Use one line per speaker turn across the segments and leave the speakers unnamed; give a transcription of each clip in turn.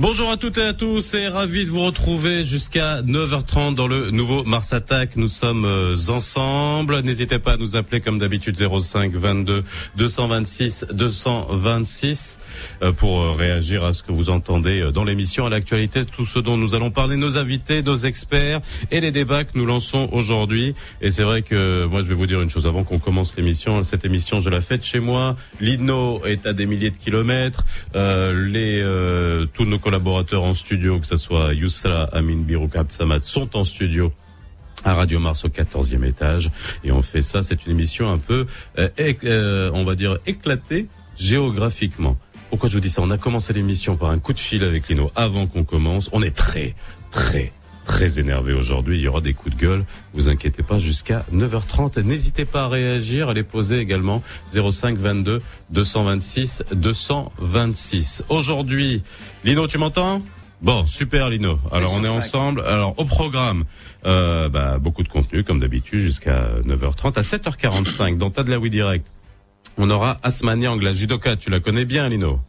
Bonjour à toutes et à tous et ravi de vous retrouver jusqu'à 9h30 dans le nouveau Mars Attack. Nous sommes euh, ensemble. N'hésitez pas à nous appeler comme d'habitude 05 22 226 226 pour euh, réagir à ce que vous entendez euh, dans l'émission, à l'actualité, tout ce dont nous allons parler, nos invités, nos experts et les débats que nous lançons aujourd'hui. Et c'est vrai que moi je vais vous dire une chose avant qu'on commence l'émission. Cette émission, je la fais chez moi. Lino est à des milliers de kilomètres. les tous nos collaborateurs en studio, que ce soit Youssra, Amin Birouk, Samad, sont en studio à Radio Mars au 14e étage. Et on fait ça c'est une émission un peu euh, euh, on va dire éclatée géographiquement. Pourquoi je vous dis ça? On a commencé l'émission par un coup de fil avec Lino avant qu'on commence. On est très très très énervé aujourd'hui. Il y aura des coups de gueule. Vous inquiétez pas jusqu'à 9h30. N'hésitez pas à réagir, à les poser également 05 22 226 226. Aujourd'hui, Lino, tu m'entends? Bon, super Lino. Alors on est ensemble. Alors au programme, euh, bah, beaucoup de contenu comme d'habitude jusqu'à 9h30. À 7h45 dans Tadlaoui Direct, on aura Asmani Angla judoka. Tu la connais bien Lino?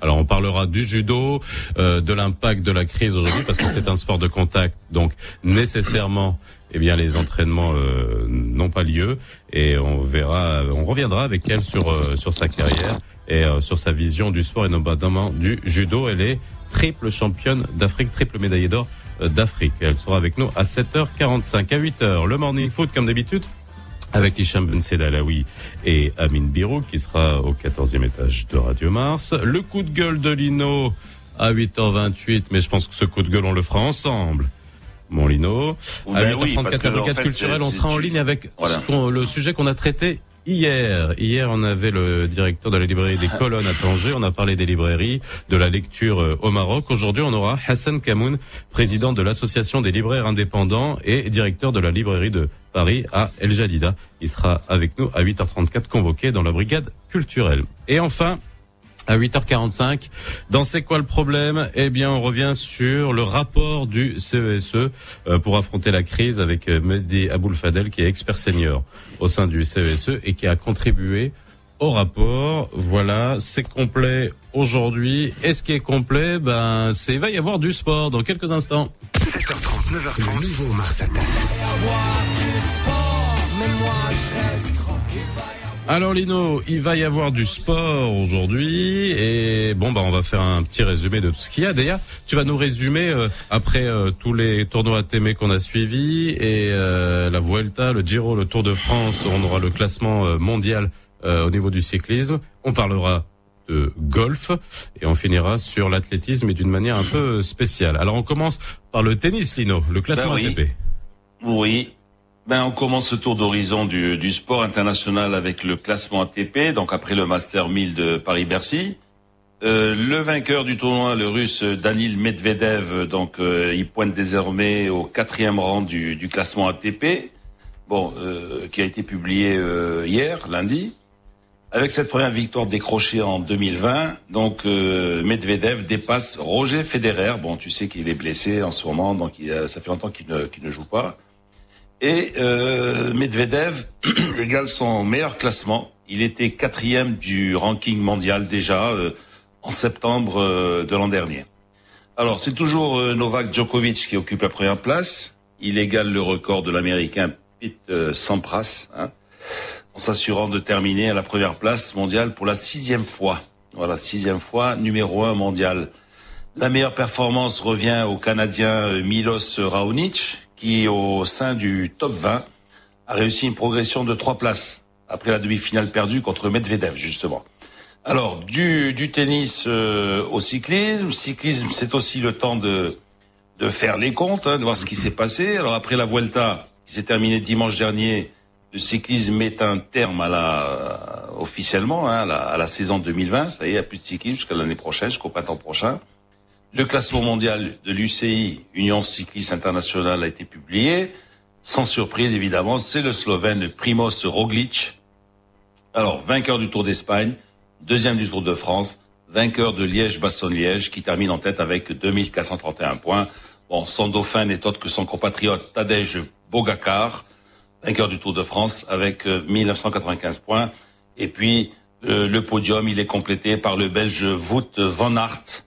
Alors on parlera du judo, euh, de l'impact de la crise aujourd'hui parce que c'est un sport de contact, donc nécessairement, eh bien les entraînements euh, n'ont pas lieu et on verra, on reviendra avec elle sur euh, sur sa carrière et sur sa vision du sport et notamment du judo. Elle est triple championne d'Afrique, triple médaillée d'or d'Afrique. Elle sera avec nous à 7h45, à 8h. Le morning foot comme d'habitude avec Hicham Ben Sedalawi et Amin Birou qui sera au 14e étage de Radio Mars. Le coup de gueule de Lino à 8h28, mais je pense que ce coup de gueule, on le fera ensemble. Mon Lino. à 8h34, ben culturel, on sera en ligne avec le sujet qu'on a traité Hier, hier, on avait le directeur de la librairie des Colonnes à Tanger. On a parlé des librairies, de la lecture euh, au Maroc. Aujourd'hui, on aura Hassan Kamoun, président de l'association des libraires indépendants et directeur de la librairie de Paris à El Jadida. Il sera avec nous à 8h34 convoqué dans la brigade culturelle. Et enfin, à 8h45. Dans C'est quoi le problème? Eh bien, on revient sur le rapport du CESE e, euh, pour affronter la crise avec euh, Mehdi Aboul Fadel, qui est expert senior au sein du CESE e et qui a contribué au rapport. Voilà, c'est complet aujourd'hui. Et ce qui est complet, ben, c'est il va y avoir du sport dans quelques instants.
7h30, 9h30, le nouveau Mars Attack.
Alors Lino, il va y avoir du sport aujourd'hui et bon bah on va faire un petit résumé de tout ce qu'il y a. D'ailleurs, tu vas nous résumer euh, après euh, tous les tournois ATM qu'on a suivis et euh, la Vuelta, le Giro, le Tour de France. On aura le classement mondial au niveau du cyclisme. On parlera de golf et on finira sur l'athlétisme et d'une manière un peu spéciale. Alors on commence par le tennis, Lino, le classement
ben
ATP.
Oui, ben, on commence ce tour d'horizon du, sport international avec le classement ATP, donc après le Master 1000 de Paris-Bercy. Euh, le vainqueur du tournoi, le russe Danil Medvedev, donc euh, il pointe désormais au quatrième rang du, classement ATP, bon, euh, qui a été publié hier, lundi. Avec cette première victoire décrochée en 2020, donc Medvedev dépasse Roger Federer. Bon, tu sais qu'il est blessé en ce moment, donc ça fait longtemps qu'il ne joue pas. Et euh, Medvedev égale son meilleur classement. Il était quatrième du ranking mondial déjà euh, en septembre euh, de l'an dernier. Alors c'est toujours euh, Novak Djokovic qui occupe la première place. Il égale le record de l'Américain Pete Sampras, hein, en s'assurant de terminer à la première place mondiale pour la sixième fois. Voilà, sixième fois, numéro un mondial. La meilleure performance revient au Canadien Milos Raonic, qui, au sein du top 20, a réussi une progression de trois places après la demi-finale perdue contre Medvedev, justement. Alors, du, du tennis euh, au cyclisme. Cyclisme, c'est aussi le temps de, de faire les comptes, hein, de voir ce qui s'est passé. Alors, après la Vuelta, qui s'est terminée dimanche dernier, le cyclisme met un terme à la, officiellement, hein, à, la, à la saison 2020. Ça y est, il n'y a plus de cyclisme jusqu'à l'année prochaine, jusqu'au printemps prochain. Le classement mondial de l'UCI, Union Cycliste Internationale, a été publié. Sans surprise, évidemment, c'est le Slovène Primoz Roglic. Alors, vainqueur du Tour d'Espagne, deuxième du Tour de France, vainqueur de Liège-Bastogne-Liège, qui termine en tête avec 2431 points. Bon, son dauphin n'est autre que son compatriote Tadej Bogacar. vainqueur du Tour de France avec 1995 points. Et puis le podium, il est complété par le Belge Wout van Aert.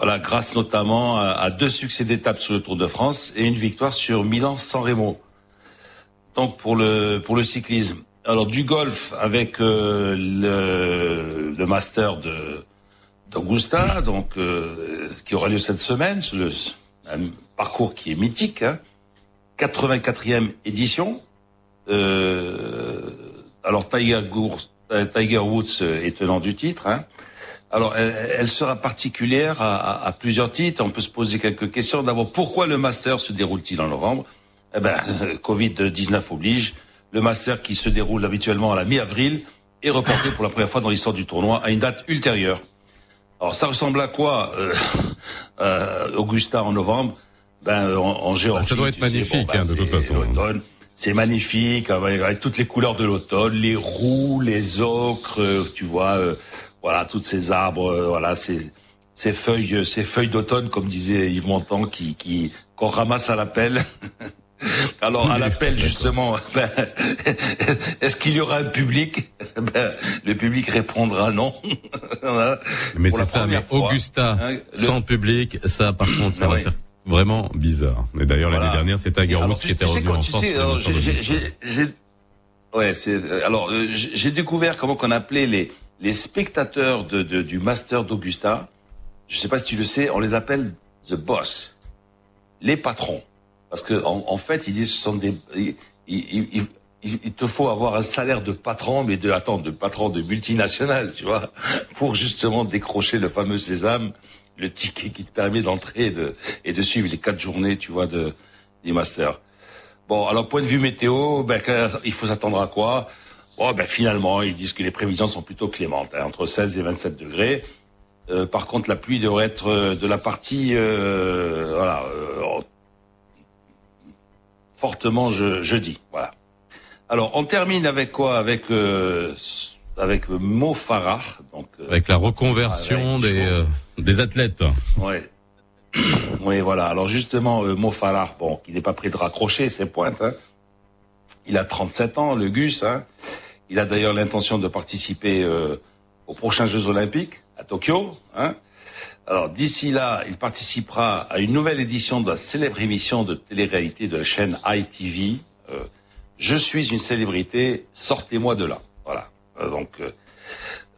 Voilà, grâce notamment à, deux succès d'étape sur le Tour de France et une victoire sur Milan-San Remo. Donc pour le pour le cyclisme. Alors du golf avec le, le master de d'Augusta, donc euh, qui aura lieu cette semaine, c'est un parcours qui est mythique, hein, 84e édition. Euh, alors Tiger, Tiger, Woods est tenant du titre. Hein. Alors elle, sera particulière à, à, plusieurs titres. On peut se poser quelques questions. D'abord, pourquoi le Master se déroule-t-il en novembre? Eh ben, Covid-19 oblige. Le Master qui se déroule habituellement à la mi-avril est reporté pour la première fois dans l'histoire du tournoi à une date ultérieure. Alors ça ressemble à quoi, euh, euh, Augusta en novembre? Ben euh, en, en Géorgie.
Bah, ça doit être magnifique hein, de toute façon.
C'est magnifique avec, toutes les couleurs de l'automne, les roux, les ocres, tu vois, euh, voilà, toutes ces arbres, euh, voilà, ces, ces feuilles, ces feuilles d'automne, comme disait Yves Montand, qui qui qu'on ramasse à la pelle. Alors à l'appel justement, ben, est-ce qu'il y aura un public? Ben, Le public répondra non.
mais c'est ça, mais Augusta hein, sans public, ça par contre, ça va faire vraiment bizarre. Mais d'ailleurs l'année dernière, c'était Tiger Woods qui était revenu en force.
Ouais, c'est euh, alors euh, j'ai découvert comment qu'on appelait les les spectateurs du Master d'Augusta. Je sais pas si tu le sais, on les appelle the boss, les patrons. Parce que en, fait, ils disent ce sont des, il, te faut avoir un salaire de patron, mais de attends, de patron de multinationale, tu vois, pour justement décrocher le fameux sésame, le ticket qui te permet d'entrer et de, et de suivre les quatre journées, tu vois, de des masters. Bon, alors point de vue météo, ben, il faut s'attendre à quoi? Bon, ben finalement, ils disent que les prévisions sont plutôt clémentes, hein, entre 16 et 27 degrés. Euh, par contre, la pluie devrait être euh, de la partie, euh, voilà, fortement je, jeudi. Voilà. Alors, on termine avec quoi? Avec avec Mo Farah, donc
avec la reconversion des des athlètes.
Ouais. oui, voilà. Alors justement, Mo Farah, bon, qui n'est pas prêt de raccrocher ses pointes. Hein. Il a 37 ans, le Gus. Hein. Il a d'ailleurs l'intention de participer aux prochains Jeux Olympiques à Tokyo. Hein. Alors d'ici là, il participera à une nouvelle édition de la célèbre émission de télé-réalité de la chaîne ITV. Euh, je suis une célébrité, sortez-moi de là. Voilà. Euh, donc euh,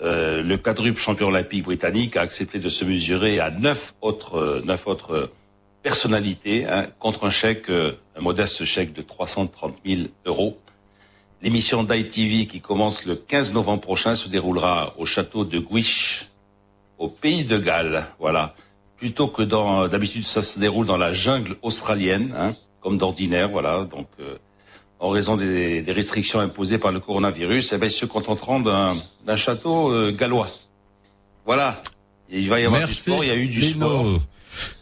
euh, le quadruple champion olympique britannique a accepté de se mesurer à neuf autres neuf autres personnalités hein, contre un chèque, un modeste chèque de 330 000 euros. L'émission d'ITV qui commence le 15 novembre prochain se déroulera au château de Guiche au pays de Galles, voilà. Plutôt que dans d'habitude ça se déroule dans la jungle australienne, hein, comme d'ordinaire, voilà. Donc euh, en raison des, des, restrictions imposées par le coronavirus, eh ben, ils se contenteront d'un château euh, gallois. Voilà. il va y avoir du sport, il y a eu du sport.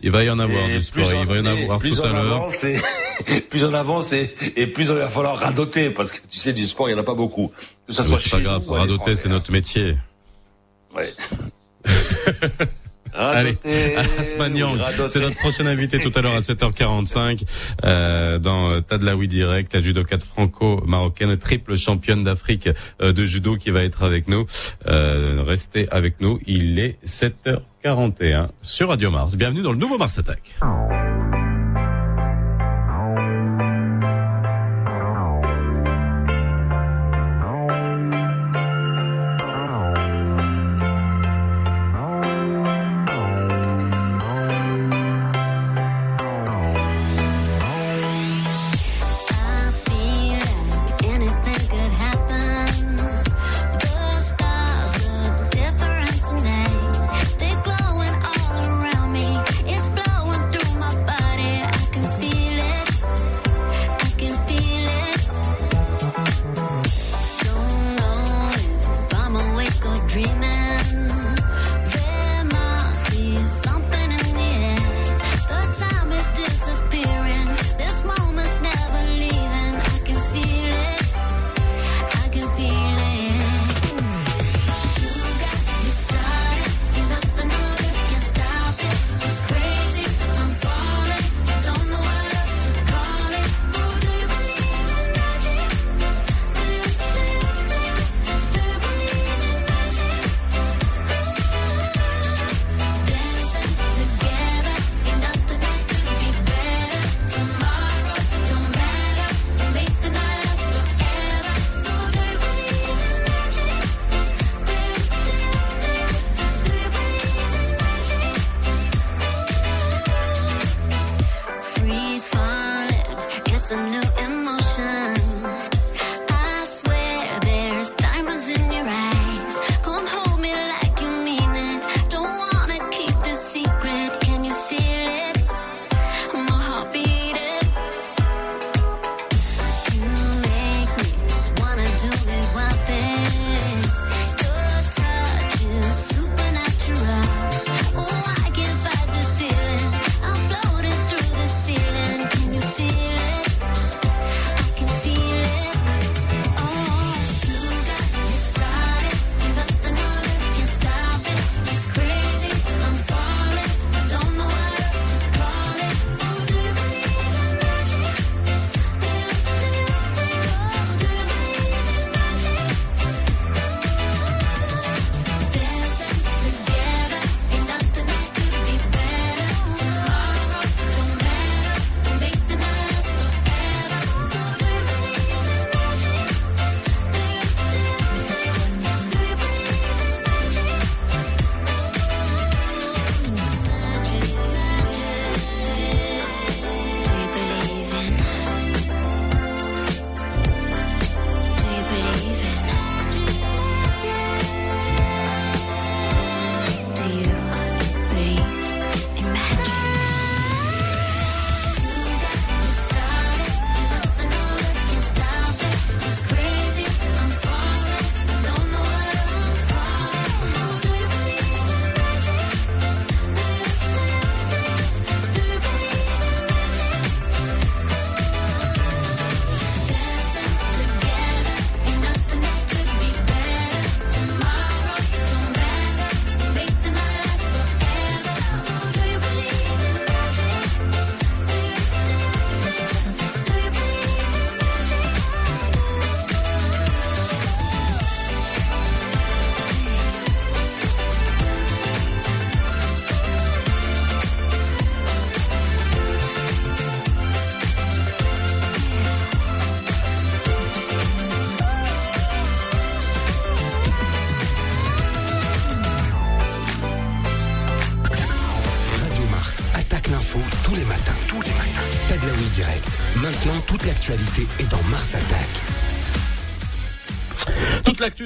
Il va y en avoir du sport, il va y en avoir tout à l'heure.
plus on avance et, et, plus il va falloir radoter parce que tu sais du sport il y en a pas beaucoup.
Que ça soit c'est pas grave, radoter c'est notre métier.
Ouais.
Allez, Asmanian, c'est notre prochain invité tout à l'heure à 7h45 euh, dans Tadlaoui Direct, la judokate franco-marocaine, triple championne d'Afrique euh, de judo qui va être avec nous. Euh, restez avec nous, il est 7h41 sur Radio Mars. Bienvenue dans le nouveau Mars Attack.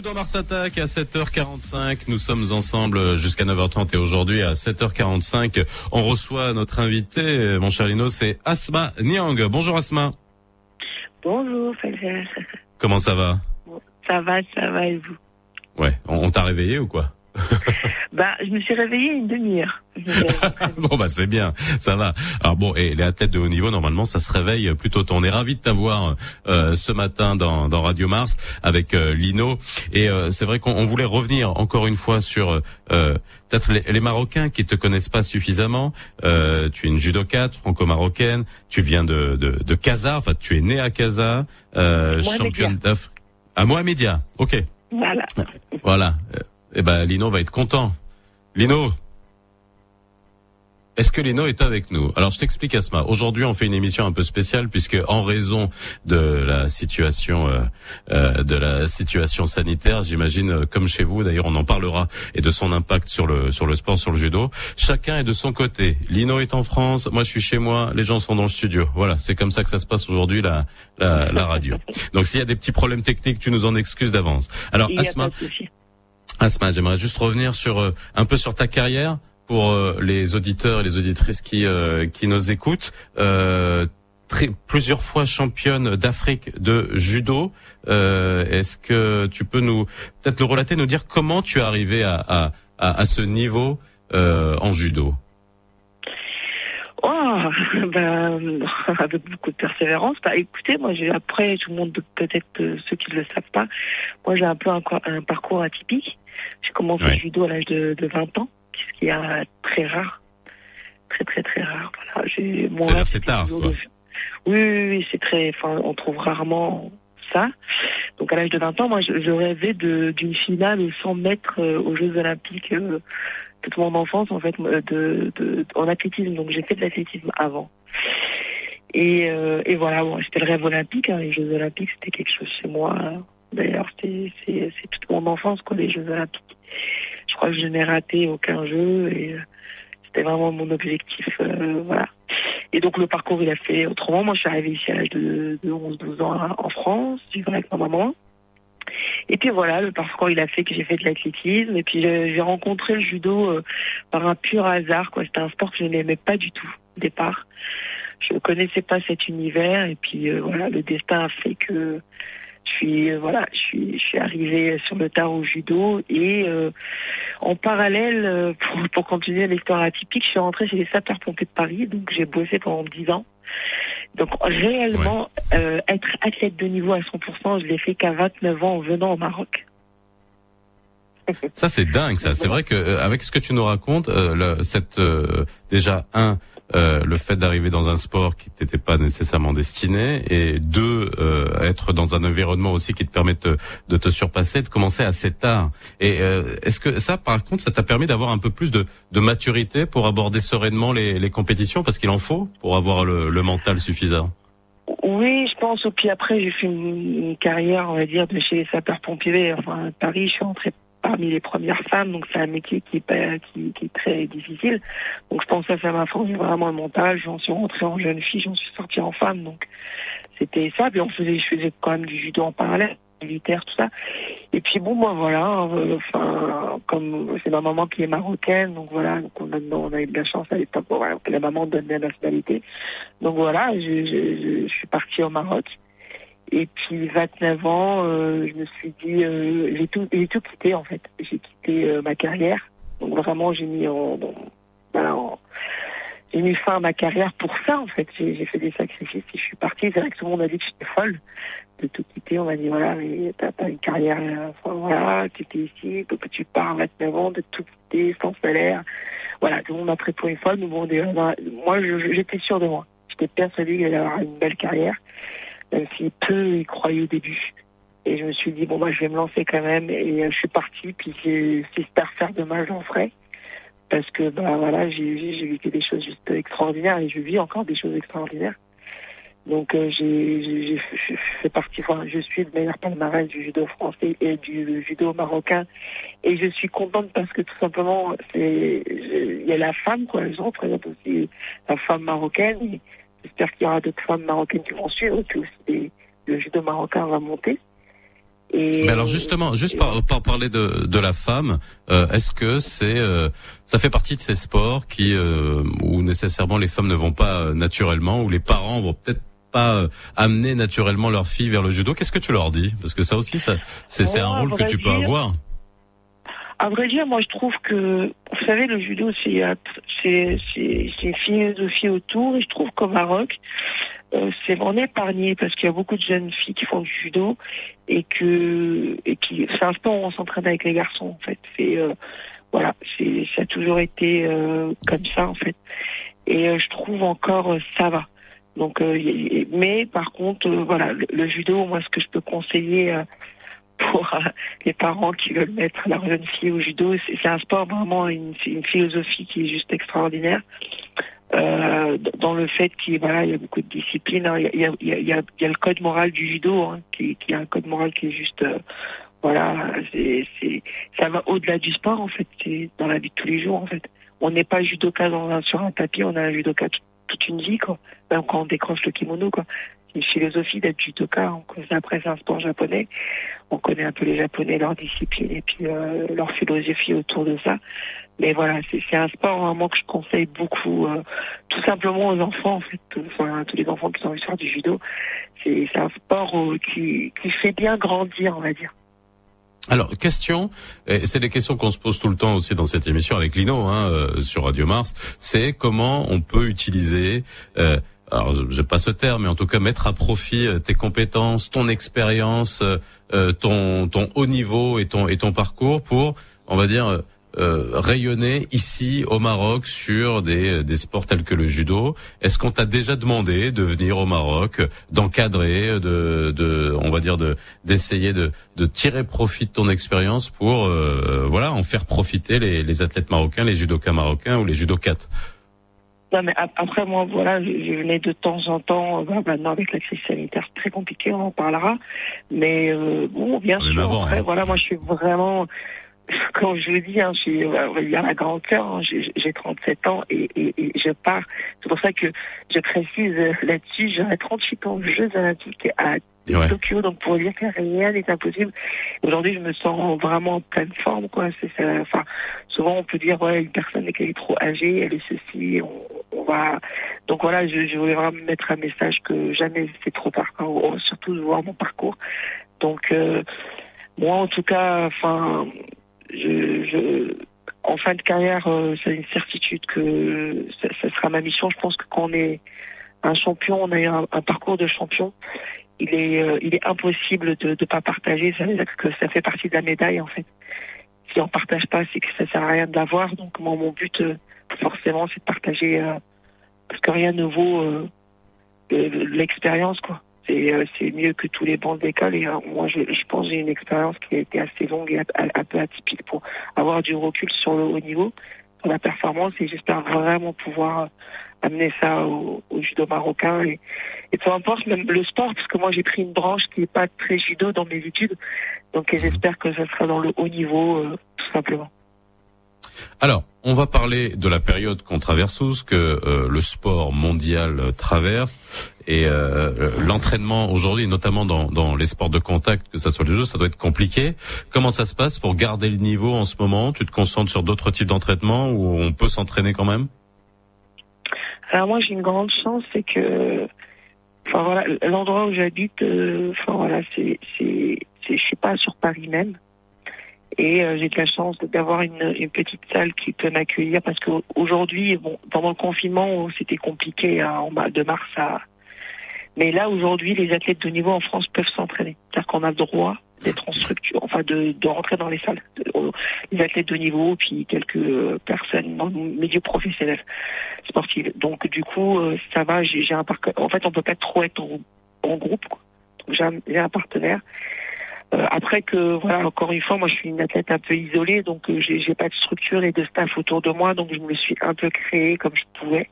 Dans Mars Attack
à 7h45. Nous sommes ensemble jusqu'à 9h30 et aujourd'hui à 7h45, on reçoit notre invité, mon cher Lino, c'est Asma Niang. Bonjour Asma.
Bonjour Fabien.
Comment ça va?
Ça va, ça va et vous?
Ouais, on t'a réveillé ou quoi?
Bah, je me suis réveillée une demi-heure.
bon bah c'est bien, ça va. Alors bon, et les athlètes de haut niveau normalement ça se réveille plutôt tôt. On est ravi de t'avoir euh, ce matin dans, dans Radio Mars avec euh, Lino. Et euh, c'est vrai qu'on voulait revenir encore une fois sur peut-être les, Marocains qui te connaissent pas suffisamment. tu es une judokate franco-marocaine. Tu viens de de, de Casa, enfin tu es né à Casa, championne d'Afrique. À Mohamedia, ok.
Voilà.
Voilà. Eh ben, Lino va être content. Lino, est-ce que Lino est avec nous? Alors je t'explique Asma. Aujourd'hui on fait une émission un peu spéciale puisque en raison de la situation euh, euh de la situation sanitaire, j'imagine euh, comme chez vous d'ailleurs on en parlera et de son impact sur le sur le sport sur le judo. Chacun est de son côté. Lino est en France, moi je suis chez moi, les gens sont dans le studio. Voilà, c'est comme ça que ça se passe aujourd'hui la, la la radio. Donc s'il y a des petits problèmes techniques, tu nous en excuses d'avance. Alors Asma Asma, j'aimerais juste revenir sur euh, un peu sur ta carrière pour euh, les auditeurs et les auditrices qui euh, qui nous écoutent. Très, plusieurs fois championne d'Afrique de judo. Est-ce que tu peux nous peut-être le relater, nous dire comment tu es arrivé à, à, à, à ce niveau en judo?
Oh, ben, avec beaucoup de persévérance. Bah, écoutez, moi, j'ai après, tout le monde, peut-être ceux qui ne le savent pas, moi, j'ai un peu un, un parcours atypique. J'ai commencé le judo à l'âge de, de, 20 ans, ce qui est très rare. Très, très, très rare. Voilà,
j'ai, c'est tard, quoi.
Oui, oui, oui, c'est très, enfin, on trouve rarement ça. Donc, à l'âge de 20 ans, moi, je, je rêvais d'une finale de 100 mètres euh, aux Jeux Olympiques, euh, toute mon enfance, en fait, de, de, en athlétisme. Donc, j'ai fait de l'athlétisme avant. Et, euh, et voilà, bon, c'était le rêve olympique. Hein, les Jeux Olympiques, c'était quelque chose chez moi. D'ailleurs, c'est toute mon enfance, quoi, les Jeux Olympiques. Je crois que je n'ai raté aucun jeu et euh, c'était vraiment mon objectif. Euh. Et donc, le parcours, il a fait autrement. Moi, je suis arrivée ici à l'âge de, de 11-12 ans en France, vivre avec ma maman. Et puis voilà, le parcours il a fait que j'ai fait de l'athlétisme et puis j'ai rencontré le judo euh, par un pur hasard. C'était un sport que je n'aimais pas du tout au départ. Je ne connaissais pas cet univers et puis voilà, le destin a fait que suis euh, voilà, je suis je suis arrivée sur le tard au judo et euh, en parallèle euh, pour, pour continuer l'histoire atypique, je suis rentrée chez les sapeurs-pompiers de Paris, donc j'ai bossé pendant 10 ans. Donc réellement être athlète de niveau à 100%, je l'ai fait qu'à 29 ans en venant au Maroc.
Ça c'est dingue ça. C'est vrai que avec ce que tu nous racontes, cette déjà un euh, le fait d'arriver dans un sport qui t'était pas nécessairement destiné et deux euh, être dans un environnement aussi qui te permet de, te surpasser, de commencer assez tard. Et euh, est-ce que ça, par contre, ça t'a permis d'avoir un peu plus de, maturité pour aborder sereinement les, compétitions? Parce qu'il en faut pour avoir le, mental suffisant.
Oui, je pense. Et puis après, j'ai fait une, carrière, on va dire, de chez les sapeurs-pompiers. Enfin, à Paris, je suis entrée parmi les premières femmes, donc c'est un métier qui est, qui, qui, est très difficile. Donc je pense que ça m'a formé vraiment le mental. J'en suis rentrée en jeune fille, j'en suis sortie en femme, donc c'était ça. Puis on faisait, je faisais quand même du judo en parallèle, militaire, tout ça. Et puis bon, moi voilà, euh, enfin comme c'est ma maman qui est marocaine, donc voilà, donc on a, eu de la chance à l'époque, que la maman donne la nationalité. Donc voilà, je suis partie au Maroc. Et puis 29 ans, euh, je me suis dit, euh, j'ai tout, j'ai tout quitté en fait. J'ai quitté euh, ma carrière. Donc vraiment, j'ai mis en, j'ai mis fin à ma carrière pour ça en fait. J'ai fait des sacrifices et je suis partie. C'est vrai que tout le monde a dit que j'étais folle de tout quitter. On m'a dit voilà, mais t'as pas une carrière, enfin, voilà, tu étais ici, que tu pars à 29 ans, de tout quitter sans salaire? Voilà, tout le monde m'a pris pour une folle. Mais bon, moi, j'étais sûre de moi. J'étais persuadée qu'il allait avoir une belle carrière même si peu y croyaient au début. Et je me suis dit, bon, moi, je vais me lancer quand même. Et euh, je suis partie, puis j'espère faire de mal, j'en ferai. Parce que, bah voilà, j'ai vécu des choses juste extraordinaires et je vis encore des choses extraordinaires. Donc, euh, j'ai fait partie, je suis de meilleur palmarès du judo français et du judo marocain. Et je suis contente parce que tout simplement, il y a la femme, quoi. Je représente aussi la femme marocaine j'espère qu'il y aura d'autres femmes marocaines qui vont suivre, aussi le judo marocain va monter.
Mais alors justement, juste par, par parler de, de la femme, euh, est-ce que c'est euh, ça fait partie de ces sports qui euh, où nécessairement les femmes ne vont pas naturellement, où les parents vont peut-être pas amener naturellement leur fille vers le judo? Qu'est-ce que tu leur dis? Parce que ça aussi, ça c'est un rôle que tu peux avoir.
À vrai dire, moi je trouve que, vous savez, le judo, c'est une philosophie autour, et je trouve qu'au Maroc, euh, c'est vraiment épargné parce qu'il y a beaucoup de jeunes filles qui font du judo et que et qui c'est un sport où on s'entraîne avec les garçons en fait. C'est euh, voilà, c'est ça a toujours été euh, comme ça en fait. Et je trouve encore ça va. Donc, mais par contre, voilà, le, judo, moi, ce que je peux conseiller pour les parents qui veulent mettre leur jeune fille au judo. C'est un sport vraiment, une, une philosophie qui est juste extraordinaire. Euh, dans le fait qu'il y a beaucoup de disciplines. Il, y a, le code moral du judo, hein, qui, est un code moral qui est juste, euh, voilà, ça va au-delà du sport en fait. C'est dans la vie de tous les jours en fait. On n'est pas judoka sur un tapis, on a un judoka toute une vie quoi. Même quand on décroche le kimono quoi une philosophie d'être judoka. On connaît après c'est un sport japonais. On connaît un peu les japonais, leur discipline et puis euh, leur philosophie autour de ça. Mais voilà, c'est un sport vraiment que je conseille beaucoup, euh, tout simplement aux enfants en fait, tous les enfants qui ont envie de du judo. C'est un sport euh, qui, fait bien grandir, on va dire.
Alors, question, c'est des questions qu'on se pose tout le temps aussi dans cette émission avec Lino hein, sur Radio Mars, c'est comment on peut utiliser alors je pas ce terme, mais en tout cas mettre à profit euh, tes compétences, ton expérience, euh, euh, ton ton haut niveau et ton et ton parcours pour, on va dire, rayonner ici au Maroc sur des des sports tels que le judo. Est-ce qu'on t'a déjà demandé de venir au Maroc, d'encadrer, de de on va dire de d'essayer de de tirer profit de ton expérience pour voilà en faire profiter les les athlètes marocains, les judokas marocains ou les judokates?
Mais après, moi, voilà, je, venais de temps en temps, euh, bah, maintenant avec la crise sanitaire, très compliqué, on en parlera. Mais euh, bon, bien sûr, après, hein. voilà, moi, je suis vraiment, comme je le dis, hein, je suis, euh, il y a la grande cœur, hein, j'ai 37 ans et, et, et je pars. C'est pour ça que je précise là-dessus, j'aurai 38 ans aux Jeux Olympiques à Tokyo, donc pour dire que rien n'est impossible. Aujourd'hui, je me sens vraiment en pleine forme, quoi. C'est Enfin, souvent on peut dire ouais, une personne qui est trop âgée, elle est ceci, on, va. Donc voilà, je, je, voulais vraiment mettre un message que jamais c'est trop tard, surtout de voir mon parcours. Donc euh, moi, en tout cas, enfin, je, je en fin de carrière, euh, c'est une certitude que ça, sera ma mission. Je pense que quand on est un champion, on a un, un parcours de champion il est, euh, il est impossible de ne pas partager. Ça veut dire que ça fait partie de la médaille, en fait. Si on partage pas, c'est que ça sert à rien de l'avoir. Donc, moi, mon but, euh, forcément, c'est de partager, euh, parce que rien ne vaut l'expérience, quoi. C'est mieux que tous les bancs d'école. Et moi, je, je pense que j'ai une expérience qui a été assez longue et un peu atypique pour avoir du recul sur le haut niveau, sur la performance. Et j'espère vraiment pouvoir amener ça au, judo marocain et, et, peu importe même le sport parce que moi j'ai pris une branche qui n'est pas très judo dans mes études donc mhm. j'espère que ça sera dans le haut niveau euh, tout simplement.
Alors, on va parler de la période qu'on traverse tous, que euh, le sport mondial euh, traverse, et l'entraînement aujourd'hui, notamment dans, dans, les sports de contact, que ça soit le jeu, ça doit être compliqué. Comment ça se passe pour garder le niveau en ce moment? Tu te concentres sur d'autres types d'entraînement ou on peut s'entraîner quand même?
Alors moi j'ai une grande chance, c'est que, enfin voilà, l'endroit où j'habite, euh, enfin voilà, c'est, c'est, je suis pas sur Paris même, et euh, j'ai de la chance d'avoir une, une, petite salle qui peut m'accueillir parce qu'aujourd'hui, bon, pendant le confinement, c'était compliqué hein, de mars à, mais là aujourd'hui, les athlètes de niveau en France peuvent s'entraîner, c'est-à-dire qu'on a le droit d'être en structure, enfin de, de rentrer dans les salles, les athlètes de niveau, puis quelques personnes dans le milieu professionnel sportif. Donc du coup, euh, ça va. J'ai un partenaire. En fait, on peut pas trop être en, groupe. Quoi. Donc j'ai un, partenaire. Euh, après que voilà, encore une fois, moi je suis une athlète un peu isolée, donc euh, j'ai pas de structure et de staff autour de moi, donc je me suis un peu créée comme je pouvais.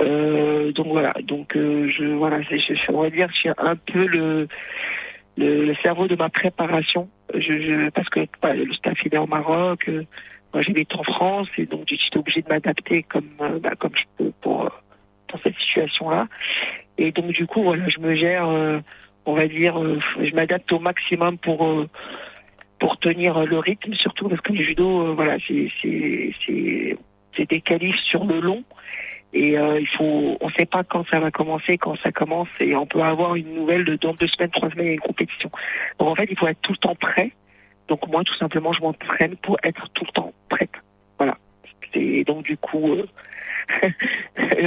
Euh, donc voilà, donc euh, je voilà, je, je, on va dire, je suis un peu le le, cerveau de ma préparation. Je, je parce que bah, le staff il est au Maroc, euh, moi j'habite en France et donc j'étais obligée de m'adapter comme euh, bah, comme je peux pour
dans cette situation-là. Et donc du coup, voilà, je me gère, euh, on va dire, euh, je m'adapte au maximum pour euh, pour tenir le rythme, surtout parce que le judo, voilà, c'est c'est c'est des qualifs sur le long. Et il faut, on ne sait pas quand ça va commencer, quand ça commence, et on peut avoir une nouvelle de dans deux semaines, trois semaines, il y a une compétition. Donc en fait, il faut être tout le temps prêt. Donc moi, tout simplement, je m'entraîne pour être tout le temps prête. Voilà. Et donc du coup,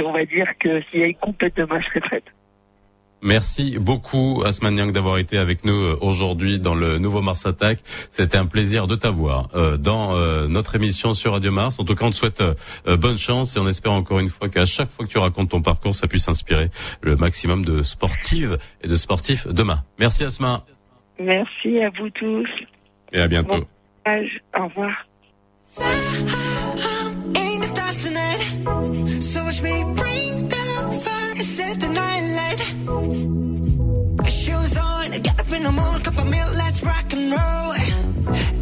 on va dire que s'il y a une compète demain, je serai prête.
Merci beaucoup Asman Yang d'avoir été avec nous euh, aujourd'hui dans le nouveau Mars Attack. C'était un plaisir de t'avoir euh, dans euh, notre émission sur Radio Mars. En tout cas, on te souhaite bonne chance et on espère encore une fois qu'à chaque fois que tu racontes ton parcours, ça puisse inspirer le maximum de sportives et de sportifs demain. Merci Asma.
Merci à vous tous.
Et à bientôt.
Au revoir. Shoes on, get up in the morning, cup of milk, let's rock and roll.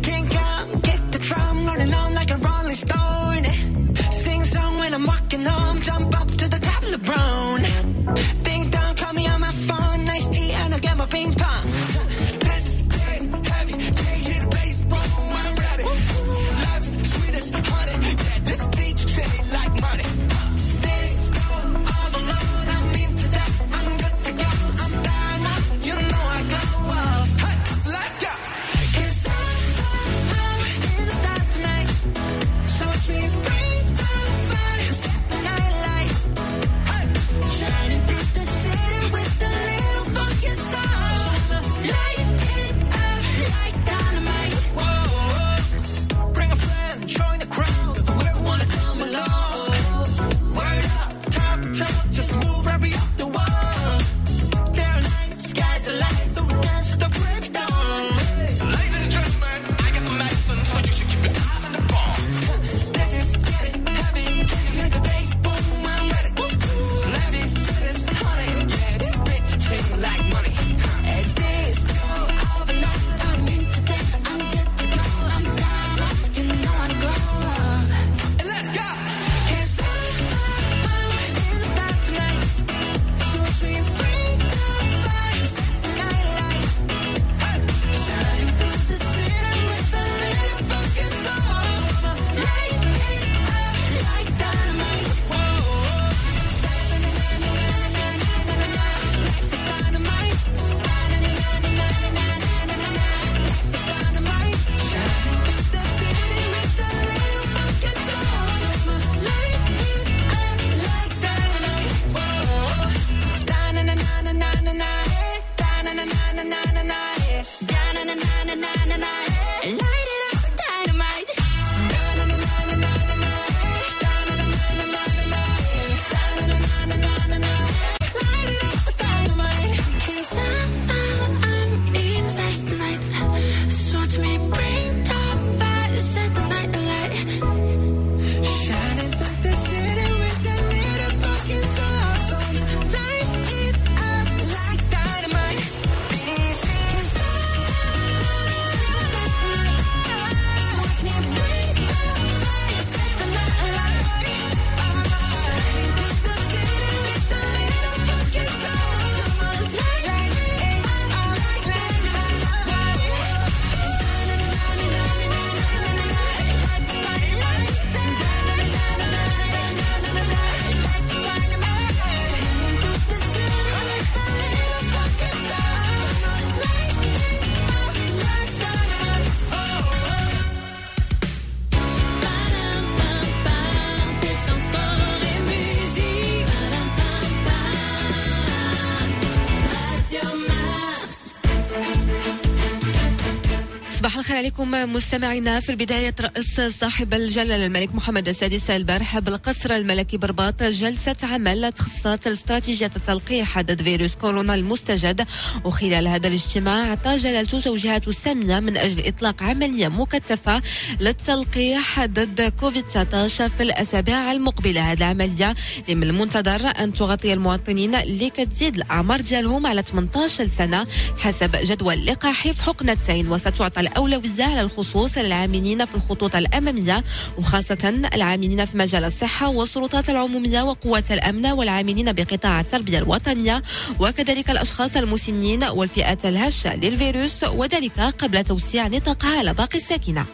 عليكم مستمعينا في البداية رأس صاحب الجلالة الملك محمد السادس البارحة بالقصر الملكي برباط جلسة عمل تخصصت الاستراتيجية التلقيح ضد فيروس كورونا المستجد. وخلال هذا الاجتماع أعطى جلالته توجيهات سامية من أجل إطلاق عملية مكثفة للتلقيح ضد كوفيد 19 في الأسابيع المقبلة. هذه العملية من المنتظر أن تغطي المواطنين اللي كتزيد الأعمار ديالهم على 18 سنة حسب جدول لقاحي في حقنتين وستعطى الأولوية على الخصوص للعاملين في الخطوط الأمامية وخاصة العاملين في مجال الصحة والسلطات العمومية وقوات الأمن والعاملين بقطاع التربية الوطنية وكذلك الأشخاص المسنين والفئات الهشة للفيروس وذلك قبل توسيع نطاقها على باقي الساكنة.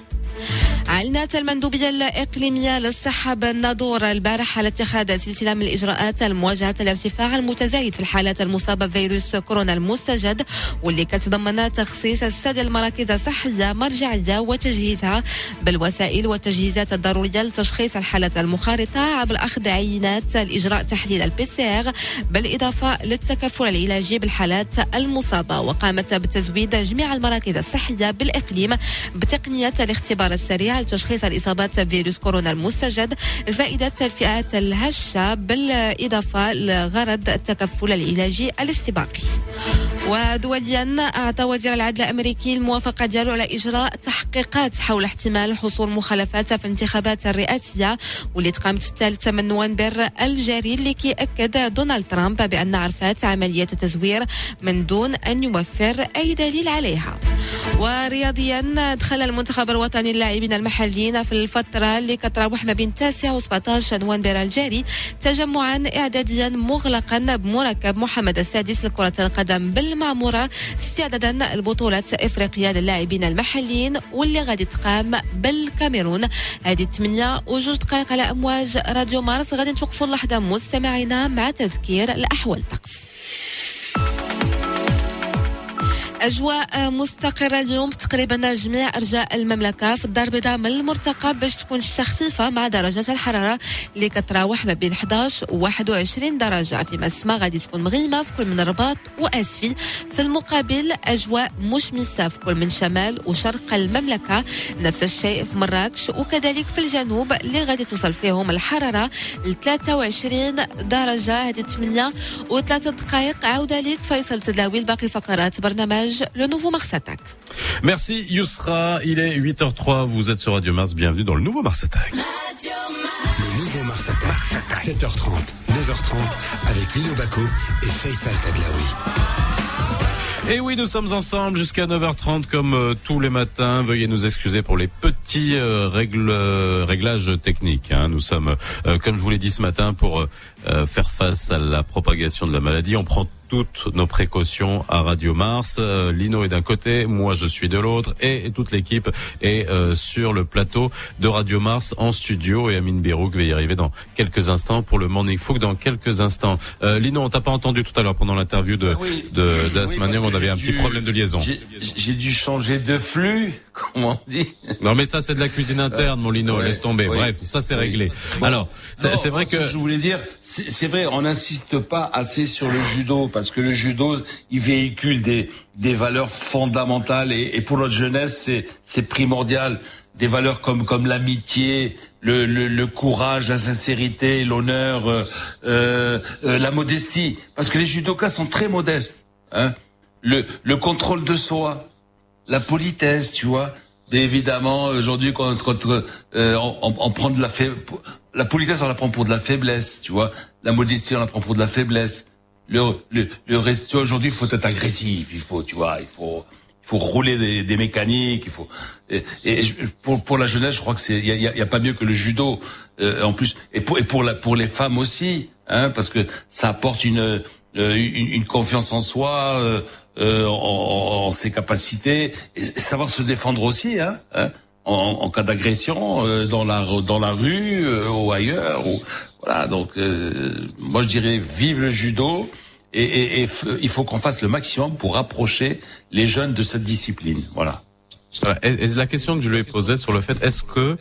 أعلنت المندوبية الإقليمية للصحة بالنادور البارح على اتخاذ سلسلة من الإجراءات المواجهة الارتفاع المتزايد في الحالات المصابة بفيروس كورونا المستجد واللي كتضمن تخصيص السد المراكز الصحية مرجعية وتجهيزها بالوسائل والتجهيزات الضرورية لتشخيص الحالات المخالطة عبر أخذ عينات الإجراء تحليل البي بالإضافة للتكفل العلاجي بالحالات المصابة. وقامت بتزويد جميع المراكز الصحية بالإقليم بتقنية الاختبار السريع لتشخيص الإصابات بفيروس كورونا المستجد الفائدة الفئات الهشة بالإضافة لغرض التكفل العلاجي الاستباقي. ودوليا أعطى وزير العدل الأمريكي الموافقة ديالو على إجراء تحقيقات حول احتمال حصول مخالفات في الانتخابات الرئاسية واللي تقامت في الثالث من نوفمبر الجاري اللي كيأكد دونالد ترامب بأن عرفات عملية التزوير من دون أن يوفر أي دليل عليها. ورياضيا دخل المنتخب الوطني اللاعبين المحليين في الفترة اللي كتراوح ما بين 9 و 17 نوفمبر الجاري تجمعا إعداديا مغلقا بمركب محمد السادس لكرة القدم بالمعمورة استعدادا لبطولة إفريقيا للاعبين المحليين واللي غادي تقام بالكاميرون. هذه 8 وجوج دقائق على أمواج راديو مارس. غادي نتوقفوا اللحظة مستمعينا مع تذكير الأحوال. الطقس أجواء مستقرة اليوم تقريبا جميع أرجاء المملكة في الدار البيضاء من المرتقب باش تكون الشتا خفيفه مع درجات الحرارة اللي كتراوح ما بين 11 و 21 درجة. فيما السماء غادي تكون مغيمة في كل من الرباط واسفي في المقابل أجواء مشمسة في كل من شمال وشرق المملكة. نفس الشيء في مراكش وكذلك في الجنوب اللي غادي توصل فيهم الحرارة ل 23 درجة. هذه 8 و3 دقائق. عوده لك فيصل تداوي باقي فقرات برنامج le nouveau Mars Attack.
Merci Yousra, il est 8h03, vous êtes sur Radio Mars, bienvenue dans le nouveau Mars Attack.
Le nouveau Mars Attack, 7h30, 9h30, avec Lino Baco et Faisal Tadlaoui.
Et oui, nous sommes ensemble jusqu'à 9h30 comme euh, tous les matins. Veuillez nous excuser pour les petits euh, règles, euh, réglages techniques. hein. Nous sommes, euh, comme je vous l'ai dit ce matin, pour faire face à la propagation de la maladie. On prend toutes nos précautions à Radio Mars. Euh, Lino est d'un côté, moi je suis de l'autre et toute l'équipe est euh, sur le plateau de Radio Mars en studio et Amine Birouk va y arriver dans quelques instants pour le Morning Fook dans quelques instants. Euh, Lino, on t'a pas entendu tout à l'heure pendant l'interview de,
Oui.
de
Oui,
on avait un petit problème de liaison.
J'ai- dû changer de flux, comme on dit.
Non mais ça c'est de la cuisine interne, mon Lino,
Ouais,
laisse tomber. Bref, ça c'est réglé.
Bon.
Alors, c'est vrai
ce
que
je voulais dire, c'est vrai, on n'insiste pas assez sur le judo parce que le judo, il véhicule des des valeurs fondamentales et, et pour notre jeunesse, c'est primordial. Des valeurs comme comme l'amitié, le, le le courage, la sincérité, l'honneur, euh, euh, euh, la modestie. Parce que les judokas sont très modestes. Hein le le contrôle de soi, la politesse, tu vois. Mais évidemment, aujourd'hui, quand, quand euh, on, on- on prend de la faiblesse, la politesse, on la prend pour de la faiblesse, tu vois. La modestie, on la prend pour de la faiblesse. Le, le, le reste, aujourd'hui, il faut être agressif, il faut, tu vois, il faut, il faut rouler des, des mécaniques, il faut. Et, et pour, pour la jeunesse, je crois que c'est, il y a, y a- y a pas mieux que le judo, euh, en plus, et pour, et pour la, pour les femmes aussi, hein, parce que ça apporte une, euh, une, une confiance en soi, euh, euh, en, en ses capacités, et savoir se défendre aussi, hein, hein, en, en cas d'agression euh, dans la dans la rue euh, ou ailleurs. Ou, voilà, donc euh, moi je dirais vive le judo. Et, et- et il faut qu'on fasse le maximum pour rapprocher les jeunes de cette discipline. Voilà.
Voilà. Et, la question que je lui ai posée sur le fait, est-ce que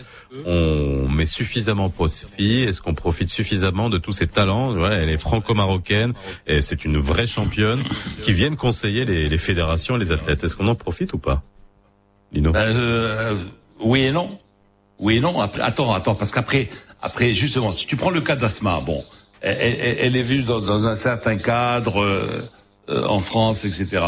on met suffisamment profit, est-ce qu'on profite suffisamment de tous ces talents? Voilà, Elle est franco-marocaine et c'est une vraie championne qui viennent conseiller les, les fédérations et les athlètes. Est-ce qu'on en profite ou pas? Lino?
Ben, euh, oui et non. Oui et non. Attends, attends, parce qu'après, après, justement, si tu prends le cas d'Asma, bon, elle, est vue dans, un certain cadre euh, euh, en France, etc.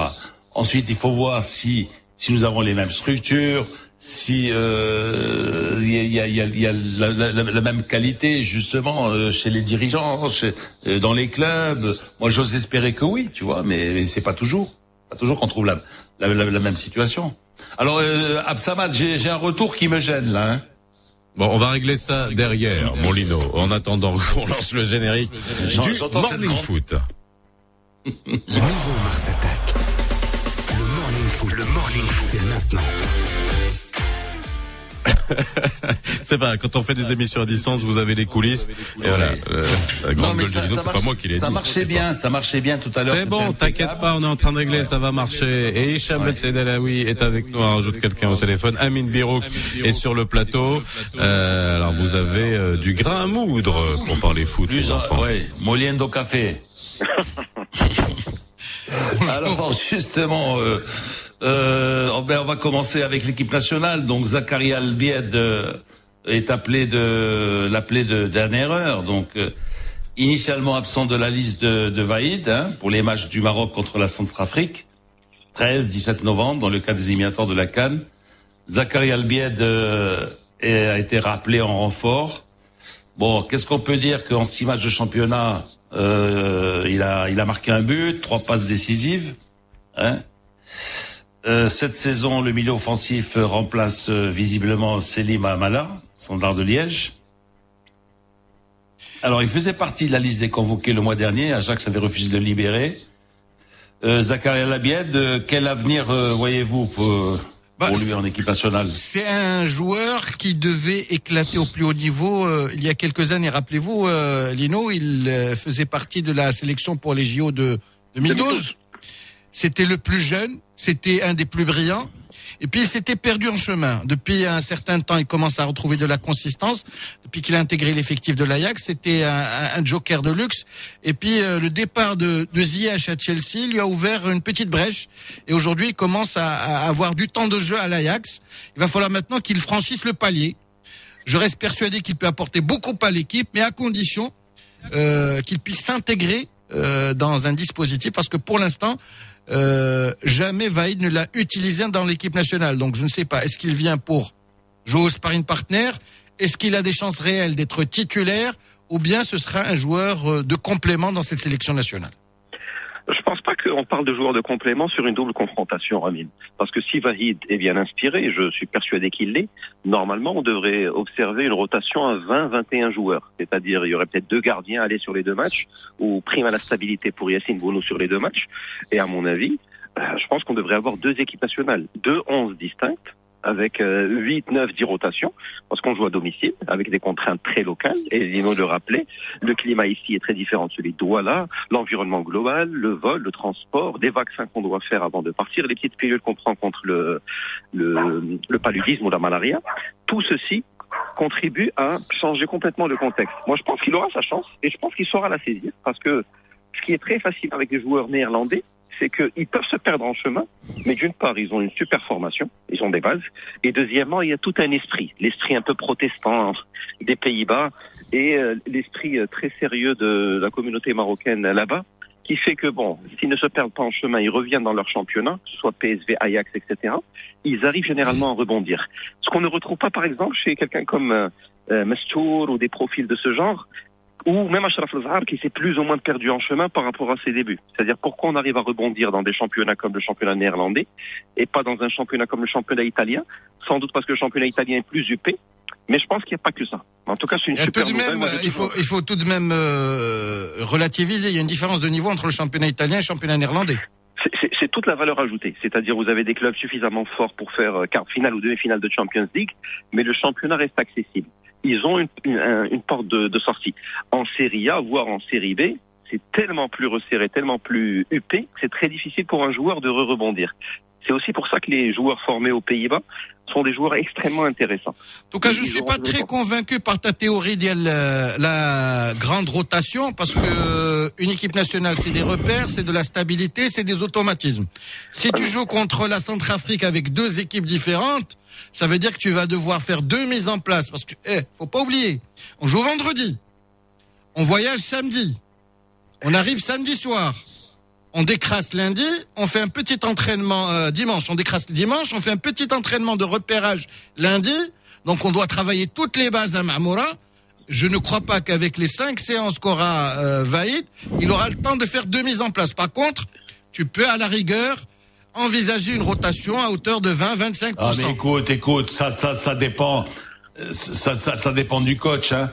Ensuite, il faut voir si si nous avons les mêmes structures, si euh, il y a, il y a- y a- y a la, même qualité justement euh, chez les dirigeants, chez, euh, dans les clubs. Moi, j'ose espérer que oui, tu vois, mais, c'est pas toujours. Pas toujours qu'on trouve la, la, la, même situation. Alors, euh, Absamad, j'ai un retour qui me gêne là. Hein.
Bon, on va régler ça derrière, mon Lino. En attendant qu'on lance le générique du Morning Foot.
Nouveau Mars Attack. Le Morning Foot. Le Morning Foot, c'est maintenant.
C'est pas quand on fait des émissions à distance, vous avez les coulisses. Et voilà, euh, la grande gueule c'est pas moi qui l'ai dit.
Ça marchait bien, ça marchait bien tout à l'heure.
C'est bon, t'inquiète pas, on est en train de régler, ça va marcher. Et Hicham ouais. est avec nous, on rajoute quelqu'un au téléphone. Amin Birouk est sur le plateau. Euh, alors vous avez euh, du grain à moudre pour parler foot.
Plus, oui, Moliendo Café. alors justement. Euh, euh, oh, ben, on va commencer avec l'équipe nationale. Donc Zachary Albied euh, est appelé de l'appelé de dernière heure. Donc euh, initialement absent de la liste de, de Vaïd hein, pour les matchs du Maroc contre la Centrafrique, 13-17 novembre dans le cadre des éliminatoires de la Cannes. Zachary Albied a été rappelé en renfort. Bon, qu'est-ce qu'on peut dire qu'en six matchs de championnat, il a il a marqué un but, trois passes décisives. Hein euh, cette saison, le milieu offensif remplace euh, visiblement Selim Amala, standard de Liège. Alors, il faisait partie de la liste des convoqués le mois dernier. Ajax avait refusé de le libérer. Euh, Zakaria Labied, euh, quel avenir voyez-vous pour, bah, lui en équipe nationale?
C'est un joueur qui devait éclater au plus haut niveau il y a quelques années. Rappelez-vous, Lino, il faisait partie de la sélection pour les JO de 2012. C'était le plus jeune, c'était un des plus brillants. Et puis il s'était perdu en chemin. Depuis un certain temps, il commence à retrouver de la consistance. Depuis qu'il a intégré l'effectif de l'Ajax, c'était un, joker de luxe. Et puis euh, le départ de, de Ziyech à Chelsea lui a ouvert une petite brèche. Et aujourd'hui, il commence à, à, avoir du temps de jeu à l'Ajax. Il va falloir maintenant qu'il franchisse le palier. Je reste persuadé qu'il peut apporter beaucoup à l'équipe, mais à condition euh, qu'il puisse s'intégrer euh, dans un dispositif, parce que pour l'instant, euh, jamais Vaïd ne l'a utilisé dans l'équipe nationale. Donc je ne sais pas, est-ce qu'il vient pour jouer au sparring partner Est-ce qu'il a des chances réelles d'être titulaire? Ou bien ce sera un joueur euh, de complément dans cette sélection nationale?
Je pense pas qu'on parle de joueur de complément sur une double confrontation, Ramin. Parce que si Vahid est bien inspiré, je suis persuadé qu'il l'est, normalement, on devrait observer une rotation à 20-21 joueurs. C'est-à-dire, il y aurait peut-être deux gardiens à aller sur les deux matchs, ou prime à la stabilité pour Yassine Bounou sur les deux matchs. Et à mon avis, euh, je pense qu'on devrait avoir deux équipes nationales, deux onze distinctes, avec 8, 9, 10 rotations, parce qu'on joue à domicile, avec des contraintes très locales, et Lino le rappelait, le climat ici est très différent de celui de Douala, l'environnement global, le vol, le transport, des vaccins qu'on doit faire avant de partir, les petites pilules qu'on prend contre le, le, le paludisme ou la malaria, tout ceci contribue à changer complètement le contexte. Moi, je pense qu'il aura sa chance, et je pense qu'il saura la saisir, parce que ce qui est très facile avec les joueurs néerlandais, c'est qu'ils peuvent se perdre en chemin, mais d'une part, ils ont une super formation, ils ont des bases, et deuxièmement, il y a tout un esprit, l'esprit un peu protestant des Pays-Bas et euh, l'esprit euh, très sérieux de la communauté marocaine là-bas, qui fait que, bon, s'ils ne se perdent pas en chemin, ils reviennent dans leur championnat, que ce soit PSV, Ajax, etc., ils arrivent généralement à rebondir. Ce qu'on ne retrouve pas, par exemple, chez quelqu'un comme euh, euh Mastour ou des profils de ce genre, ou même Ashraf Zahar qui s'est plus ou moins perdu en chemin par rapport à ses débuts. C'est-à-dire pourquoi on arrive à rebondir dans des championnats comme le championnat néerlandais et pas dans un championnat comme le championnat italien, sans doute parce que le championnat italien est plus huppé, mais je pense qu'il n'y a pas que ça. En tout cas, c'est une super
tout de même, il faut, il faut tout de même euh, relativiser. Il y a une Champions de niveau entre le championnat italien et le championnat néerlandais.
C'est toute la valeur ajoutée. C'est-à-dire, vous avez des clubs suffisamment forts pour faire euh, quart finale ou demi-finale de Champions League, mais le championnat reste accessible ils ont une, une, porte de, de, sortie. En série A, voire en série B, c'est tellement plus resserré, tellement plus huppé, c'est très difficile pour un joueur de rebondir. C'est aussi pour ça que les joueurs formés aux Pays-Bas sont des joueurs extrêmement intéressants.
En tout cas, je ne suis pas très convaincu par ta théorie de la, grande rotation, parce que euh, une équipe nationale, c'est des repères, c'est de la stabilité, c'est des automatismes. Si tu joues contre la Centrafrique avec deux équipes différentes, ça veut dire que tu vas devoir faire deux mises en place, parce que, eh, faut pas oublier, on joue vendredi, on voyage samedi, on arrive samedi soir on décrasse lundi, on fait un petit entraînement euh, dimanche, on décrasse dimanche, on fait un petit entraînement de repérage lundi. Donc on doit travailler toutes les bases à Mamoura. Je ne crois pas qu'avec les cinq séances qu'aura euh, Vaïd, il aura le temps de faire deux mises en place. Par contre, tu peux à la rigueur envisager une rotation à hauteur de 20-25%.
Ah mais écoute, écoute, ça, ça, ça dépend, ça, ça, ça dépend du coach. Hein.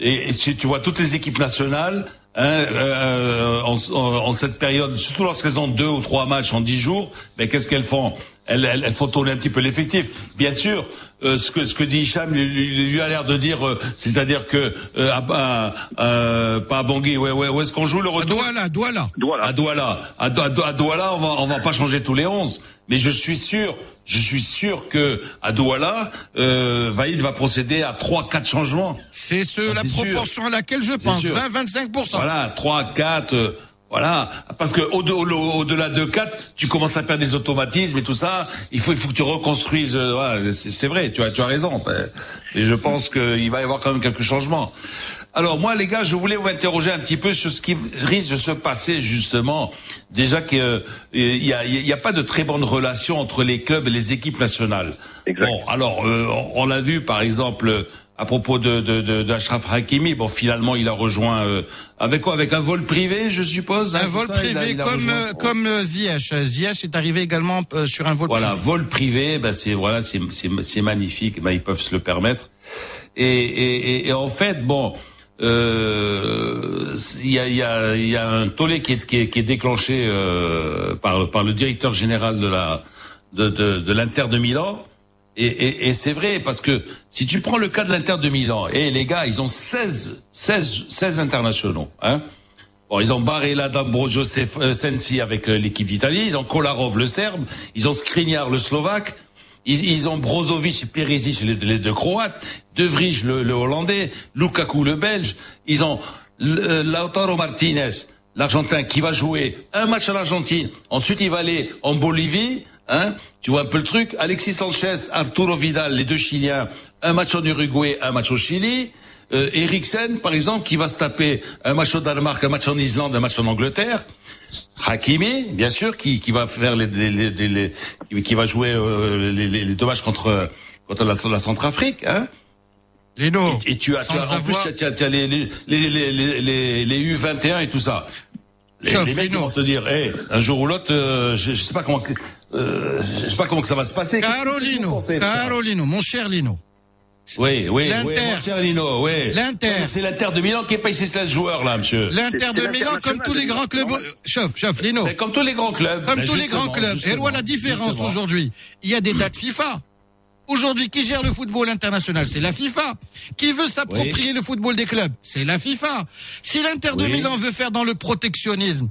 Et, tu vois toutes les équipes nationales hein, euh, en, en- en cette période, surtout lorsqu'elles ont deux ou trois matchs en dix jours, mais qu'est-ce qu'elles font? Elles, elles, elles font tourner un petit peu l'effectif. Bien sûr, euh, ce que ce que dit Hicham lui, lui- lui a l'air de dire, euh, c'est-à-dire que euh, à, à- euh, pas à Bangui, ouais, ouais, où est-ce qu'on joue le
À
retour
Douala, Douala.
Voilà.
à Douala. À, à Do- à Douala, on va, on va pas changer tous les 11. Mais je suis sûr, je suis sûr que à Douala, euh, Vaïd va procéder à trois, quatre changements.
C'est ce,
Ah,
la
sûr.
proportion à laquelle je pense.
sûr.
20-25%.
Voilà, trois, quatre, euh, voilà. Parce que au- au- au- au-delà de quatre, tu commences à perdre des automatismes et tout ça. Il faut, il faut que tu reconstruises. euh, voilà, c'est vrai, tu as, tu as raison. Euh, Et je pense qu'il va y avoir quand même quelques changements. Alors moi, les gars, je voulais vous interroger un petit peu sur ce qui risque de se passer justement. Déjà qu'il y a, il y a pas de très bonne relation entre les clubs et les équipes nationales.
Exact.
Bon, alors euh, on l'a vu par exemple à propos de de, de, d'Achraf Hakimi. Bon, finalement, il a rejoint euh, avec quoi? Avec un vol privé, je suppose. hein,
Un vol
ça Il a-
privé
il a
comme,
rejoint-
euh, comme euh, Ziyech. Ziyech est arrivé également euh, sur un vol
Voilà,
privé.
vol privé, ben c'est voilà, c'est c'est c'est magnifique. Ben ils peuvent se le permettre. Et et, et, et en fait, bon, euh, il y a il y a y a un tollé qui est qui est, qui est déclenché euh, par par le directeur général de la de de, de l'Inter de Milan. Et, et, et c'est vrai parce que si tu prends le cas de l'Inter de Milan, et les gars, ils ont 16 16 16 internationaux, hein. Bon, ils ont Barella, D'Ambrosio, Sef- euh, Sensi avec euh, l'équipe d'Italie. Ils ont Kolarov, le Serbe. Ils ont Skriniar, le Slovaque. Ils, ils ont Brozovic et Perisic, les, les deux Croates. De Vrij, le, le Hollandais. Lukaku, le Belge. Ils ont euh, Lautaro Martinez, l'Argentin, qui va jouer un match à l'Argentine. Ensuite, il va aller en Bolivie. Hein tu vois un peu le truc. Alexis Sanchez, Arturo Vidal, les deux Chiliens. Un match en Uruguay, un match au Chili euh, Eriksen, par exemple, qui va se taper un match au Danemark, un match en Islande, un match en Angleterre. Hakimi, bien sûr, qui, qui va faire les, les, les- les- les- qui va jouer euh, les, les, les deux matchs contre contre la, la Centrafrique, hein.
Leno,
Et tu as, tu as en plus, tu as, tu as les, les, les, les, les, les, les U21 et tout ça. Les, mecs
Lino.
vont te dire, hey, un jour ou l'autre, euh, je, je sais pas comment, euh, je sais pas comment que ça va se passer.
Carolino, Carolino, mon cher Lino.
Oui, oui, mon cher Lino, oui.
L'Inter.
C'est l'Inter de Milan qui paye ses 16 joueurs, là, monsieur.
L'Inter
C'est-
de
c'est
Milan, comme tous les grands clubs, chauffe, chauffe, Lino.
Comme tous les grands clubs.
Comme tous les grands clubs. Et voilà la différence aujourd'hui. Il y a des dates FIFA. Aujourd'hui, qui gère le football international? C'est la FIFA. Qui veut s'approprier le football des clubs? C'est la FIFA. Si l'Inter de
Oui.
Milan veut faire dans le protectionnisme,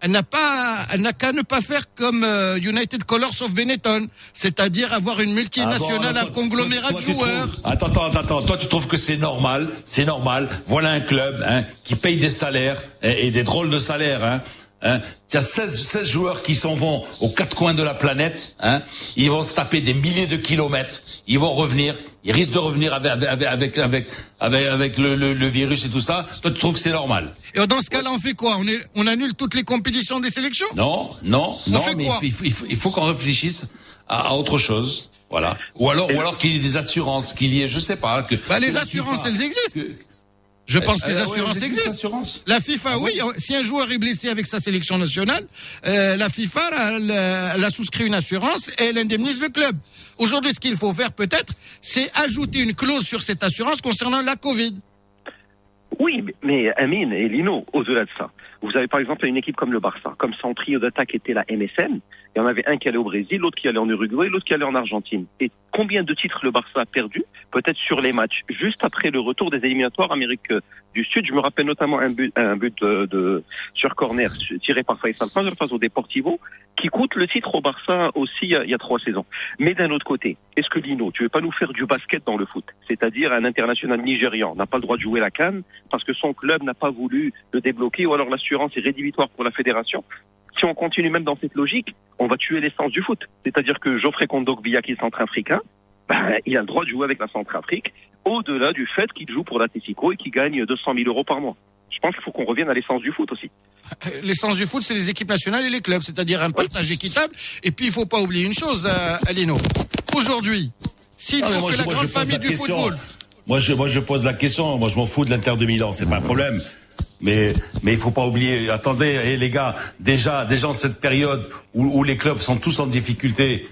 elle n'a pas, elle n'a qu'à ne pas faire comme euh, United Colors of Benetton, c'est-à-dire avoir une multinationale,
Ah
un
toi-
conglomérat
toi-
de
toi,
joueurs.
Attends, attends, attends. Toi, tu trouves que c'est normal C'est normal. Voilà un club hein, qui paye des salaires et, et des drôles de salaires. Hein. Hein. Il y a 16, 16 joueurs qui s'en vont aux quatre coins de la planète. Hein. Ils vont se taper des milliers de kilomètres. Ils vont revenir. Ils risquent de revenir avec avec avec avec, avec, le, le, le virus et tout ça. Toi, tu trouves que c'est normal?
Et dans ce cas-là, on fait quoi? On, est, on annule toutes les compétitions des sélections?
Non, non,
On
non.
fait
mais
quoi?
il faut, il faut, il faut qu'on réfléchisse à, à autre chose. Voilà. Ou alors, ou alors qu'il y ait des assurances, qu'il y ait, je sais pas. Que,
Bah, les assurances, elles existent.
que-
Je pense que les
Euh, ouais,
assurances existent. La FIFA, oui. Si un joueur est blessé avec sa sélection nationale, euh, la FIFA, elle, euh, elle a souscrit une assurance et elle indemnise le club. Aujourd'hui, ce qu'il faut faire peut-être, c'est ajouter une clause sur cette assurance concernant la Covid.
Oui, mais- mais Amine et Lino, au-delà de ça, vous avez par exemple une équipe comme le Barça, comme son trio d'attaque était la MSN, il y en avait un qui allait au Brésil, l'autre qui allait en Uruguay, l'autre qui allait en Argentine. Et combien de titres le Barça a perdu? Peut-être sur les matchs, juste après le retour des éliminatoires Amérique du Sud. Je me rappelle notamment un but, un but de, de- sur corner tiré par Faisal Fajr face au Deportivo, qui coûte le titre au Barça aussi il y a, trois saisons. Mais d'un autre côté, est-ce que Lino, tu veux pas nous faire du basket dans le foot? C'est-à-dire un international nigérian n'a pas le droit de jouer la canne parce que son club n'a pas voulu le débloquer ou alors l'assurance est rédhibitoire pour la fédération. Si on continue même dans cette logique, on va tuer l'essence du foot. C'est-à-dire que Geoffrey Kondogbia, qui est centrafricain, ben, il a le droit de jouer avec la Centrafrique, au-delà du fait qu'il joue pour l'Atletico et qu'il gagne 200 000 euros par mois. Je pense qu'il faut qu'on revienne à l'essence du foot aussi.
Euh, L'essence du foot, c'est les équipes nationales et les clubs, c'est-à-dire un partage équitable. Et puis, il faut pas oublier une chose, euh, Alino. Aujourd'hui, s'il
Ah,
faut
moi,
que
je-
la
moi,
grande famille
la
du
question.
football
Moi je, moi, je pose la question. Moi, je m'en fous de l'Inter de Milan. C'est pas un problème. Mais mais il faut pas oublier. Attendez, eh, les gars, déjà déjà en cette période où, où les clubs sont tous en difficulté,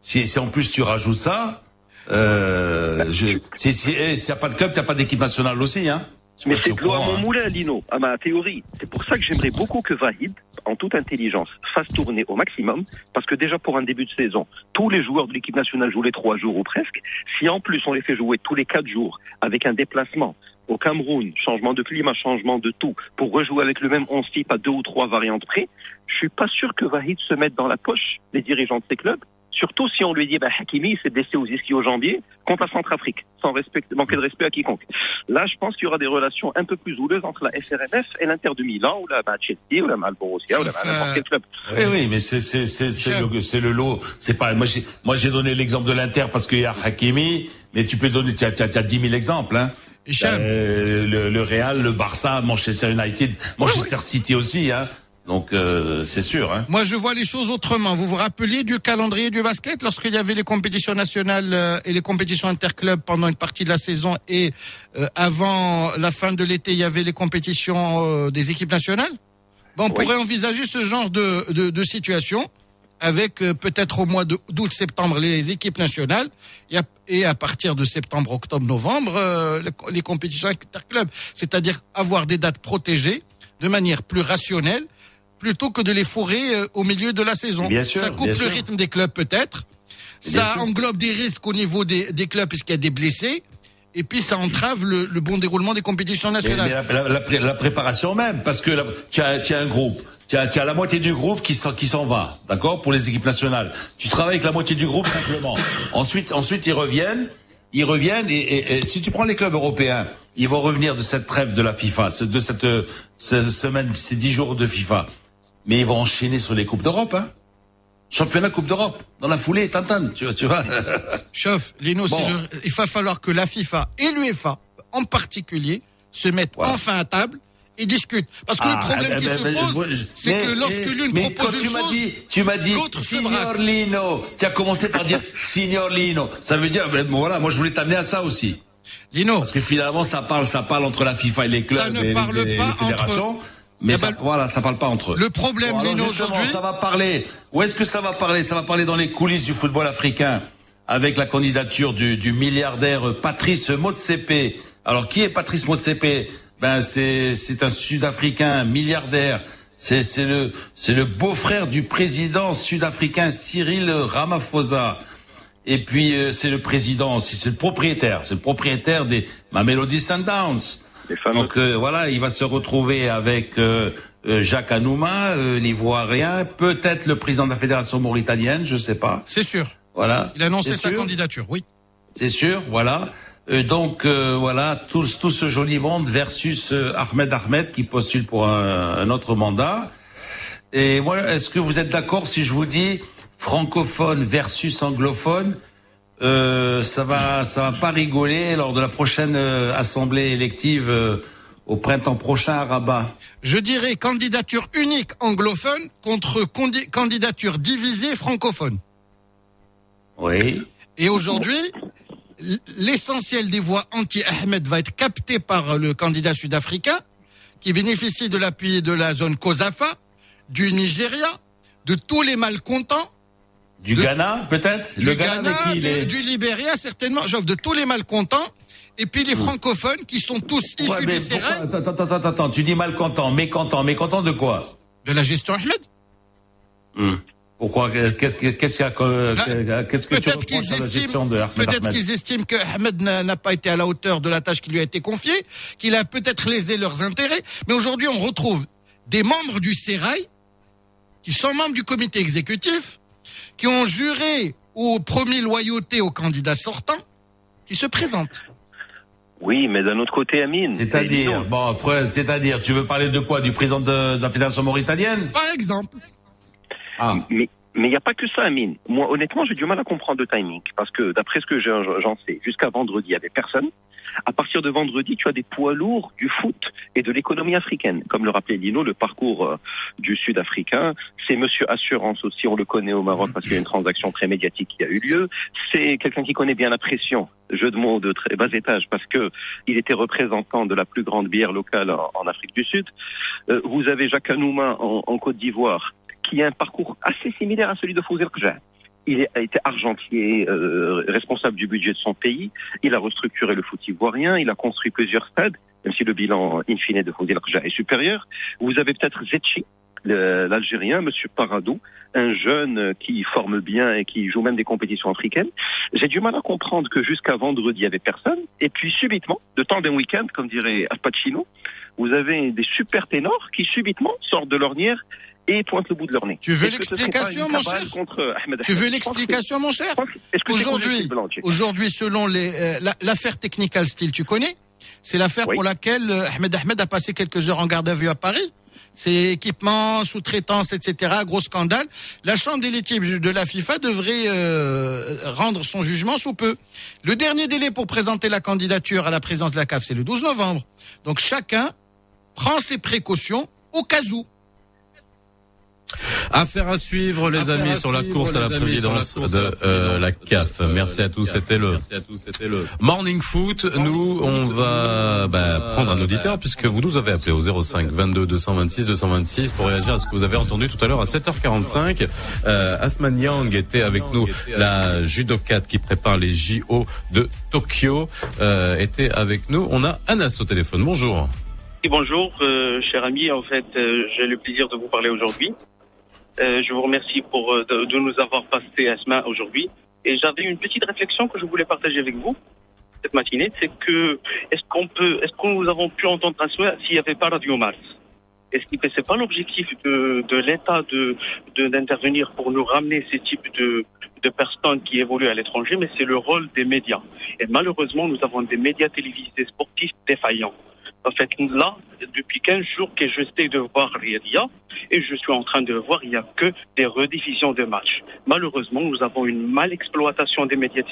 si, si en plus tu rajoutes ça, euh, je, si si eh, s'il n'y a pas de club, il n'y a pas d'équipe nationale aussi, hein.
Mais c'est de
au
l'eau à mon moulin, Lino, à ma théorie. C'est pour ça que j'aimerais beaucoup que Vahid, en toute intelligence, fasse tourner au maximum, parce que déjà pour un début de saison, tous les joueurs de l'équipe nationale jouent les trois jours ou presque. Si en plus on les fait jouer tous les quatre jours, avec un déplacement au Cameroun, changement de climat, changement de tout, pour rejouer avec le même 11 type à deux ou trois variantes près, je suis pas sûr que Vahid se mette dans la poche les dirigeants de ces clubs. Surtout si on lui dit, bah, Hakimi s'est blessé aux ischio-jambiers contre la Centrafrique, sans respect, manquer de respect à quiconque. Là, je pense qu'il y aura des relations un peu plus houleuses entre la FRMF et l'Inter de Milan, ou la bah, Chelsea, ou la Mal Borussia, ou la n'importe quel club.
Oui, oui, mais c'est c'est c'est c'est
Chef.
le c'est le lot. C'est pas moi j'ai moi j'ai donné l'exemple de l'Inter parce qu'il y a Hakimi, mais tu peux donner tu as tu as, tu as 10 000 exemples hein. Euh, le, le Real, le Barça, Manchester United, Manchester City aussi hein. Donc euh, c'est sûr hein.
Moi, je vois les choses autrement. Vous vous rappeliez du calendrier du basket lorsqu'il y avait les compétitions nationales euh, et les compétitions interclubs pendant une partie de la saison et euh, avant la fin de l'été, il y avait les compétitions euh, des équipes nationales? Bon, on
Oui.
pourrait envisager ce genre de, de, de situation avec euh, peut-être au mois de- d'août, septembre les équipes nationales et à, partir de septembre, octobre, novembre euh, les, compétitions interclubs. C'est-à-dire avoir des dates protégées de manière plus rationnelle plutôt que de les fourrer euh, au milieu de la saison.
Bien sûr,
ça coupe
bien
le
sûr.
rythme des clubs peut-être. Ça englobe des risques au niveau des, des clubs puisqu'il y a des blessés. Et puis ça entrave le, le bon déroulement des compétitions
Mais, mais
nationales.
la, la- la pré- la préparation même, parce que tu as, tu as un groupe, tu as, tu as la moitié du groupe qui s'en, qui s'en va, d'accord, pour les équipes nationales. Tu travailles avec la moitié du groupe simplement. ensuite, ensuite ils reviennent, ils reviennent et, et- et si tu prends les clubs européens, ils vont revenir de cette trêve de la FIFA, de cette, euh, cette semaine, ces dix jours de FIFA, mais ils vont enchaîner sur les coupes d'Europe, hein. Championnat Coupe d'Europe, dans la foulée, Tintin, tu vois, tu vois.
Chef, Lino, c'est
Bon.
le- il va falloir que la FIFA et l'UEFA en particulier se mettent enfin à table et discutent. Parce que
Ah,
le problème
eh
qui
ben,
se
ben,
pose, c'est que lorsque l'une propose une
tu
chose,
dit, tu m'as dit,
l'autre se braque.
Lino, tu as commencé par dire Signor Lino. Ça veut dire, ben, voilà, moi je voulais t'amener à ça aussi.
Lino,
Parce que finalement, ça parle, ça parle entre la FIFA et les clubs
Ça ne
et les-
parle
les,
pas
fédérations.
entre-
Mais
Eh
ça,
ben,
voilà, ça parle pas entre eux.
le problème,
Bon,
Lino, aujourd'hui,
ça va parler. Où est-ce que ça va parler? Ça va parler dans les coulisses du football africain avec la candidature du, du milliardaire Patrice Motsepe. Alors, qui est Patrice Motsepe? Ben, c'est c'est un Sud-Africain milliardaire. C'est c'est le c'est le beau-frère du président sud-africain Cyril Ramaphosa. Et puis euh, c'est le président aussi, c'est le propriétaire, c'est le propriétaire des Mamelody Sundowns.
Fameux.
Donc euh, voilà, il va se retrouver avec euh, euh, Jacques Anouma, euh, l'ivoirien, peut-être le président de la fédération mauritanienne, je sais pas.
c'est sûr.
Voilà.
Il a annoncé sa
sûr,
candidature, oui.
C'est sûr, voilà. Euh, donc euh, voilà, tout, tout ce joli monde versus euh, Ahmed Ahmed qui postule pour un, un autre mandat. Et voilà, est-ce que vous êtes d'accord si je vous dis francophone versus anglophone euh, ça va, ça va pas rigoler lors de la prochaine euh, assemblée élective euh, au printemps prochain à Rabat.
Je dirais candidature unique anglophone contre candidature divisée francophone.
Oui.
Et aujourd'hui, l'essentiel des voix anti-Ahmed va être capté par le candidat sud-africain qui bénéficie de l'appui de la zone COSAFA, du Nigeria, de tous les malcontents,
Du
De-
Ghana, peut-être?
du
Le
Ghana,
qui
du Libéria certainement, genre de tous les malcontents, et puis les francophones qui sont tous issus
Ouais, pourquoi-
Sérail,
attends, attends, attends, attends, tu dis malcontent, mécontent, mécontent de quoi?
De la gestion Ahmed.
Pourquoi? Qu'est-ce que qu'est-ce qu'il y a que-
Bah,
qu'est-ce que tu
qu'ils
à la gestion de
peut-être qu'ils estiment que Ahmed n'a n'a pas été à la hauteur de la tâche qui lui a été confiée, qu'il a peut-être lésé leurs intérêts. Mais aujourd'hui, on retrouve des membres du Sérail qui sont membres du comité exécutif, qui ont juré ou promis loyauté aux candidats sortants, qui se présentent.
Oui, mais d'un autre côté, Amine.
C'est-à-dire, bon, après, c'est-à-dire, tu veux parler de quoi? Du président de, de la fédération mauritanienne?
Par exemple,
Ah,
Mais Mais il n'y a pas que ça, Amine. Moi, honnêtement, j'ai du mal à comprendre le timing. Parce que, d'après ce que j'en sais, jusqu'à vendredi, il n'y avait personne. À partir de vendredi, tu as des poids lourds du foot et de l'économie africaine. Comme le rappelait Lino, le parcours euh, du Sud-Africain, c'est Monsieur Assurance aussi, on le connaît au Maroc parce qu'il y a une transaction très médiatique qui a eu lieu. C'est quelqu'un qui connaît bien la pression, jeu de mots de très bas étage, parce que il était représentant de la plus grande bière locale en, Afrique du Sud. Euh, vous avez Jacques Anouma en, Côte d'Ivoire, qui a un parcours assez similaire à celui de Fouzer Kja il a été argentier, euh, responsable du budget de son pays. Il a restructuré le foot ivoirien. Il a construit plusieurs stades, même si le bilan in fine de Fouzi est supérieur. Vous avez peut-être Zetchi, l'Algérien, Monsieur Paradou, un jeune qui forme bien et qui joue même des compétitions africaines. J'ai du mal à comprendre que jusqu'à vendredi, il y avait personne. Et puis subitement, de temps d'un week-end, comme dirait Al Pacino, vous avez des super ténors qui subitement sortent de l'ornière et pointent le bout de leur nez.
Tu veux l'explication, mon cher Tu veux l'explication, mon cher Aujourd'hui, aujourd'hui, selon euh, l'affaire Technical Steel, tu connais C'est l'affaire pour laquelle euh, Ahmed Ahmed a passé quelques heures en garde à vue à Paris. C'est équipements, sous-traitance, etc. Gros scandale. La Chambre d'élective de la FIFA devrait euh, rendre son jugement sous peu. Le dernier délai pour présenter la candidature à la présidence de la CAF, c'est le 12 novembre. Donc chacun prend ses précautions au cas où.
Affaire à suivre, les amis, sur la course à la présidence de euh, la CAF. Merci à tous. C'était le, Morning Foot. Nous, on va bah, prendre un auditeur puisque vous nous avez appelé au 05 22 226 226 pour réagir à ce que vous avez entendu tout à l'heure à 7h45. Euh, Asman Yang était avec nous, la judokate qui prépare les JO de Tokyo, euh, était avec nous. On a Anas au téléphone. Bonjour.
bonjour, euh, cher ami. En fait, euh, j'ai le plaisir de vous parler aujourd'hui. Euh, je vous remercie pour euh, de, nous avoir passé Asma aujourd'hui. Et j'avais une petite réflexion que je voulais partager avec vous cette matinée, c'est que est-ce qu'on peut, est-ce qu'on nous avons pu entendre Asma s'il n'y avait pas Radio Mars? Est-ce que c'est pas l'objectif de, de l'État de d'intervenir pour nous ramener ces types de de personnes qui évoluent à l'étranger, mais c'est le rôle des médias. Et malheureusement, nous avons des médias télévisés sportifs défaillants. En fait, là, depuis 15 jours que j'essaie de voir Riyadiyah, et je suis en train de voir, il n'y a que des rediffusions de matchs. Malheureusement, nous avons une mal exploitation des médias.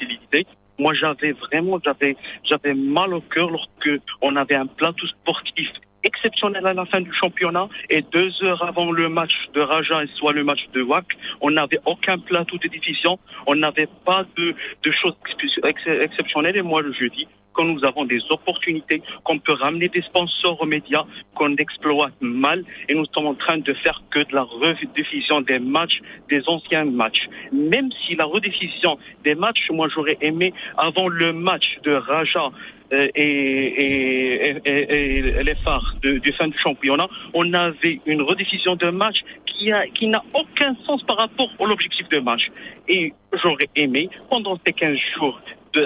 Moi, j'avais vraiment, j'avais, j'avais mal au cœur lorsque on avait un plateau sportif exceptionnel à la fin du championnat et deux heures avant le match de Raja et soit le match de WAC, on n'avait aucun plateau de diffusion, on n'avait pas de, de choses exceptionnelles et moi je dis quand nous avons des opportunités, qu'on peut ramener des sponsors aux médias, qu'on exploite mal, et nous sommes en train de faire que de la rediffusion des matchs, des anciens matchs. Même si la rediffusion des matchs, moi j'aurais aimé avant le match de Raja euh, et, et, les phares du fin du championnat, on avait une rediffusion de match qui a qui n'a aucun sens par rapport à l'objectif de match. Et j'aurais aimé, pendant ces 15 jours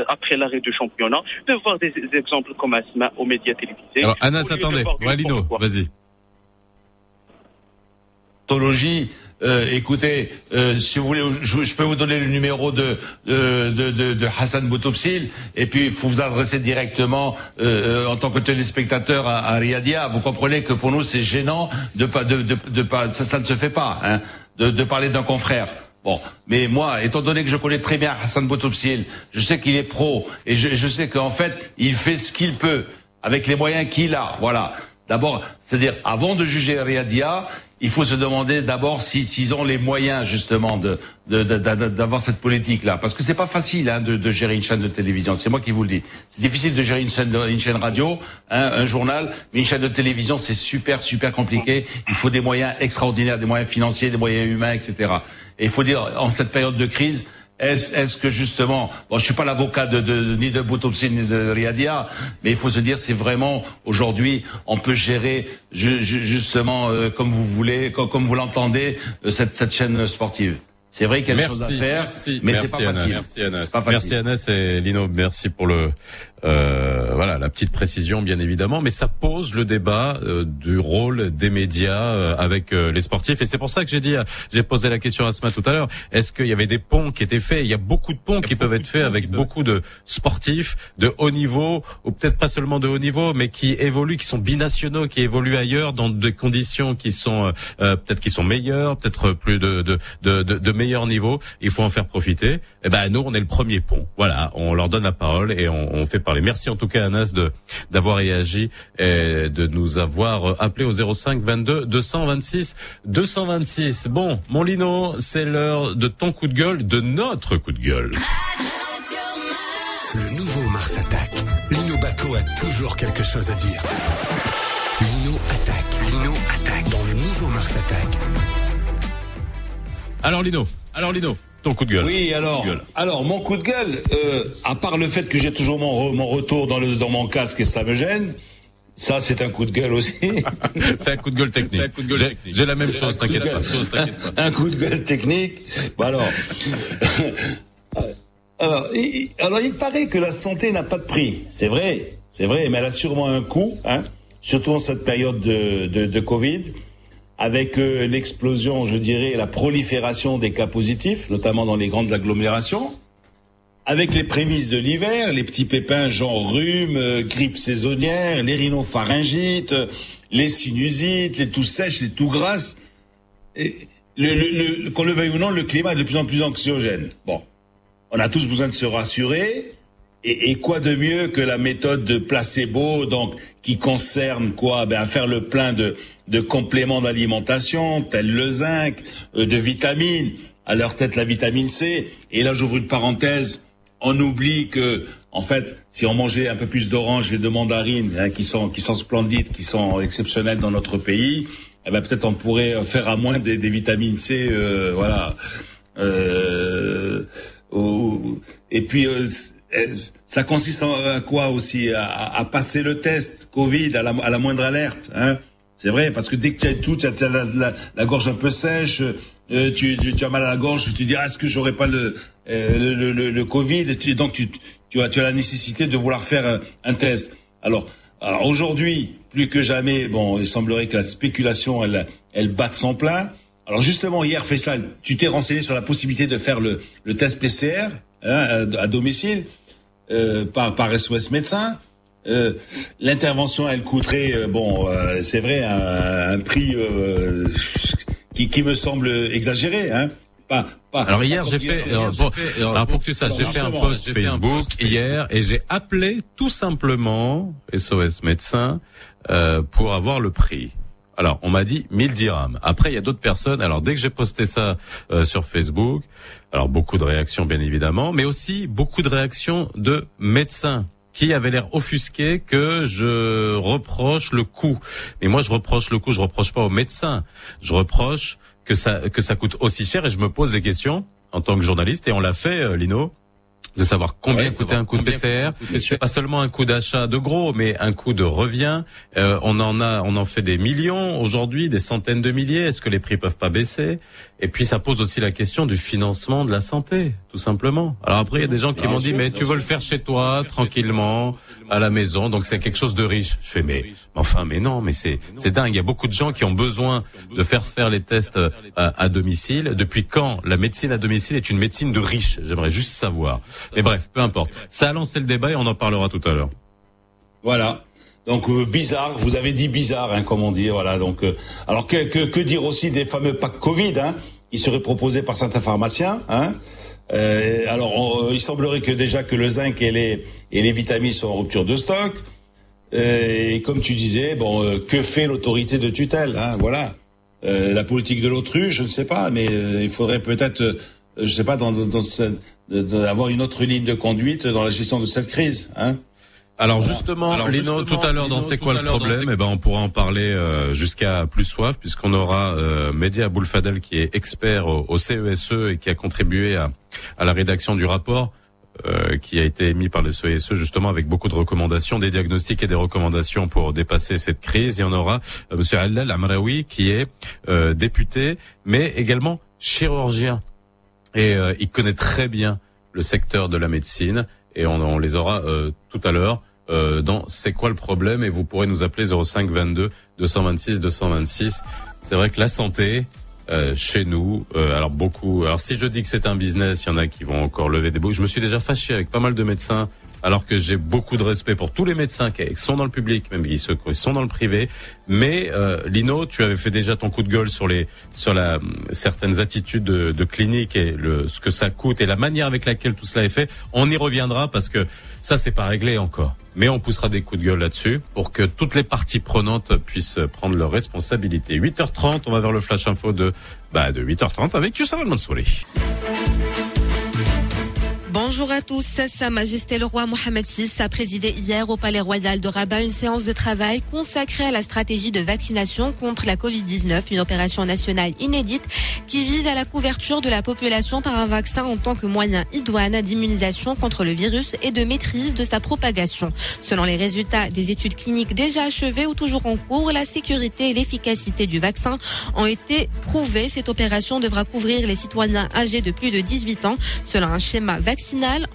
après l'arrêt du championnat, de voir des, exemples comme Asma aux médias télévisés.
Alors, Anas, attendez. Walino, vas-y.
Euh, écoutez, euh, si vous voulez, je, peux vous donner le numéro de de, de, de Hassan Boutopsil, et puis il faut vous adresser directement euh, en tant que téléspectateur à, à Riadia. Vous comprenez que pour nous c'est gênant de pas de, de, de, pas ça, ça ne se fait pas hein, de, de parler d'un confrère. Bon, mais moi, étant donné que je connais très bien Hassan Boutopsil, je sais qu'il est pro et je, je sais qu'en fait, il fait ce qu'il peut avec les moyens qu'il a. Voilà. D'abord, c'est-à-dire, avant de juger Riadia, il faut se demander d'abord s'ils ont les moyens justement de d'avoir cette politique là, parce que c'est pas facile hein, de, de, gérer une chaîne de télévision. C'est moi qui vous le dis. C'est difficile de gérer une chaîne, une chaîne radio, hein, un journal, mais une chaîne de télévision c'est super super compliqué. Il faut des moyens extraordinaires, des moyens financiers, des moyens humains, etc. Et il faut dire en cette période de crise, est-ce est que justement, bon, je suis pas l'avocat de, de, ni de Boutopsi ni de Riadia, mais il faut se dire, c'est vraiment aujourd'hui, on peut gérer justement euh, comme vous voulez, comme, comme vous l'entendez, euh, cette, cette chaîne sportive. C'est vrai qu'il y a des choses à faire, mais c'est pas, facile. Merci
Anas. Merci Anas et Lino, merci pour le euh, voilà la petite précision bien évidemment, mais ça pose le débat euh, du rôle des médias euh, avec les sportifs et c'est pour ça que j'ai dit j'ai posé la question à Asma tout à l'heure. Est-ce qu'il y avait des ponts qui étaient faits? Il y a beaucoup de ponts qui peuvent être faits avec beaucoup de sportifs de haut niveau ou peut-être pas seulement de haut niveau, mais qui évoluent, qui sont binationaux, qui évoluent ailleurs dans des conditions qui sont peut-être qui sont meilleures, peut-être plus de de de, de meilleur niveau. Il faut en faire profiter. Eh ben nous, on est le premier pont. Voilà, on leur donne la parole et on, on fait parler. Merci en tout cas Anas de d'avoir réagi et de nous avoir appelé au 05 22 226 226. Bon, mon Lino, c'est l'heure de ton coup de gueule, de notre coup de gueule.
Le nouveau Mars attaque. Lino Baco a toujours quelque chose à dire. Lino attaque. Lino attaque. Dans le nouveau Mars attaque.
Alors Lino, alors Lino, ton coup de gueule.
Oui, alors,
Coup de gueule.
alors mon coup de gueule, euh, à part le fait que j'ai toujours mon, re- mon retour dans, le, dans mon casque et ça me gêne, ça c'est un coup de gueule aussi.
C'est un coup de gueule technique.
C'est un coup de gueule
J'ai-
technique.
J'ai la même chose, t'inquiète pas.
gueule.
Chose, t'inquiète pas.
un coup de gueule technique. Bon alors, alors, il, alors il paraît que la santé n'a pas de prix. C'est vrai, c'est vrai, mais elle a sûrement un coût, hein, surtout en cette période de, de, de Covid, avec euh, l'explosion, je dirais, la prolifération des cas positifs, notamment dans les grandes agglomérations. Avec les prémices de l'hiver, les petits pépins genre rhume, euh, grippe saisonnière, les rhinopharyngites, euh, les sinusites, les toux sèches, les toux grasses. Le, qu'on le veuille ou non, le climat est de plus en plus anxiogène. Bon, on a tous besoin de se rassurer. Et, quoi de mieux que la méthode de placebo, donc qui concerne quoi? Ben à faire le plein de, de compléments d'alimentation, tels le zinc, euh, de vitamines, à leur tête la vitamine C. Et là, j'ouvre une parenthèse. On oublie que, en fait, si on mangeait un peu plus d'oranges et de mandarines, hein, qui sont qui sont splendides, qui sont exceptionnelles dans notre pays, eh ben peut-être on pourrait faire à moins des, des vitamines C, euh, voilà. Euh, au- et puis euh, ça consiste à quoi aussi? À, à passer le test Covid à la, à la moindre alerte. Hein? C'est vrai parce que dès que tu as tout, tu as la, gorge un peu sèche, euh, tu, tu, tu as mal à la gorge, tu te dis ah, est-ce que j'aurais pas le, euh, le, le, le- Covid et tu, donc tu, tu as tu as la nécessité de vouloir faire un, un test. Alors alors aujourd'hui, plus que jamais, bon, il semblerait que la spéculation, elle, elle batte son plein. Alors justement, hier, Faisal, tu t'es renseigné sur la possibilité de faire le, le test PCR hein, à, à domicile euh, par, par SOS médecin. Euh, L'intervention, elle coûterait, euh, bon, euh, c'est vrai, un, un prix euh, qui, qui me semble exagéré. Hein. Pas, pas,
Alors hier j'ai fait,
hier,
alors, pour,
fait-
alors pour que tu saches, j'ai fait un post
un
Facebook
post
hier et j'ai appelé tout simplement SOS médecin euh, pour avoir le prix. Alors on m'a dit 1000 dirhams. Après il y a d'autres personnes. Alors dès que j'ai posté ça euh, sur Facebook, alors beaucoup de réactions bien évidemment, mais aussi beaucoup de réactions de médecins qui avaient l'air offusqués que je reproche le coût. Mais moi je reproche le coût, je reproche pas aux médecins. Je reproche que ça que ça coûte aussi cher et je me pose des questions en tant que journaliste et on l'a fait euh, Lino de savoir combien
Ouais,
coûtait un coup de PCR, pas seulement un coût d'achat de gros, mais un coût de revient. Euh, on en a, on en fait des millions aujourd'hui, des centaines de milliers. Est-ce que les prix peuvent pas baisser? Et puis ça pose aussi la question du financement de la santé, tout simplement. Alors après, il y a des gens qui m'ont dit, mais tu veux le faire chez toi, tranquillement, à la maison, donc c'est quelque chose de riche. Je fais, mais enfin, mais non, mais c'est c'est dingue. Il y a beaucoup de gens qui ont besoin de faire faire les tests euh, à, à domicile. Depuis quand la médecine à domicile est une médecine de riches J'aimerais juste savoir. Mais bref, peu importe. Ça a lancé le débat et on en parlera tout à l'heure.
Voilà. Donc euh, bizarre, vous avez dit bizarre, hein, comme on dit. Voilà. Donc, euh, alors que, que, que dire aussi des fameux packs Covid, hein, qui seraient proposés par certains pharmaciens. Hein? Euh, alors, on- il semblerait que déjà que le zinc et les et les vitamines sont en rupture de stock. Et comme tu disais, bon, que fait l'autorité de tutelle hein, Voilà. La politique de l'autruche, je ne sais pas, mais il faudrait peut-être, je sais pas, dans, dans, dans ce- de- de- avoir une autre ligne de conduite dans la gestion de cette crise. Hein
Alors justement,
Alors,
Lino,
justement,
tout à l'heure dans C'est quoi le problème Eh ben, on pourra en parler euh, jusqu'à plus soif, puisqu'on aura euh, Mehdi Aboulfadel qui est expert au, au CESE et qui a contribué à, à la rédaction du rapport. euh, qui a été émis par le CESE justement avec beaucoup de recommandations, des diagnostics et des recommandations pour dépasser cette crise. Et on aura euh, Monsieur Allal Amraoui qui est euh, député, mais également chirurgien. Et euh, il connaît très bien le secteur de la médecine et on, on les aura euh, tout à l'heure euh, dans C'est quoi le problème? Et vous pourrez nous appeler 05 22 226 226. C'est vrai que la santé euh, chez nous, euh, alors beaucoup. Alors si je dis que c'est un business, il y en a qui vont encore lever des bouts. Je me suis déjà fâché avec pas mal de médecins alors que j'ai beaucoup de respect pour tous les médecins qui sont dans le public, même qui sont dans le privé. Mais euh, Lino, tu avais fait déjà ton coup de gueule sur les sur la certaines attitudes de, de clinique et le ce que ça coûte et la manière avec laquelle tout cela est fait. On y reviendra parce que ça c'est pas réglé encore. Mais on poussera des coups de gueule là-dessus pour que toutes les parties prenantes puissent prendre leurs responsabilités. 8h30, on va vers le flash info de bah de 8h30 avec Youssef Mansouri.
Bonjour à tous. Sa Majesté le roi Mohamed VI a présidé hier au Palais Royal de Rabat une séance de travail consacrée à la stratégie de vaccination contre la Covid-19, une opération nationale inédite qui vise à la couverture de la population par un vaccin en tant que moyen idoine d'immunisation contre le virus et de maîtrise de sa propagation. Selon les résultats des études cliniques déjà achevées ou toujours en cours, la sécurité et l'efficacité du vaccin ont été prouvées. Cette opération devra couvrir les citoyens âgés de plus de 18 ans selon un schéma vaccinal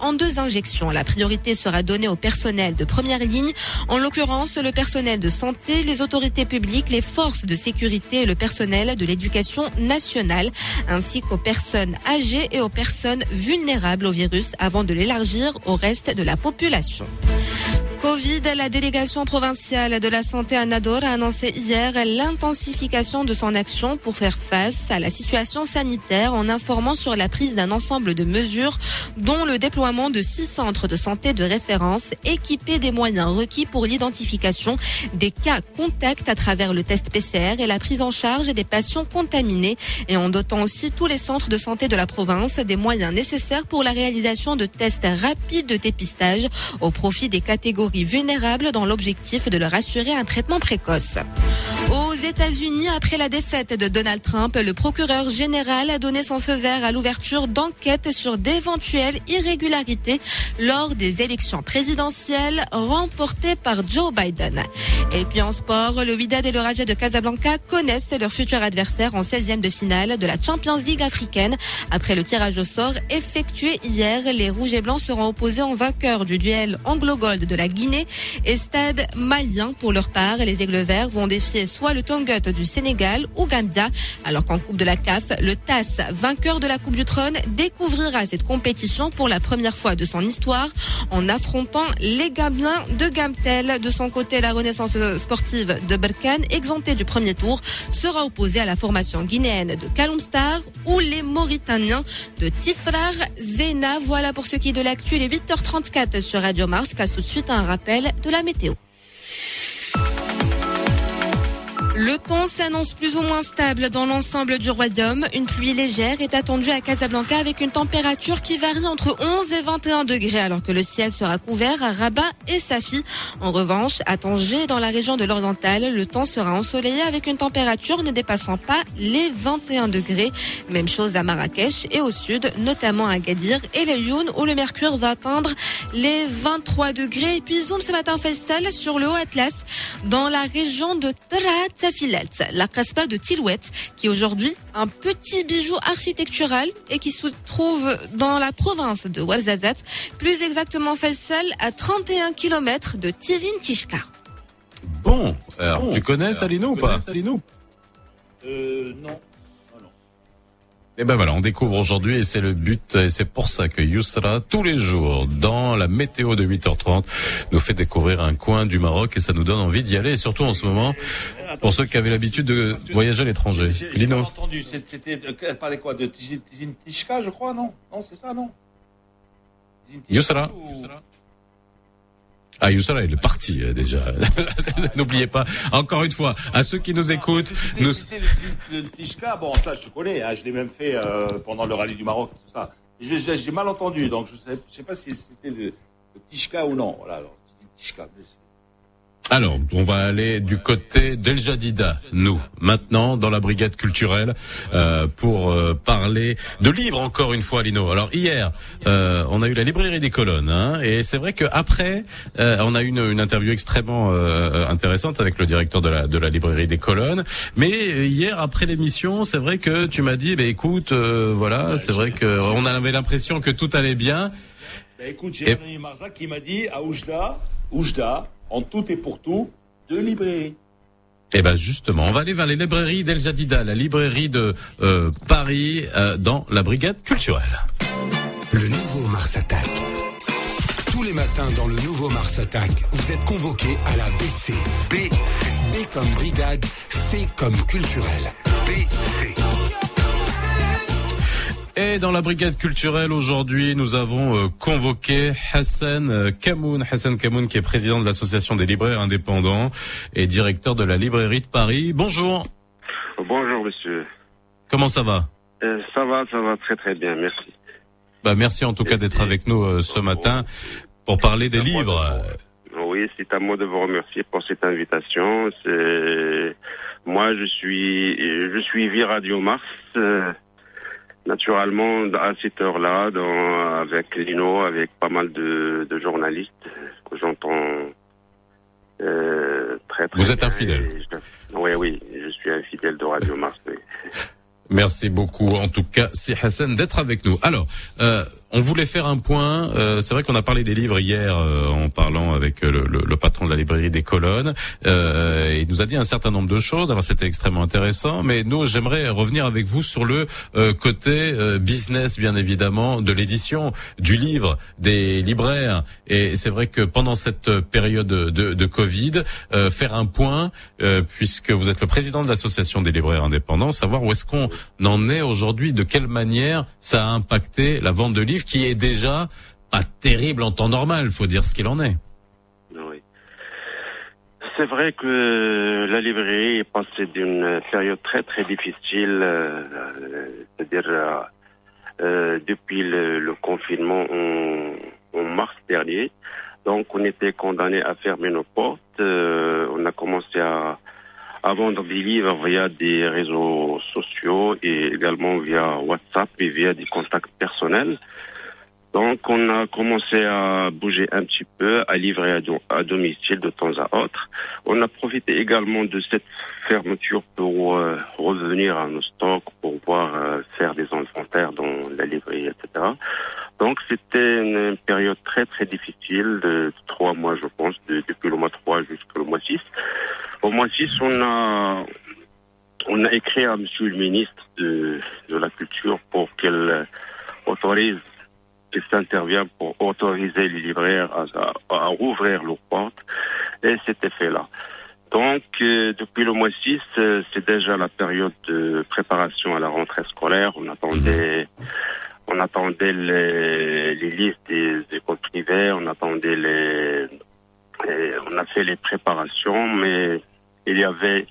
en deux injections. La priorité sera donnée au personnel de première ligne, en l'occurrence le personnel de santé, les autorités publiques, les forces de sécurité et le personnel de l'éducation nationale, ainsi qu'aux personnes âgées et aux personnes vulnérables au virus avant de l'élargir au reste de la population. Covid, la délégation provinciale de la santé à Nador a annoncé hier l'intensification de son action pour faire face à la situation sanitaire en informant sur la prise d'un ensemble de mesures dont le déploiement de six centres de santé de référence équipés des moyens requis pour l'identification des cas contacts à travers le test PCR et la prise en charge des patients contaminés et en dotant aussi tous les centres de santé de la province des moyens nécessaires pour la réalisation de tests rapides de dépistage au profit des catégories vulnérables dans l'objectif de leur assurer un traitement précoce. Aux États-Unis, après la défaite de Donald Trump, le procureur général a donné son feu vert à l'ouverture d'enquêtes sur d'éventuelles irrégularités lors des élections présidentielles remportées par Joe Biden. Et puis en sport, le Wydad et le Raja de Casablanca connaissent leur futur adversaire en 16e de finale de la Champions League africaine. Après le tirage au sort effectué hier, les Rouges et Blancs seront opposés en vainqueur du duel anglo-gold de la Guinée et stade malien pour leur part. Les Aigles Verts vont défier soit le Tongut du Sénégal ou Gambia, alors qu'en Coupe de la CAF, le TAS, vainqueur de la Coupe du Trône, découvrira cette compétition pour la première fois de son histoire en affrontant les Gambiens de Gamtel. De son côté, la Renaissance sportive de Berkane, exemptée du premier tour, sera opposée à la formation guinéenne de Kalumstar ou les Mauritaniens de Tifrar Zena. Voilà pour ce qui est de l'actu, les 8h34 sur Radio Mars. Passe tout de suite un rappel de la météo. Le temps s'annonce plus ou moins stable dans l'ensemble du royaume. Une pluie légère est attendue à Casablanca avec une température qui varie entre 11 et 21 degrés alors que le ciel sera couvert à Rabat et Safi. En revanche, à Tanger, dans la région de l'Oriental, le temps sera ensoleillé avec une température ne dépassant pas les 21 degrés. Même chose à Marrakech et au sud, notamment à Gadir et les Youn où le mercure va atteindre les 23 degrés. Et puis zoom ce matin Faisal sur le Haut Atlas dans la région de La caspa de Tilouette, qui est aujourd'hui un petit bijou architectural et qui se trouve dans la province de Ouarzazate, plus exactement Faisal, à 31 km de Tizin Tishka.
Bon, alors tu connais Salino ou pas
Salino? Euh, non.
Et ben voilà, on découvre aujourd'hui et c'est le but et c'est pour ça que Yousra, tous les jours, dans la météo de 8h30, nous fait découvrir un coin du Maroc et ça nous donne envie d'y aller, et surtout en ce moment, pour ceux qui avaient l'habitude de voyager à l'étranger. Lino.
entendu. C'était, elle parlait quoi De Tizin Tishka, je crois, non? Non, c'est ça, non?
Yousra. Ah, Youssala, il est parti euh, déjà. N'oubliez pas, encore une fois, à ceux qui nous écoutent,
Si c'est
nous...
si c'est le, le Tishka, bon, ça, je connais. hein, je l'ai même fait euh, pendant le rallye du Maroc, tout ça. J'ai- mal entendu, donc je sais, je sais pas si c'était le, le Tishka ou non. Voilà, alors, Tishka.
Alors, on va aller du côté d'El Jadida, nous, maintenant, dans la brigade culturelle, euh, pour euh, parler de livres encore une fois, Lino. Alors hier, euh, on a eu la librairie des colonnes, hein, et c'est vrai qu'après, euh, on a eu une, une interview extrêmement euh, intéressante avec le directeur de la, de la librairie des colonnes. Mais hier, après l'émission, c'est vrai que tu m'as dit, bah, écoute, euh, voilà, c'est vrai que on avait l'impression que tout allait bien.
Ben, écoute, j'ai un ami Marzac qui m'a dit à Oujda, Oujda, en tout et pour tout, deux librairies.
Eh ben justement, on va aller vers les librairies d'El Jadida, la librairie de euh, Paris, euh, dans la brigade culturelle.
Le nouveau Mars Attack. Tous les matin dans le nouveau Mars Attack, vous êtes convoqué à la BC. B. B comme brigade, C comme culturel. BC.
Et dans la brigade culturelle aujourd'hui, nous avons euh, convoqué Hassan euh, Kamoun, Hassan Kamoun qui est président de l'association des libraires indépendants et directeur de la librairie de Paris. Bonjour.
Bonjour monsieur.
Comment ça va?
Euh, Ça va, ça va très très bien, merci.
Bah merci en tout cas d'être avec nous ce matin pour parler des livres.
Oui, c'est à moi de vous remercier pour cette invitation. C'est moi, je suis, je suis Radio Mars naturellement, à cette heure-là, avec Lino, avec pas mal de, journalistes que j'entends euh, très, très
Vous êtes un fidèle
Oui, oui, je suis un fidèle de Radio Mars.
Merci beaucoup, en tout cas, si Hassan, d'être avec nous. Alors, euh, on voulait faire un point. Euh, c'est vrai qu'on a parlé des livres hier euh, en parlant avec euh, le, le, le, patron de la librairie des colonnes. il nous a dit un certain nombre de choses. Alors c'était extrêmement intéressant. Mais nous, j'aimerais revenir avec vous sur le côté business, bien évidemment, de l'édition du livre des libraires. Et c'est vrai que pendant cette période de, de Covid, faire un point, puisque vous êtes le président de l'association des libraires indépendants, savoir où est-ce qu'on en est aujourd'hui, de quelle manière ça a impacté la vente de livres qui est déjà pas terrible en temps normal, faut dire ce qu'il en est.
Oui. C'est vrai que la librairie est passée d'une période très très difficile, euh, c'est-à-dire euh, euh, depuis le, confinement en, mars dernier. Donc on était condamné à fermer nos portes. on a commencé à, à vendre des livres via des réseaux sociaux et également via WhatsApp et via des contacts personnels. Donc, on a commencé à bouger un petit peu, à livrer à, domicile de temps à autre. On a profité également de cette fermeture pour euh, revenir à nos stocks, pour pouvoir euh, faire des inventaires dans la librairie, etc. Donc, c'était une période très, très difficile de trois mois, je pense, depuis le mois 3 jusqu'au mois 6. Au mois 6, on a, on a écrit à Monsieur le ministre de, la Culture pour qu'elle autorise qui s'intervient pour autoriser les libraires à, à, rouvrir leurs portes. Et c'était fait là. Donc, euh, depuis le mois 6, euh, c'est déjà la période de préparation à la rentrée scolaire. On attendait, on attendait les, les listes des écoles privées, on attendait les, on a fait les préparations, mais il y avait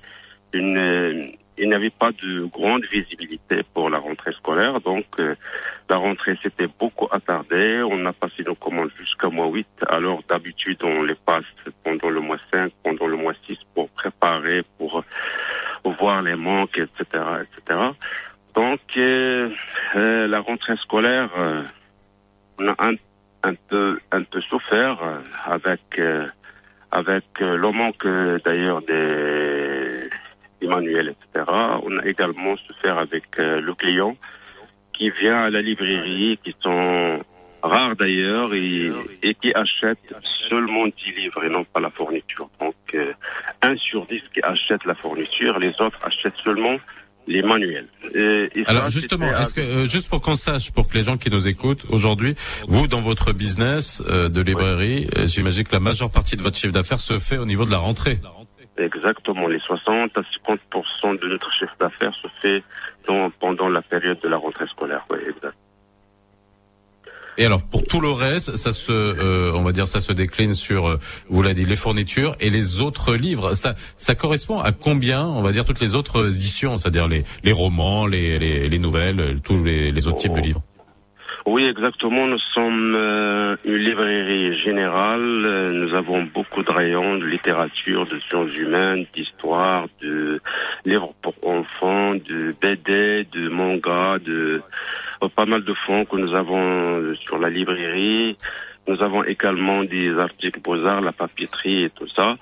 une, il n'y avait pas de grande visibilité pour la rentrée scolaire, donc euh, la rentrée s'était beaucoup attardée. On a passé nos commandes jusqu'à mois 8, alors d'habitude on les passe pendant le mois 5, pendant le mois 6 pour préparer, pour voir les manques, etc. etc. Donc euh, euh, la rentrée scolaire, on a un, un, peu, un peu souffert avec, avec le manque d'ailleurs des Emmanuel, etc. On a également souffert avec euh, le client qui vient à la librairie, qui sont rares d'ailleurs, et, qui achètent seulement 10 livres et non pas la fourniture. Donc, euh, un sur 10 qui achètent la fourniture, les autres achètent seulement les manuels.
Alors justement, est-ce que euh, juste pour qu'on sache, pour que les gens qui nous écoutent aujourd'hui, vous dans votre business de librairie, j'imagine que la majeure partie de votre chiffre d'affaires se fait au niveau de la rentrée.
Exactement, les 60 à 50 de notre chiffre d'affaires se fait pendant la période de la rentrée scolaire. Oui, exact.
Et alors pour tout le reste, ça se, euh, on va dire, ça se décline sur, euh, vous l'avez dit, les fournitures et les autres livres. Ça, ça correspond à combien, on va dire, toutes les autres éditions, c'est-à-dire les, les romans, les, les, les nouvelles, tous les, les autres types de livres?
Oui, exactement. Nous sommes euh, une librairie générale. Euh, nous avons beaucoup de rayons de littérature, de sciences humaines, d'histoire, de livres pour enfants, de BD, de manga, de euh, pas mal de fonds que nous avons sur la librairie. Nous avons également des articles beaux-arts, la papeterie et tout ça.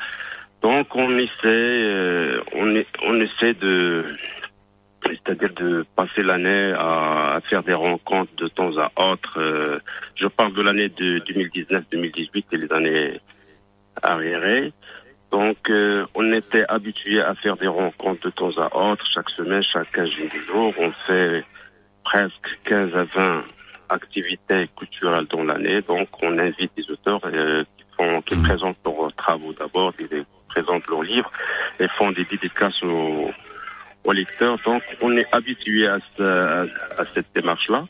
Donc on essaie, on, on essaie de c'est-à-dire de passer l'année à, faire des rencontres de temps à autre. Euh, je parle de l'année de 2019-2018 et les années arriérées. Donc, euh, on était habitué à faire des rencontres de temps à autre, chaque semaine, chaque 15 jours. On fait presque 15 à 20 activités culturelles dans l'année. Donc, on invite des auteurs euh, qui, font, qui
Mhm.
présentent leurs travaux d'abord, qui présentent leurs livres et font des dédicaces aux, aux lecteurs. Donc, on est habitué à, à, à cette démarche-là.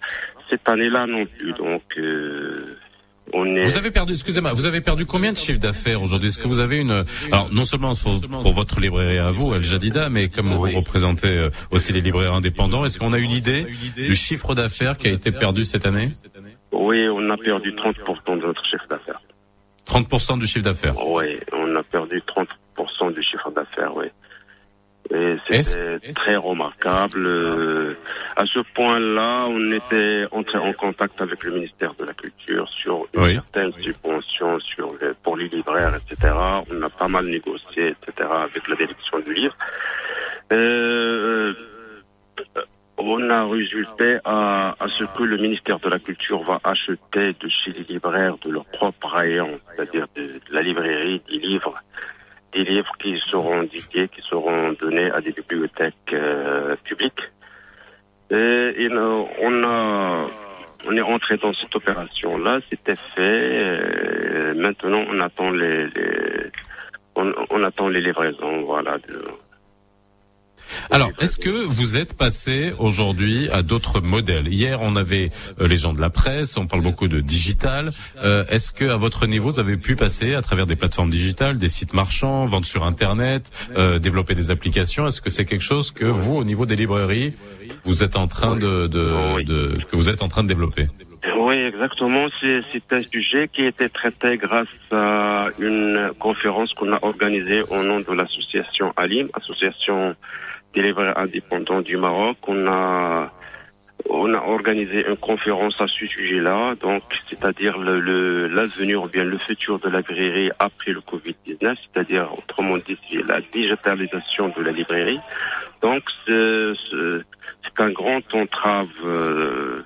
Cette année-là non plus. Donc, euh, on est.
Vous avez perdu, excusez-moi, vous avez perdu combien de chiffre d'affaires aujourd'hui? Est-ce que vous avez une, alors non seulement pour, pour votre librairie à vous, El Jadida, mais comme vous représentez euh, aussi les libraires indépendants, est-ce qu'on a une idée du chiffre d'affaires qui a été perdu cette année?
Oui, on a perdu 30% de notre chiffre d'affaires.
30% du chiffre d'affaires.
Oui, on a perdu 30% du chiffre d'affaires, oui. Et c'était très remarquable. Euh, À ce point-là, on était entré en contact avec le ministère de la Culture sur une
Oui.
certaine subvention sur les- pour les libraires, etc. On a pas mal négocié, etc. avec la direction du livre. Euh, on a résulté à, à ce que le ministère de la Culture va acheter de chez les libraires de leur propre rayon, c'est-à-dire de, de la librairie, des livres, des livres qui seront dédiés, qui seront donnés à des bibliothèques euh, publiques. Et, nous- on a, on est entré dans cette opération-là, c'était fait. euh, maintenant, on attend les, les- on, on attend les livraisons, voilà.
Alors, est-ce que vous êtes passé aujourd'hui à d'autres modèles? Hier, on avait euh, les gens de la presse, on parle beaucoup de digital. Euh, est-ce que à votre niveau, vous avez pu passer à travers des plateformes digitales, des sites marchands, vendre sur Internet, euh, développer des applications? Est-ce que c'est quelque chose que vous, au niveau des librairies, vous êtes en train de, de, de- que vous êtes en train de développer?
Oui, exactement. C'est c'est un sujet qui a été traité grâce à une conférence qu'on a organisée au nom de l'association Alim, association des libraires indépendants du Maroc. On a on a organisé une conférence à ce sujet-là, donc c'est-à-dire le l'avenir ou bien le futur de la librairie après le Covid-19, c'est-à-dire autrement dit la digitalisation de la librairie. Donc c'est un grand entrave euh,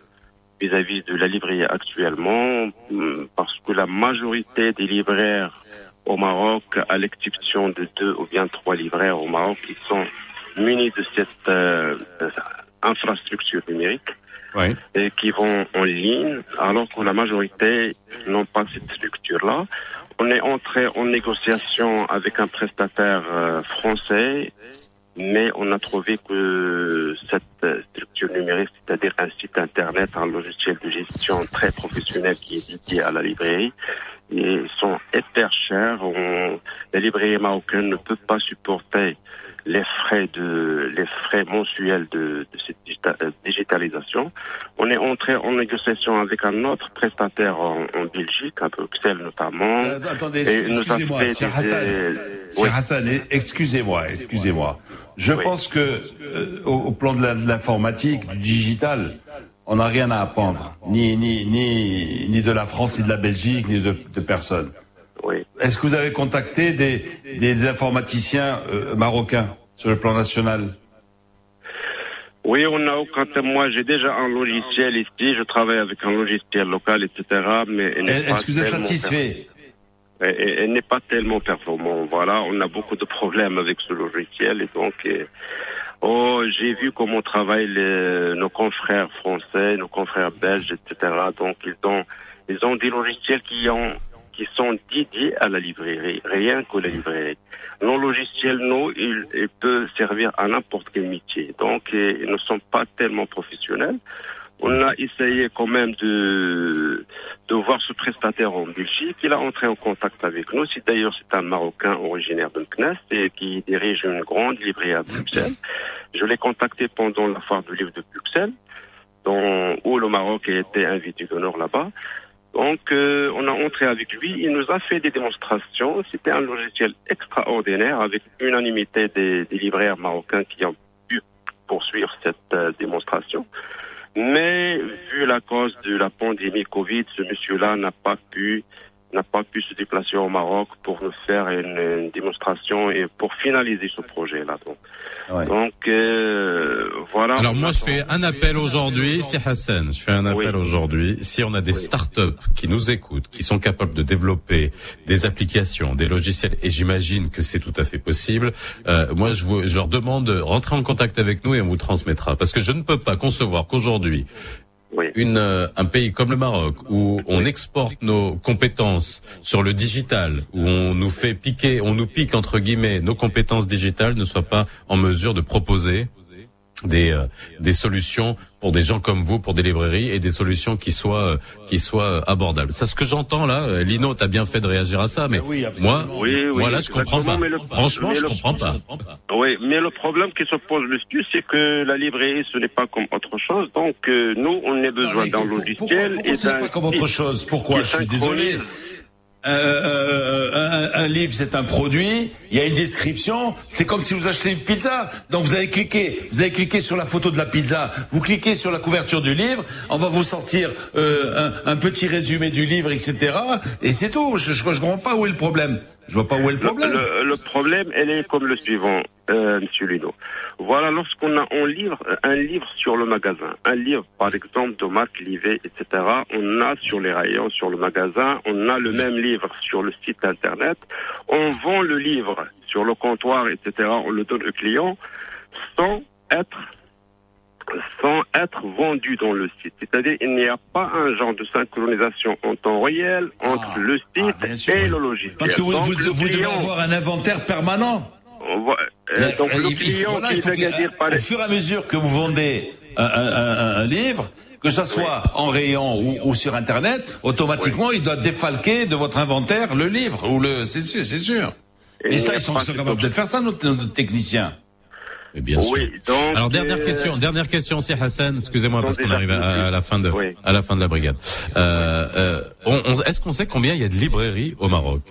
vis-à-vis de la librairie actuellement, hum, parce que la majorité des libraires au Maroc, à l'exception de deux ou bien trois libraires au Maroc, qui sont munis de cette euh, infrastructure numérique
Oui.
et qui vont en ligne, alors que la majorité n'ont pas cette structure-là. On est entré en négociation avec un prestataire euh, français, mais on a trouvé que cette euh, structure numérique, c'est-à-dire un site internet, un logiciel de gestion très professionnel qui est dédié à la librairie, et sont hyper chers. On, la librairie marocaine ne peut pas supporter les frais de les frais mensuels de, de cette digita- euh, digitalisation. On est entré en négociation avec un autre prestataire en, en Belgique, à Bruxelles notamment.
Euh, attendez,
et il nous a
excusez-moi, Hassan. Sir
Oui.
Hassan, excusez-moi, excusez-moi. Je pense que euh, au, au plan de la- de l'informatique, du digital, on n'a rien à apprendre, ni ni ni ni de la France, ni de la Belgique, ni de, de personne.
Oui.
Est-ce que vous avez contacté des des informaticiens euh, marocains sur le plan national?
Oui, on a aucun moi j'ai déjà un logiciel ici, je travaille avec un logiciel local, etc. Mais
Est-ce que vous êtes satisfait?
Elle n'est pas tellement performant. Voilà, on a beaucoup de problèmes avec ce logiciel et donc, oh, j'ai vu comment travaillent les, nos confrères français, nos confrères belges, etc. Donc, ils ont, ils ont des logiciels qui ont, qui sont dédiés à la librairie, rien que la librairie. Nos logiciels, nous, ils, peuvent servir à n'importe quel métier. Donc, euh, ils ne sont pas tellement professionnels. On a essayé quand même de, de voir ce prestataire en Belgique. Il a entré en contact avec nous. C'est d'ailleurs c'est un Marocain originaire de Meknes et qui dirige une grande librairie à Bruxelles. Je l'ai contacté pendant la foire du livre de Bruxelles, dont, où le Maroc été invité d'honneur là-bas. Donc, euh, on a entré avec lui. Il nous a fait des démonstrations. C'était un logiciel extraordinaire avec unanimité des, des libraires marocains qui ont pu poursuivre cette euh, démonstration. Mais vu la cause de la pandémie Covid, ce monsieur-là n'a pas pu n'a pas pu se déplacer au Maroc pour nous faire une, une démonstration et pour finaliser ce projet-là. Donc, donc euh, voilà.
Alors moi, je fais un appel aujourd'hui, c'est Hassan. Je fais un appel aujourd'hui. Si on a des startups qui nous écoutent, qui sont capables de développer des applications, des logiciels, et j'imagine que c'est tout à fait possible, euh, moi, je, vous, je leur demande de rentrer en contact avec nous et on vous transmettra. Parce que je ne peux pas concevoir qu'aujourd'hui, une, euh, un pays comme le Maroc où on exporte nos compétences sur le digital, où on nous fait piquer, on nous pique entre guillemets nos compétences digitales, ne soit pas en mesure de proposer des euh, des solutions pour des gens comme vous, pour des librairies et des solutions qui soient euh, qui soient euh, abordables. C'est ce que j'entends là. Lino, t'as bien fait de réagir à ça, mais moi, moi là, je comprends pas. Franchement, je comprends pas.
Oui, mais le problème qui se pose dessus, c'est que la librairie, ce n'est pas comme autre chose. Donc nous, on a besoin d'un logiciel
et d'un. pas comme autre chose Pourquoi Je suis désolé. Euh, euh, euh, un, livre, c'est un produit. Il y a une description. C'est comme si vous achetez une pizza. Donc vous avez cliqué, vous avez cliqué sur la photo de la pizza. Vous cliquez sur la couverture du livre. On va vous sortir un, un, petit résumé du livre, etc. Et c'est tout. Je, je comprends pas où est le problème. Je vois pas où est le problème.
Le, problème, elle est comme le suivant, euh, Monsieur Lino. Voilà, lorsqu'on a un livre, un livre sur le magasin, un livre, par exemple, de marque Livet, etc., on a sur les rayons, sur le magasin, on a le même livre sur le site internet, on vend le livre sur le comptoir, etc., on le donne au client sans être sans être vendu dans le site. C'est-à-dire il n'y a pas un genre de synchronisation en temps réel entre ah. le site ah, et le logiciel.
Parce que vous, vous, devez avoir un inventaire permanent.
Euh, donc le client faut, dire
Au fur et à mesure que vous vendez un, un, un, livre, que ce soit en rayon ou, ou, sur Internet, automatiquement, il doit défalquer de votre inventaire le livre ou le. C'est sûr, c'est sûr. Et, ça, ils sont, capables de faire ça, nos, nos techniciens
bien sûr. Alors dernière euh, question, dernière question, c'est Hassan. Excusez-moi parce qu'on arrive à, la fin de à la fin de la brigade. Euh, euh, Est-ce qu'on sait combien il y a de librairies au Maroc?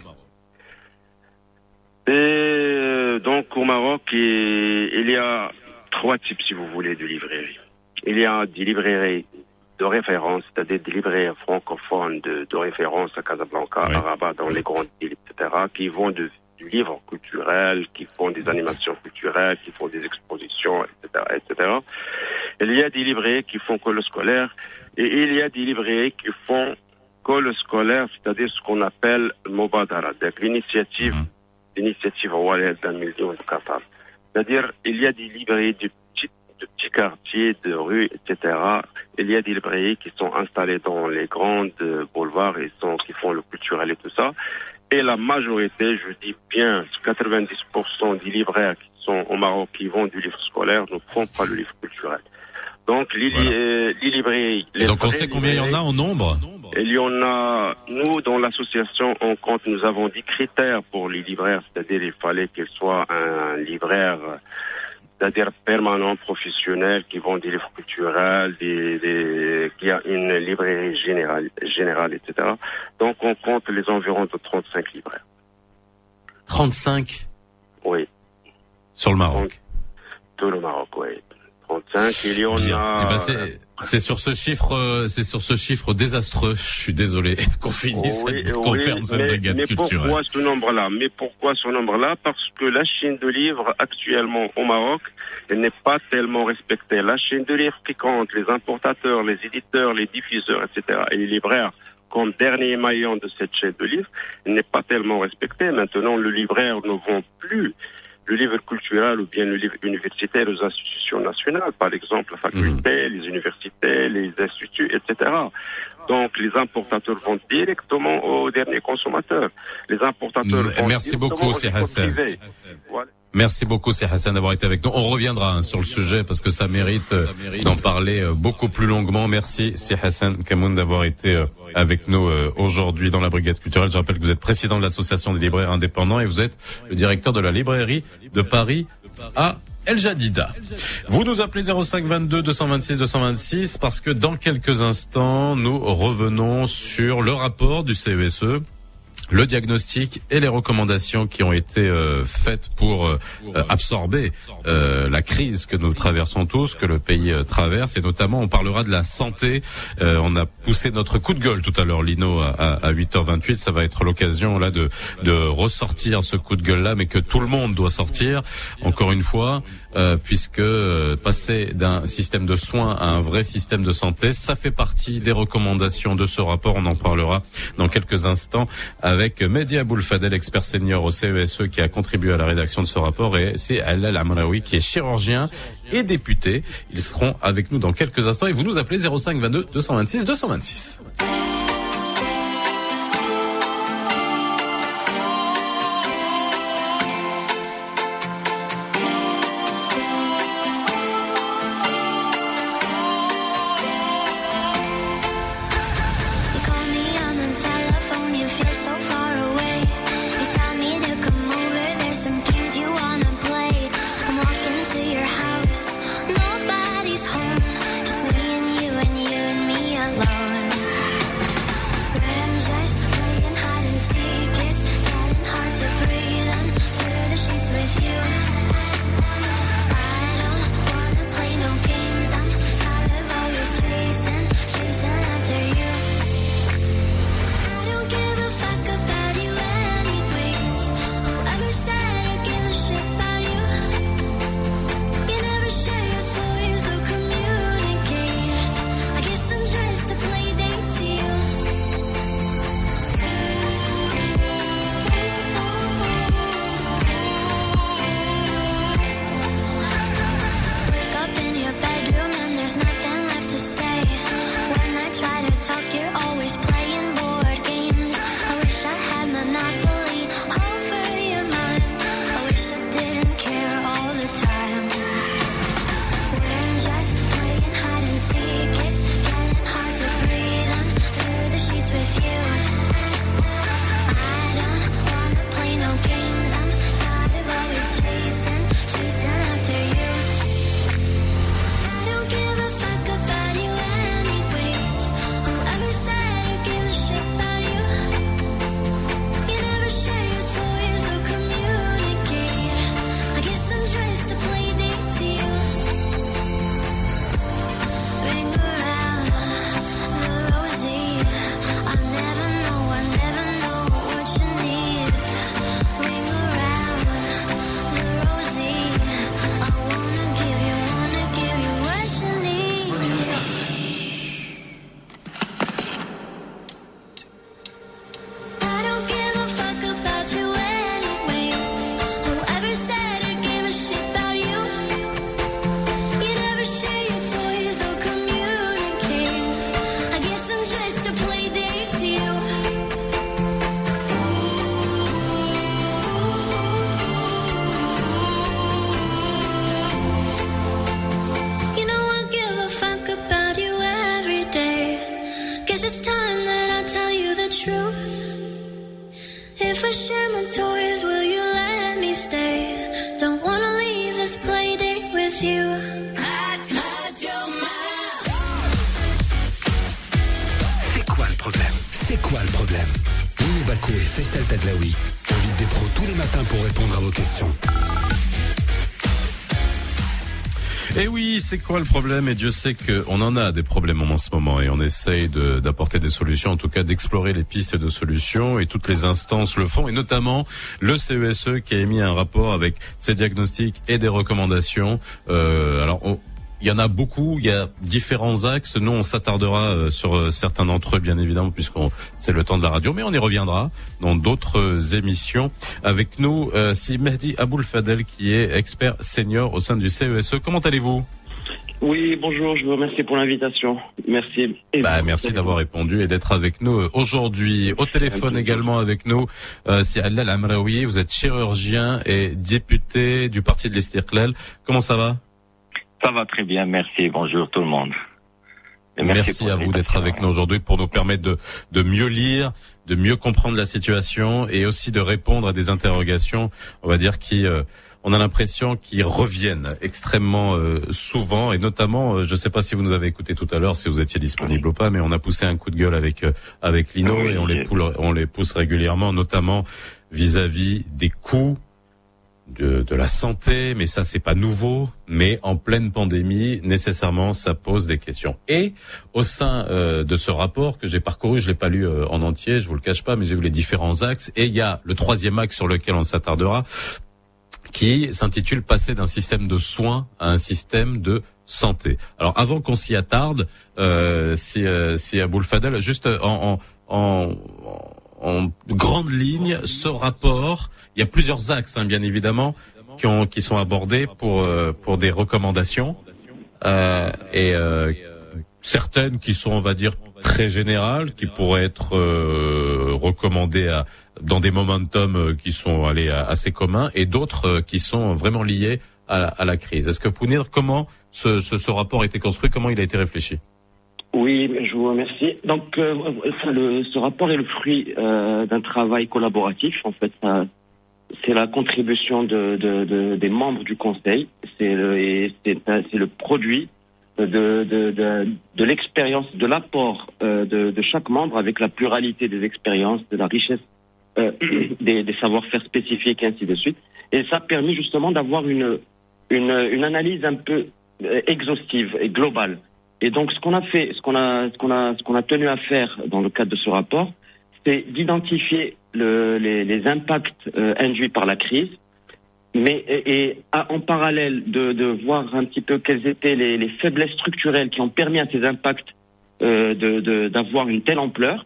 Et Donc au Maroc, il y a trois types, si vous voulez, de librairies. Il y a des librairies de référence, c'est-à-dire des librairies francophones de, de référence à Casablanca, à Rabat, dans les grandes villes, etc., qui vont de du livre culturel, qui font des animations culturelles, qui font des expositions, etc., etc. Il y a des librairies qui font que le scolaire et il y a des librairies qui font que le scolaire, c'est-à-dire ce qu'on appelle Mobadara, l'initiative, mmh. l'initiative d'un million de Qatar. C'est-à-dire, il y a des librairies de petits, de petits quartiers, de rues, etc. Il y a des librairies qui sont installées dans les grandes boulevards et sont, qui font le culturel et tout ça. Et la majorité, je dis bien 90% des libraires qui sont au Maroc qui vendent du livre scolaire ne font pas le livre culturel. Donc les, euh, librairies...
Les donc on sait combien il y en a en nombre
Il y en a, nous dans l'association, on compte, nous avons des critères pour les libraires, c'est-à-dire il fallait qu'il soit un libraire c'est-à-dire permanents, professionnels, qui vont des livres culturels, des, des, qui a une librairie générale, générale, etc. Donc on compte les environs de 35 libraires.
35
Oui.
Sur le Maroc
Tout le Maroc, oui. 35 il y en a...
Eh ben c'est sur ce chiffre, euh, c'est sur ce chiffre désastreux. Je suis désolé qu'on finisse oui, cette, qu'on ferme cette brigade
mais pourquoi ce nombre-là? Mais pourquoi ce nombre-là? Parce que la chaîne de livres actuellement au Maroc, n'est pas tellement respectée. La chaîne de livres qui compte les importateurs, les éditeurs, les diffuseurs, etc. et les libraires comme dernier maillon de cette chaîne de livres, n'est pas tellement respectée. Maintenant, le libraire ne vend plus le livre culturel ou bien le livre universitaire aux institutions nationales, par exemple la faculté, mhm. les universités, les instituts, etc. Donc les importateurs vont directement aux derniers consommateurs. Les importateurs
vont Merci beaucoup, c'est Hassan. Merci beaucoup, c'est Hassan d'avoir été avec nous. On reviendra hein, sur le sujet parce que ça mérite, euh, d'en parler euh, beaucoup plus longuement. Merci, c'est Hassan Kamoun d'avoir été euh, avec nous aujourd'hui dans la brigade culturelle. Je rappelle que vous êtes président de l'association des libraires indépendants et vous êtes le directeur de la librairie de Paris à El Jadida. Vous nous appelez 05 22 226 226 parce que dans quelques instants, nous revenons sur le rapport du CESE le diagnostic et les recommandations qui ont été euh, faites pour euh, absorber euh, la crise que nous traversons tous, que le pays traverse, et notamment on parlera de la santé. on a poussé notre coup de gueule tout à l'heure, Lino, à, à 8h28. Ça va être l'occasion là de, de ressortir ce coup de gueule là, mais que tout le monde doit sortir. Encore une fois,
euh, puisque euh, passer d'un système de soins à un vrai système de santé, ça fait partie des recommandations de ce rapport. On en parlera dans quelques instants avec Mehdi Aboulfadel, expert senior au CESE, e, qui a contribué à la rédaction de ce rapport, et c'est Alal Amraoui, qui est chirurgien et député. Ils seront avec nous dans quelques instants et vous nous appelez 05 22 226 226. C'est quoi le problème? Et Dieu sait qu'on en a des problèmes en ce moment et on essaye d'apporter des solutions, en tout cas d'explorer les pistes de solutions et toutes les instances le font et notamment le CESE e qui a émis un rapport avec ses diagnostics et des recommandations. Euh, alors il y en a beaucoup, il y a différents axes. Nous, on s'attardera euh, sur euh, certains d'entre eux, bien évidemment, puisqu'on c'est le temps de la radio, mais on y reviendra dans d'autres euh, émissions. Avec nous, c'est Mehdi Aboul Fadel, qui est expert senior au sein du CESE. E. Comment allez-vous?
Oui, bonjour, je vous remercie pour l'invitation. Merci.
Bah, merci d'avoir répondu et d'être avec nous aujourd'hui. Au téléphone également avec nous, euh, c'est Alal Amraoui, vous êtes chirurgien et député du parti de l'Estirklal. Comment ça va?
Ça va très bien, merci. Bonjour tout le monde.
merci, à vous d'être avec nous aujourd'hui pour nous permettre de, de mieux lire, de mieux comprendre la situation et aussi de répondre à des interrogations, on va dire, qui... Euh, on a l'impression qu'ils reviennent extrêmement euh, souvent et notamment, euh, je ne sais pas si vous nous avez écouté tout à l'heure, si vous étiez disponible ou pas, mais on a poussé un coup de gueule avec euh, avec Lino et on les, on les pousse régulièrement, notamment vis-à-vis des coûts de, de, la santé, mais ça c'est pas nouveau. Mais en pleine pandémie, nécessairement, ça pose des questions. Et au sein de ce rapport que j'ai parcouru, je l'ai pas lu en entier, je vous le cache pas, mais j'ai vu les différents axes. Et il y a le troisième axe sur lequel on s'attardera,
qui s'intitule Passer d'un système de soins à un système de santé. Alors avant qu'on s'y attarde, euh, si, euh, si Aboul Fadel, juste en, en, en, en grande ligne, ce rapport, il y a plusieurs axes, hein, bien évidemment, qui, ont, qui sont abordés pour, euh, pour des recommandations. Euh, et euh, certaines qui sont, on va dire, très générales, qui pourraient être euh, recommandées à, dans des momentum euh, qui sont allés assez communs, et d'autres euh, qui sont vraiment liés à la, crise. Est-ce que vous pouvez dire comment ce, rapport a été construit, comment il a été réfléchi?
Oui, je vous remercie. Donc, euh, ce rapport est le fruit d'un travail collaboratif. En fait, c'est la contribution de, de, de, des membres du Conseil. C'est le, produit de, l'expérience, de l'apport de chaque membre avec la pluralité des expériences, de la richesse euh, des, des savoir-faire spécifiques et ainsi de suite. Et ça a permis justement d'avoir une, une, une analyse un peu euh, exhaustive et globale. Et donc ce qu'on a fait, ce qu'on a, ce qu'on a, ce qu'on a tenu à faire dans le cadre de ce rapport, c'est d'identifier le, les, les, impacts euh, induits par la crise, mais et, en parallèle de, de, voir un petit peu quelles étaient les, les, faiblesses structurelles qui ont permis à ces impacts euh, d'avoir une telle ampleur.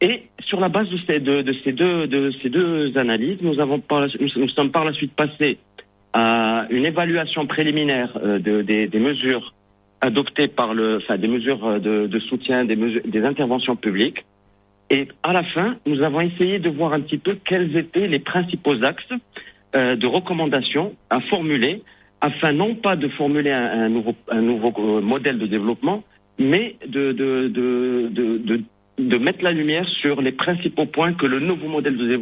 Et sur la base de ces, de, de ces, deux, de ces deux analyses, nous, avons par la, nous, nous sommes par la suite passés à une évaluation préliminaire euh, de, des, mesures adoptées par le, enfin des mesures de, de soutien, des, mesures, des interventions publiques. Et à la fin, nous avons essayé de voir un petit peu quels étaient les principaux axes euh, de recommandations à formuler, afin non pas de formuler un, un nouveau, un nouveau euh, modèle de développement, mais de, de, de, de, de mettre la lumière sur les principaux points que le nouveau modèle de,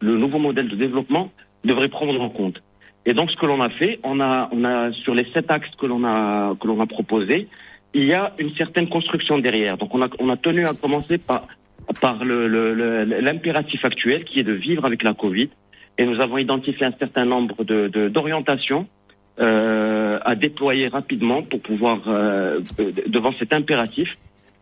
le nouveau modèle de développement devrait prendre en compte. Et donc, ce que l'on a fait, on a, on a sur les sept axes que l'on a que l'on a proposés, il y a une certaine construction derrière. Donc, on a on a tenu à commencer par par l'impératif le, le, actuel qui est de vivre avec la Covid. Et nous avons identifié un certain nombre de d'orientations euh, à déployer rapidement pour pouvoir euh, devant cet impératif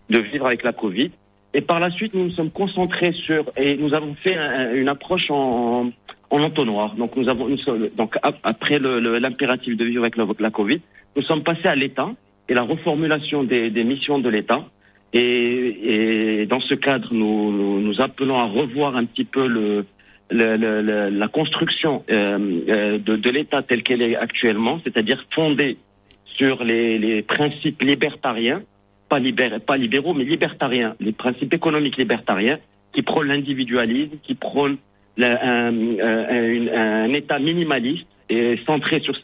de vivre avec la Covid. Et par la suite, nous nous sommes concentrés sur et nous avons fait un, une approche en en entonnoir. Donc nous avons donc après l'impératif de vivre avec la, Covid, nous sommes passés à l'État et la reformulation des, missions de l'État. Et, dans ce cadre, nous, nous, appelons à revoir un petit peu la construction euh, de, de l'État tel qu'elle est actuellement, c'est-à-dire fondée sur les principes libertariens, pas, libér, pas libéraux, mais libertariens, les principes économiques libertariens qui prônent l'individualisme, qui prônent un, un, État minimaliste et centré sur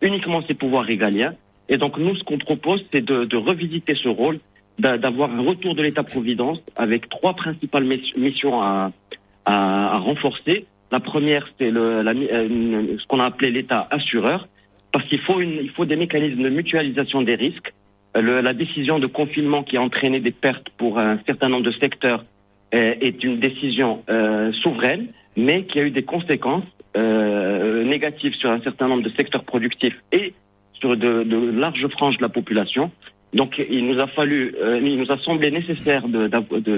uniquement ses pouvoirs régaliens. Et donc nous, ce qu'on propose, c'est de, revisiter ce rôle, d'avoir un retour de l'État-providence avec trois principales missions à, renforcer. La première, c'est ce qu'on a appelé l'État assureur, parce qu'il faut, faut des mécanismes de mutualisation des risques. La décision de confinement qui a entraîné des pertes pour un certain nombre de secteurs est une décision euh, souveraine mais qui a eu des conséquences euh, négatives sur un certain nombre de secteurs productifs et sur de, larges franges de la population. Donc, il nous a fallu, euh, il nous a semblé nécessaire de,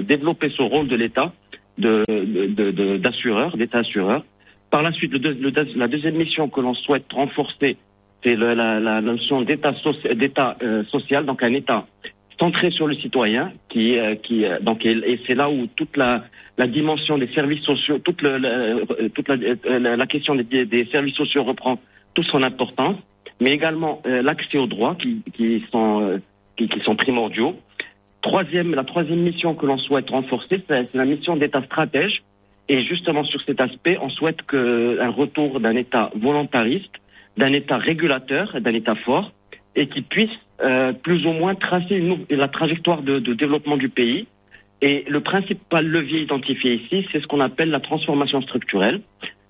développer ce rôle de l'État d'assureur, d'État assureur. Par la suite, la deuxième mission que l'on souhaite renforcer, c'est la, notion d'État euh, social, donc un État centré sur le citoyen, qui, euh, euh, donc et, c'est là où toute la, dimension des services sociaux, toute, la, question des, services sociaux reprend toute son importance, mais également l'accès aux droits qui, sont primordiaux. Troisième, la troisième mission que l'on souhaite renforcer, c'est la mission d'État stratège. Et justement sur cet aspect, on souhaite que un retour d'un État volontariste, d'un État régulateur, d'un État fort, et qui puisse euh, plus ou moins tracer une, la trajectoire de, de, développement du pays. Et le principal levier identifié ici, c'est ce qu'on appelle la transformation structurelle.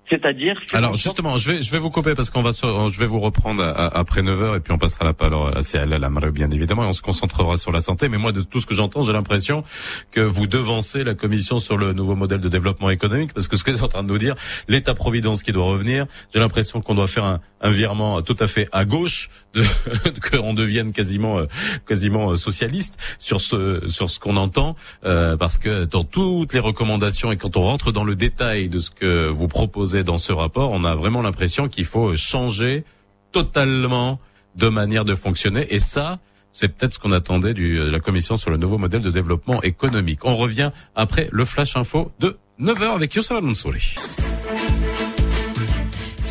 C'est-à-dire.
Alors justement, je vais je vais vous couper parce qu'on va je vais vous reprendre après 9 heures et puis on passera la parole à CL la bien évidemment et on se concentrera sur la santé. Mais moi, de tout ce que j'entends, j'ai l'impression que vous devancez la commission sur le nouveau modèle de développement économique parce que ce que vous êtes en train de nous dire, l'État-providence qui doit revenir, j'ai l'impression qu'on doit faire un, un, virement tout à fait à gauche, de qu'on devienne quasiment euh, quasiment euh, socialiste sur ce sur ce qu'on entend euh, parce que dans toutes les recommandations et quand on rentre dans le détail de ce que vous proposez dans ce rapport, on a vraiment l'impression qu'il faut changer totalement de manière de fonctionner. Et ça, c'est peut-être ce qu'on attendait de la commission sur le nouveau modèle de développement économique. On revient après le flash info de 9h avec Youssef Mansouri.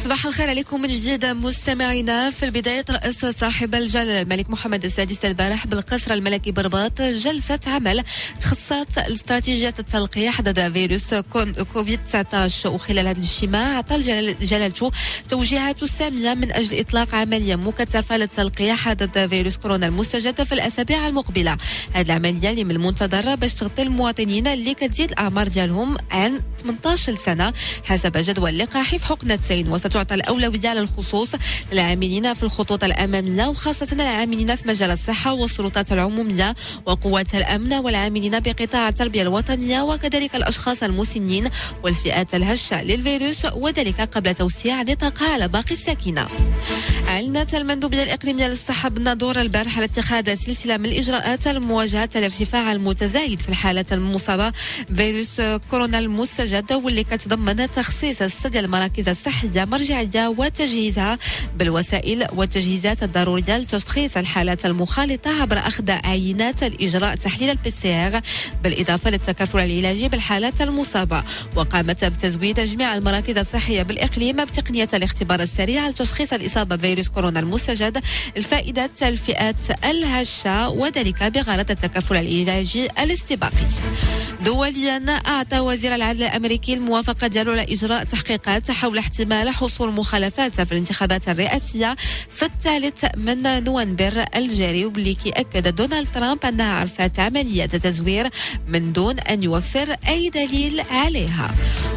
صباح الخير عليكم من جديد مستمعينا. في البداية ترأس صاحب الجلالة الملك محمد السادس البارح بالقصر الملكي برباط جلسة عمل تخصصت استراتيجية التلقيح ضد فيروس كوفيد 19 وخلال هذا الاجتماع أعطى جلالته توجيهات سامية من أجل إطلاق عملية مكثفة للتلقيح ضد فيروس كورونا المستجد في الأسابيع المقبلة. هذه العملية اللي من المنتظر باش تغطي المواطنين اللي كتزيد الأعمار ديالهم عن 18 سنة حسب جدول لقاحي في حقنتين وست تعطى الأولوية على الخصوص للعاملين في الخطوط الأمامية وخاصة العاملين في مجال الصحة والسلطات العمومية وقوات الأمن والعاملين بقطاع التربية الوطنية وكذلك الأشخاص المسنين والفئات الهشة للفيروس وذلك قبل توسيع نطاقها على باقي الساكنة. أعلنت المندوبية الإقليمية للصحة بالناظور البارحة على اتخاذ سلسلة من الإجراءات المواجهة للارتفاع المتزايد في الحالات المصابة فيروس كورونا المستجد واللي كتضمن تخصيص السد المراكز الصحية مرجعية وتجهيزها بالوسائل والتجهيزات الضرورية لتشخيص الحالات المخالطة عبر أخذ عينات الإجراء تحليل البي سي بالإضافة للتكافل العلاجي بالحالات المصابة. وقامت بتزويد جميع المراكز الصحية بالإقليم بتقنية الاختبار السريع لتشخيص الإصابة بفيروس كورونا المستجد الفائدة الفئات الهشة وذلك بغرض التكافل العلاجي الاستباقي. دوليا أعطى وزير العدل الأمريكي الموافقة ديالو على إجراء تحقيقات حول احتمال حصول مخالفات في الانتخابات الرئاسية في الثالث من نوفمبر الجاري واللي كيأكد دونالد ترامب أنها عرفت عملية تزوير من دون أن يوفر أي دليل عليها.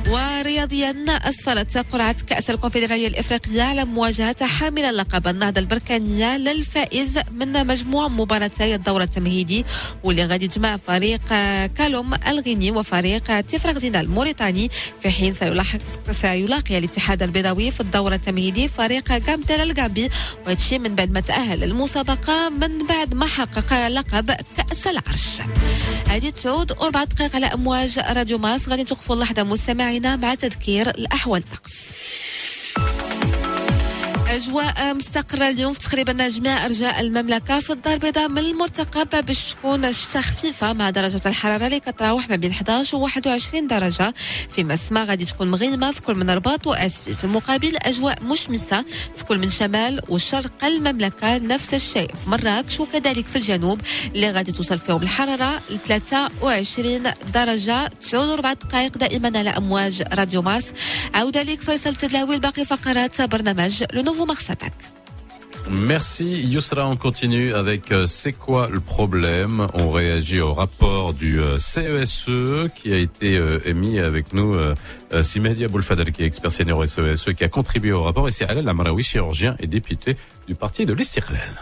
ورياضيا أسفرت قرعة كأس الكونفدرالية الإفريقية على مواجهة حامل اللقب النهضة البركانية للفائز من مجموع مباراتي الدور التمهيدي واللي غادي تجمع فريق كالوم الغيني وفريق تفرغزينا الموريتاني في حين سيلاحق سيلاقي الاتحاد البيضاوي في الدور التمهيدي فريق جامتل الجامبي وهادشي من بعد ما تأهل المسابقة من بعد ما حقق لقب كأس العرش. هذه تعود أربع دقائق على أمواج راديو ماس. غادي توقفوا اللحظة مستمعينا مع تذكير الأحوال. الطقس أجواء مستقرة اليوم في تقريبا جميع أرجاء المملكة في الدار البيضاء من المرتقب باش تكون خفيفه مع درجة الحرارة اللي كتراوح ما بين 11 و 21 درجة. في مسمى غادي تكون مغيمة في كل من رباط واسفي في المقابل أجواء مشمسة في كل من شمال وشرق المملكة نفس الشيء. في مراكش وكذلك في الجنوب اللي غادي توصل فيهم الحرارة ل 23 درجة. 9 دقائق دائما على أمواج راديو مارس. عوده لك فيصل تدلاوي. باقي فقرات برنامج لو
Merci Yousra, on continue avec euh, c'est quoi le problème? On réagit au rapport du CESE euh, qui a été euh, émis avec nous Simedi Aboulfadel qui est expert senior CESE qui a contribué au rapport et c'est Alel Amraoui, chirurgien et député du parti de l'Istiklal.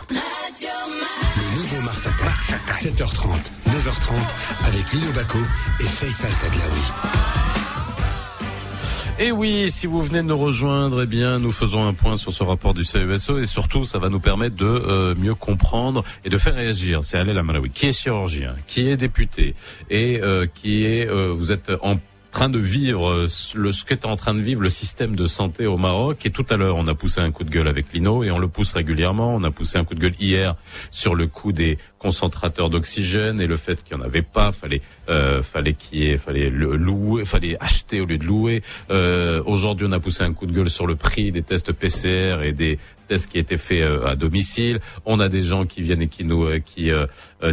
Le nouveau Mars Attack, 7h30, 9h30 avec Lino Baco et Faisal Tadlaoui.
Et oui, si vous venez de nous rejoindre, eh bien, nous faisons un point sur ce rapport du CESE et surtout, ça va nous permettre de euh, mieux comprendre et de faire réagir. C'est Alel Amalawi, qui est chirurgien, qui est député et euh, qui est, euh, vous êtes en train de vivre le, ce qu'est en train de vivre le système de santé au Maroc. Et tout à l'heure, on a poussé un coup de gueule avec Lino et on le pousse régulièrement. On a poussé un coup de gueule hier sur le coût des concentrateurs d'oxygène et le fait qu'il n'y en avait pas. Fallait, euh, fallait qu'il fallait le louer, fallait acheter au lieu de louer. Euh, Aujourd'hui, on a poussé un coup de gueule sur le prix des tests PCR et des tests qui étaient faits euh, à domicile. On a des gens qui viennent et qui nous euh, qui euh,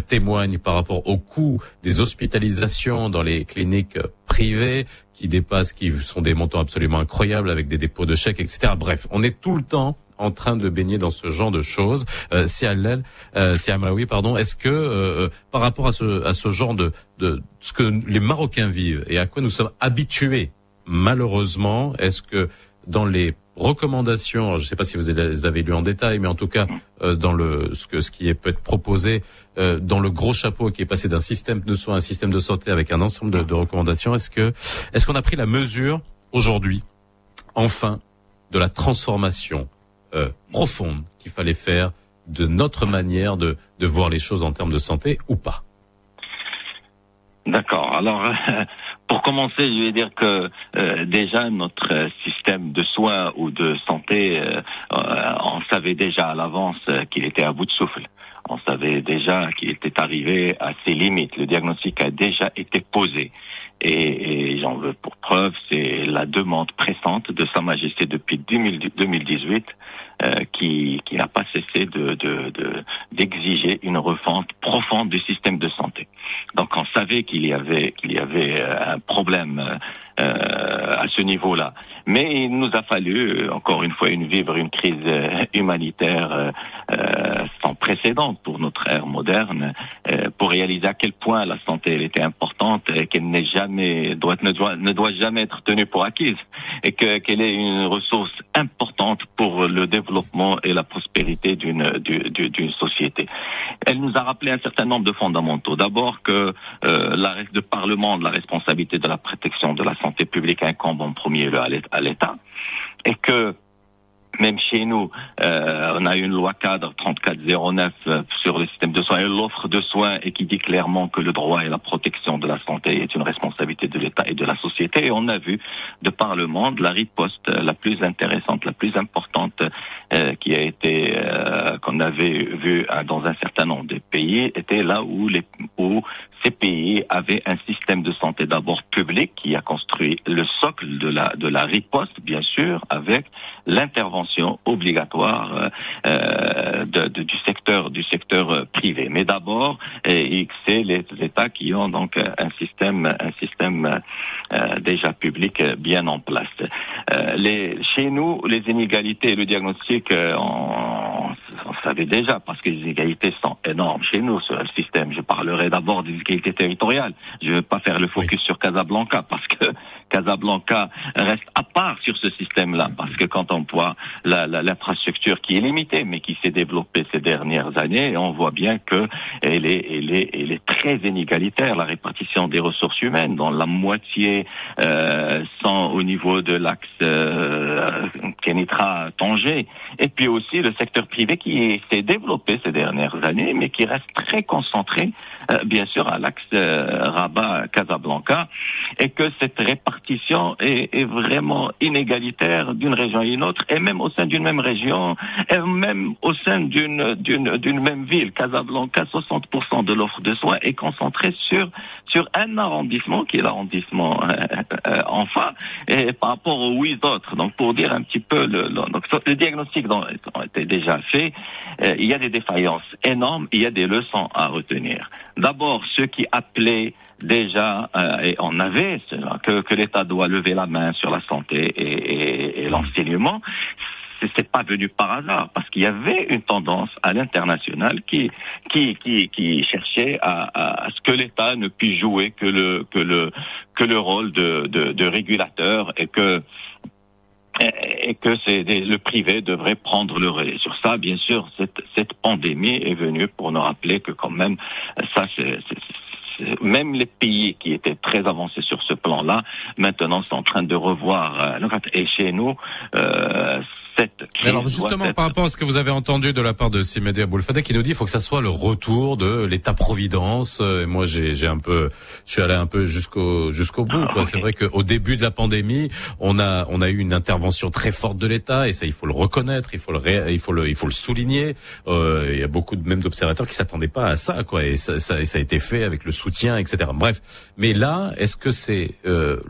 témoignent par rapport au coût des hospitalisations dans les cliniques privées qui dépassent, qui sont des montants absolument incroyables avec des dépôts de chèques, etc. Bref, on est tout le temps en train de baigner dans ce genre de choses. Euh, si Alel, euh, si Amraoui, pardon, est-ce que euh, par rapport à ce, à ce genre de, de ce que les Marocains vivent et à quoi nous sommes habitués, malheureusement, est-ce que dans les recommandations, je ne sais pas si vous les avez lues en détail, mais en tout cas euh, dans le ce que ce qui est peut être proposé euh, dans le gros chapeau qui est passé d'un système de soins à un système de santé avec un ensemble de, de recommandations, est-ce que est-ce qu'on a pris la mesure aujourd'hui, enfin, de la transformation euh, profonde qu'il fallait faire de notre manière de, de voir les choses en termes de santé ou pas?
D'accord. Alors, pour commencer, je vais dire que euh, déjà notre système de soins ou de santé, euh, euh, on savait déjà à l'avance qu'il était à bout de souffle. On savait déjà qu'il était arrivé à ses limites. Le diagnostic a déjà été posé. Et, et j'en veux pour preuve, c'est la demande pressante de Sa Majesté depuis 2018 euh, qui, qui n'a pas cessé de, de, d'exiger une refonte profonde du système de santé. Donc on savait qu'il y avait qu'il y avait euh, un problème euh, à ce niveau-là. Mais il nous a fallu, encore une fois, une vivre une crise humanitaire sans précédent pour notre ère moderne, pour réaliser à quel point la santé était importante et qu'elle n'est jamais doit ne doit ne doit jamais être tenue pour acquise et que qu'elle est une ressource importante pour le développement et la prospérité d'une d'une société. Elle nous a rappelé un certain nombre de fondamentaux. D'abord que euh, la, le Parlement de la responsabilité de la protection de la santé publique incombe en premier lieu à l'État et que même chez nous, euh, on a une loi cadre 3409 euh, sur le système de soins et l'offre de soins et qui dit clairement que le droit et la protection de la santé est une responsabilité de l'État et de la société. Et on a vu de par le monde la riposte la plus intéressante, la plus importante euh, qui a été qu'on avait vu dans un certain nombre de pays était là où les ces pays avaient un système de santé d'abord public qui a construit le socle de la de la riposte bien sûr avec l'intervention obligatoire euh, euh de, de, du secteur du secteur euh, privé. Mais d'abord c'est les États qui ont donc un système un système euh, déjà public bien en place. Les chez nous les inégalités et le diagnostic on, on savait déjà parce que les inégalités sont énormes chez nous sur le système. Je parlerai d'abord des territoriale. Je ne veux pas faire le focus sur Casablanca parce que Casablanca reste à part sur ce système-là. Parce que quand voit l'infrastructure qui est limitée mais qui s'est développée ces dernières années, on voit bien que elle est, elle est, très inégalitaire la répartition des ressources humaines, dont la moitié euh, sont au niveau de l'axe euh, Kenitra-Tanger, et puis aussi le secteur privé qui s'est développé ces dernières années mais qui reste très concentré, euh, bien sûr, à l'axe Rabat-Casablanca, et que cette répartition est, est vraiment inégalitaire d'une région à une et même au sein d'une même région, et même au sein d'une d'une même ville. Casablanca, 60% de l'offre de soins est concentrée sur sur un arrondissement qui est l'arrondissement euh, euh enfin, et par rapport aux huit autres. Donc pour dire un petit peu le, le donc le diagnostic ont été déjà fait, euh, il y a des défaillances énormes, il y a des leçons à retenir. D'abord, ceux qui appelaient déjà, euh, on avait que, que l'État doit lever la main sur la santé et, et, et l'enseignement, c'est pas venu par hasard parce qu'il y avait une tendance à l'international qui qui qui, qui cherchait à, à, ce que l'État ne puisse jouer que le que le que le rôle de, de, de régulateur et que et que c'est le privé devrait prendre le relais. Sur ça, bien sûr, cette, cette pandémie est venue pour nous rappeler que quand même, ça, c'est même les pays qui étaient très avancés sur ce plan-là, maintenant sont en train de revoir. Euh, et chez nous, euh,
alors justement, par rapport à ce que vous avez entendu de la part de Simedi Aboulfadeh, qui nous dit qu'il faut que ça soit le retour de l'État-providence. Et moi, j'ai un peu, je suis allé un peu jusqu'au jusqu'au bout. Ah, C'est vrai qu'au début de la pandémie, on a on a eu une intervention très forte de l'État, et ça, il faut le reconnaître, il faut le il faut le il faut le souligner. Euh, il y a beaucoup de même d'observateurs qui s'attendaient pas à ça, quoi. Et ça, ça, ça, a été fait avec le soutien, etc. Bref, mais là, est-ce que c'est euh,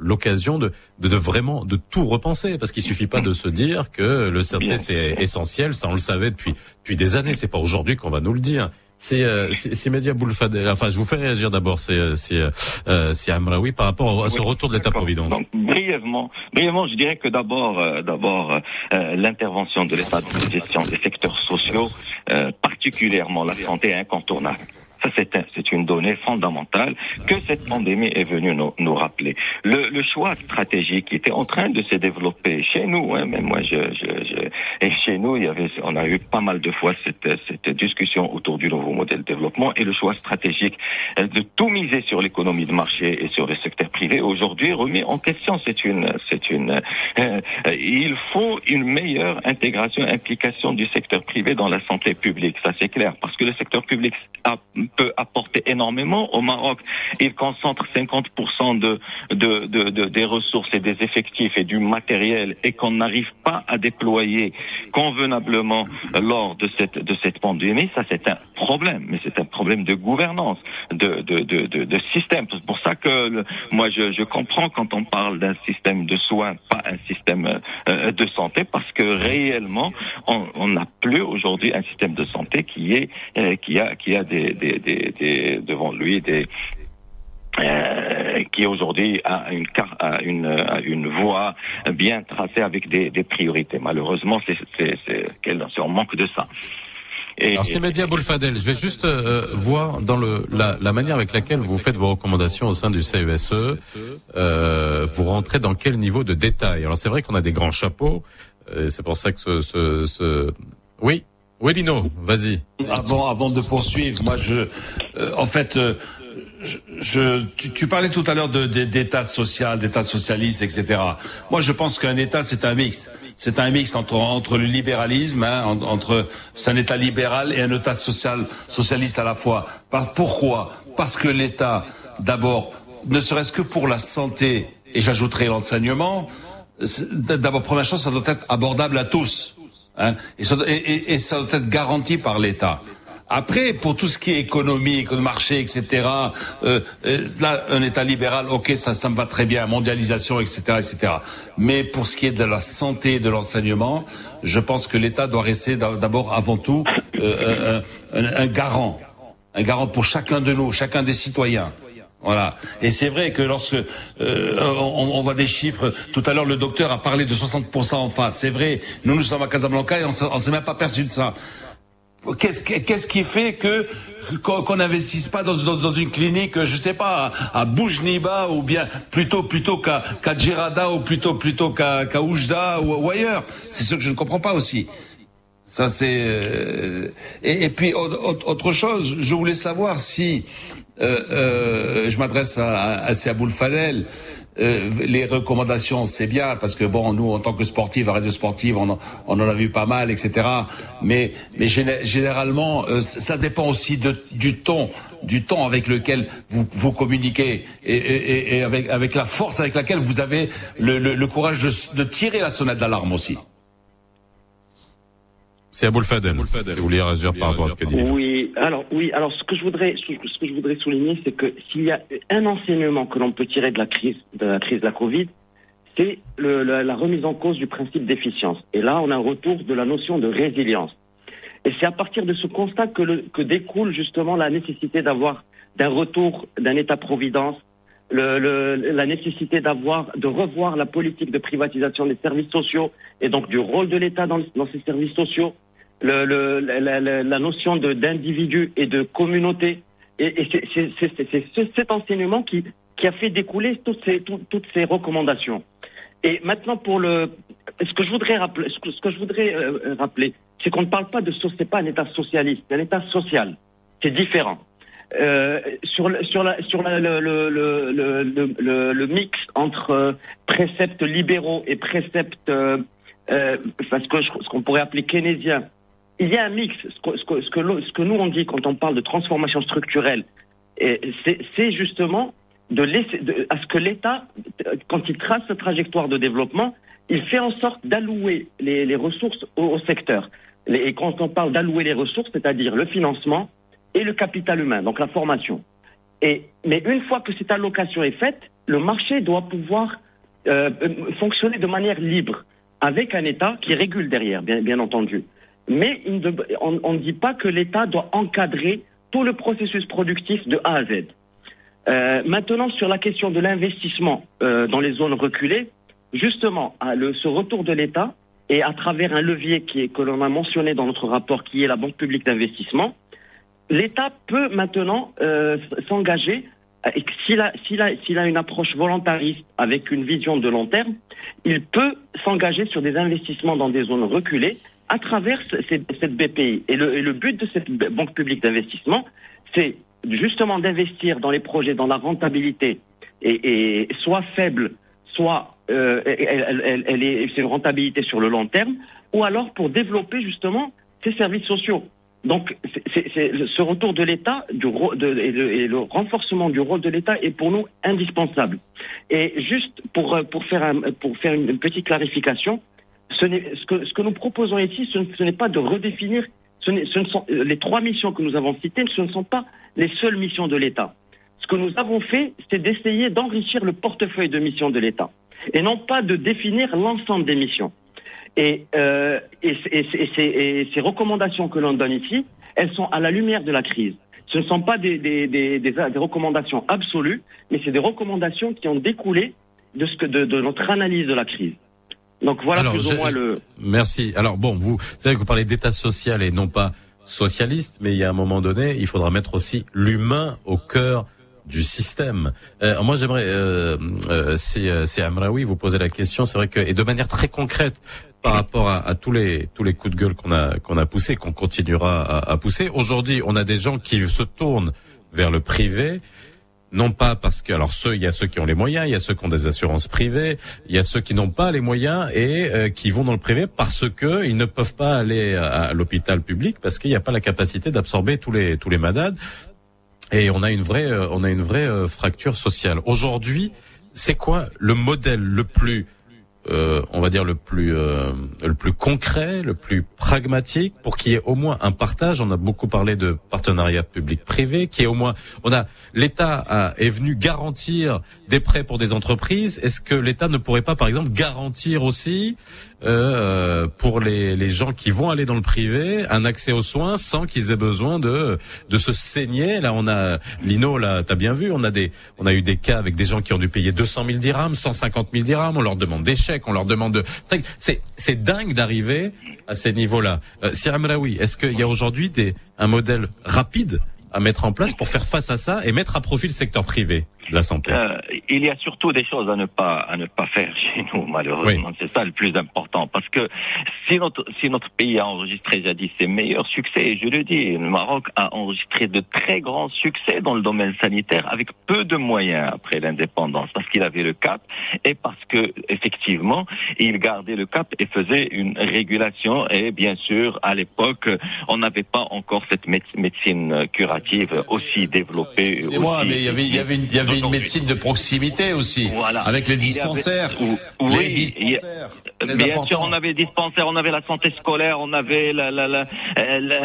l'occasion de, de, de vraiment de tout repenser Parce qu'il suffit pas de se dire que le CRT c'est essentiel, ça on le savait depuis depuis des années. C'est pas aujourd'hui qu'on va nous le dire. C'est euh, Média Boulfadel. Enfin, je vous fais réagir d'abord. C'est c'est euh, c'est Amraoui par rapport à ce retour de l'État-providence.
Brièvement, brièvement, je dirais que d'abord euh, d'abord euh, l'intervention de l'État dans la gestion des secteurs sociaux, particulièrement la santé, est incontournable. Ça, c'est une donnée fondamentale que cette pandémie est venue nous, nous rappeler. Le, le, choix stratégique qui était en train de se développer chez nous, hein, même moi, je, je, je, et chez nous, il y avait, on a eu pas mal de fois cette, cette discussion autour du nouveau modèle de développement et le choix stratégique de tout miser sur l'économie de marché et sur le secteur privé aujourd'hui remis en question. C'est une, c'est une. euh, il faut une meilleure intégration, implication du secteur privé dans la santé publique. Ça c'est clair, parce que le secteur public a- peut apporter énormément. Au Maroc, il concentre 50% de, de, de, de- des ressources et des effectifs et du matériel, et qu'on n'arrive pas à déployer convenablement lors de cette de cette pandémie. Ça c'est un problème, mais c'est un problème de gouvernance, de de de, de, système. C'est pour ça que le- moi je, je comprends quand on parle d'un système de soins, pas un système euh, de santé, parce que réellement on on n'a plus aujourd'hui un système de santé qui est euh, qui a qui a des, des, devant lui euh, qui aujourd'hui a une, a voie bien tracée avec des, priorités. Malheureusement, c'est en manque de ça. Et,
Alors c'est Mehdi Aboulfadel. Je vais juste euh, voir dans la, manière avec laquelle vous faites vos recommandations au sein du CESE. Euh, vous rentrez dans quel niveau de détail? Alors c'est vrai qu'on a des grands chapeaux. c'est pour ça que ce... oui, oui vas-y.
Avant, avant de poursuivre, moi, je, euh, en fait, euh, je, je- tu, parlais tout à l'heure de- d'État social, d'État socialiste, etc. Moi, je pense qu'un État, c'est un mix. C'est un mix entre, entre le libéralisme, hein, en- entre c'est un État libéral et un État social, socialiste à la fois. Pourquoi? Parce que l'État, d'abord, ne serait-ce que pour la santé, et j'ajouterai l'enseignement, d'abord, première chose, ça doit être abordable à tous. Hein, et, ça, doit- être garanti par l'État. Après, pour tout ce qui est économique, le marché, etc., euh, euh, là, un État libéral, ok, ça, ça me va très bien, mondialisation, etc., etc. Mais pour ce qui est de la santé et de l'enseignement, je pense que l'État doit rester d'a- d'abord, avant tout, euh, un- un garant, un garant pour chacun de nous, chacun des citoyens. Voilà. Et c'est vrai que lorsque euh, on, on voit des chiffres, tout à l'heure le docteur a parlé de 60% en face. C'est vrai. Nous nous sommes à Casablanca et on ne s'est même pas perçu de ça. Qu'est-ce que- qu'est-ce qui fait que qu'on n'investisse pas dans, dans, dans une clinique, je sais pas, à, à Boujniba ou bien plutôt plutôt qu'à qu'à Djerada ou plutôt plutôt qu'à qu'à Oujda ou, ou ailleurs? C'est ce que je ne comprends pas aussi. Ça c'est euh, et, et puis au- au- autre chose, je voulais savoir si je m'adresse à, à Siaboul. Euh, les recommandations, c'est bien parce que bon, nous en tant que sportifs, à radio sportive, on, on en a vu pas mal, etc. Mais, mais géné- généralement, euh, ça dépend aussi du ton, du ton avec lequel vous, vous communiquez et, avec, la force avec laquelle vous avez le, courage de tirer la sonnette d'alarme aussi.
C'est Aboulfadel. Si vous voulez réagir par rapport à ce qu'a dit.
Oui, alors oui, alors ce que je voudrais, ce que je voudrais souligner, c'est que s'il y a un enseignement que l'on peut tirer de la crise, de la crise de la Covid, c'est le- la, la remise en cause du principe d'efficience. Et là, on a un retour de la notion de résilience. Et c'est à partir de ce constat que, le- que découle justement la nécessité d'avoir d'un retour d'un État-providence, le, le- la nécessité d'avoir, de revoir la politique de privatisation des services sociaux et donc du rôle de l'État dans, dans ces services sociaux, le, la, la- la- notion d'individu et de communauté. Et, c'est- cet enseignement qui, qui a fait découler toutes ces, tout- toutes ces recommandations. Et maintenant, pour le, ce que je voudrais rappeler, ce que, je voudrais euh, rappeler, c'est qu'on ne parle pas de, c'est pas un État socialiste, c'est un État social. C'est différent. Euh, sur le, sur la, sur la- le, le, le, mix entre euh, préceptes libéraux et préceptes, euh, euh, parce que je- ce qu'on pourrait appeler keynésiens, il y a un mix. Ce que, ce que, ce que, ce que nous on dit quand on parle de transformation structurelle, c'est justement de laisser, de- à ce que l'État, euh, quand il trace sa trajectoire de développement, il fait en sorte d'allouer les, les ressources au, au secteur. Et quand on parle d'allouer les ressources, c'est-à-dire le financement et le capital humain, donc la formation. Et, mais une fois que cette allocation est faite, le marché doit pouvoir euh, fonctionner de manière libre, avec un État qui régule derrière, bien, entendu. Mais on ne dit pas que l'État doit encadrer tout le processus productif de A à Z. Euh, maintenant, sur la question de l'investissement euh, dans les zones reculées, justement, ce retour de l'État et à travers un levier que l'on a mentionné dans notre rapport, qui est la Banque publique d'investissement, l'État peut maintenant euh, s'engager, euh, et s'il a, une approche volontariste avec une vision de long terme, il peut s'engager sur des investissements dans des zones reculées à travers ce- cette, BPI. Et le, et but de cette Banque publique d'investissement, c'est justement d'investir dans les projets, dans la rentabilité, est soit faible, soit euh, c'est une rentabilité sur le long terme, ou alors pour développer justement ces services sociaux. Donc, c'est- ce retour de l'État et, le, renforcement du rôle de l'État est pour nous indispensable. Et juste pour euh, pour faire pour faire une, petite clarification, ce, que nous proposons ici, ce, ne- ce n'est pas de redéfinir. Ce ne sont euh, les trois missions que nous avons citées, ce ne sont pas les seules missions de l'État. Ce que nous avons fait, c'est d'essayer d'enrichir le portefeuille de missions de l'État et non pas de définir l'ensemble des missions. Et, euh, et, ces- recommandations que l'on donne ici, elles sont à la lumière de la crise. Ce ne sont pas des, des, des, des, des recommandations absolues, mais c'est des recommandations qui ont découlé de, ce que, de, de notre analyse de la crise. Donc voilà
Alors,
plus ou moins le.
Merci. Alors bon, vous savez que vous parlez d'état social et non pas socialiste, mais il y a un moment donné, il faudra mettre aussi l'humain au cœur du système. Euh, moi, j'aimerais, euh, euh, si, euh, si Amraoui vous poser la question, c'est vrai que et de manière très concrète par rapport à, à tous les tous les coups de gueule qu'on a qu'on a poussés, qu'on continuera à, à pousser. Aujourd'hui, on a des gens qui se tournent vers le privé non pas parce que alors ceux il y a ceux qui ont les moyens, il y a ceux qui ont des assurances privées, il y a ceux qui n'ont pas les moyens et euh, qui vont dans le privé parce que ils ne peuvent pas aller à, à l'hôpital public parce qu'il n'y a pas la capacité d'absorber tous les tous les malades et on a une vraie euh, on a une vraie euh, fracture sociale. Aujourd'hui, c'est quoi le modèle le plus euh, on va dire le plus euh, le plus concret, le plus pragmatique, pour qu'il y ait au moins un partage. On a beaucoup parlé de partenariat public-privé, qui est au moins on a l'État est venu garantir des prêts pour des entreprises. Est-ce que l'État ne pourrait pas, par exemple, garantir aussi euh, pour les, les gens qui vont aller dans le privé un accès aux soins sans qu'ils aient besoin de de se saigner? Là, on a Lino, là, t'as bien vu, on a des on a eu des cas avec des gens qui ont dû payer 200 000 dirhams, 150 000 dirhams. On leur demande des chèques, on leur demande de. C'est c'est dingue d'arriver à ces niveaux-là. Euh, Sir Amraoui, est-ce qu'il y a aujourd'hui des un modèle rapide à mettre en place pour faire face à ça et mettre à profit le secteur privé de la santé.
Euh, il y a surtout des choses à ne pas à ne pas faire chez nous malheureusement. C'est ça le plus important. Parce que si notre si notre pays a enregistré jadis ses meilleurs succès et je le dis le Maroc a enregistré de très grands succès dans le domaine sanitaire avec peu de moyens après l'indépendance parce qu'il avait le cap et parce que effectivement il gardait le cap et faisait une régulation et bien sûr à l'époque on n'avait pas encore cette méde- médecine curative aussi développée aussi-
mais il y avait, il y avait une, il y avait une médecine de proximité aussi,
Voilà.
avec les
avait-
dispensaires.
Oui,
les
a-
dispensaires.
Bien
important.
sûr, on avait dispensaire, on avait la santé scolaire, on avait euh,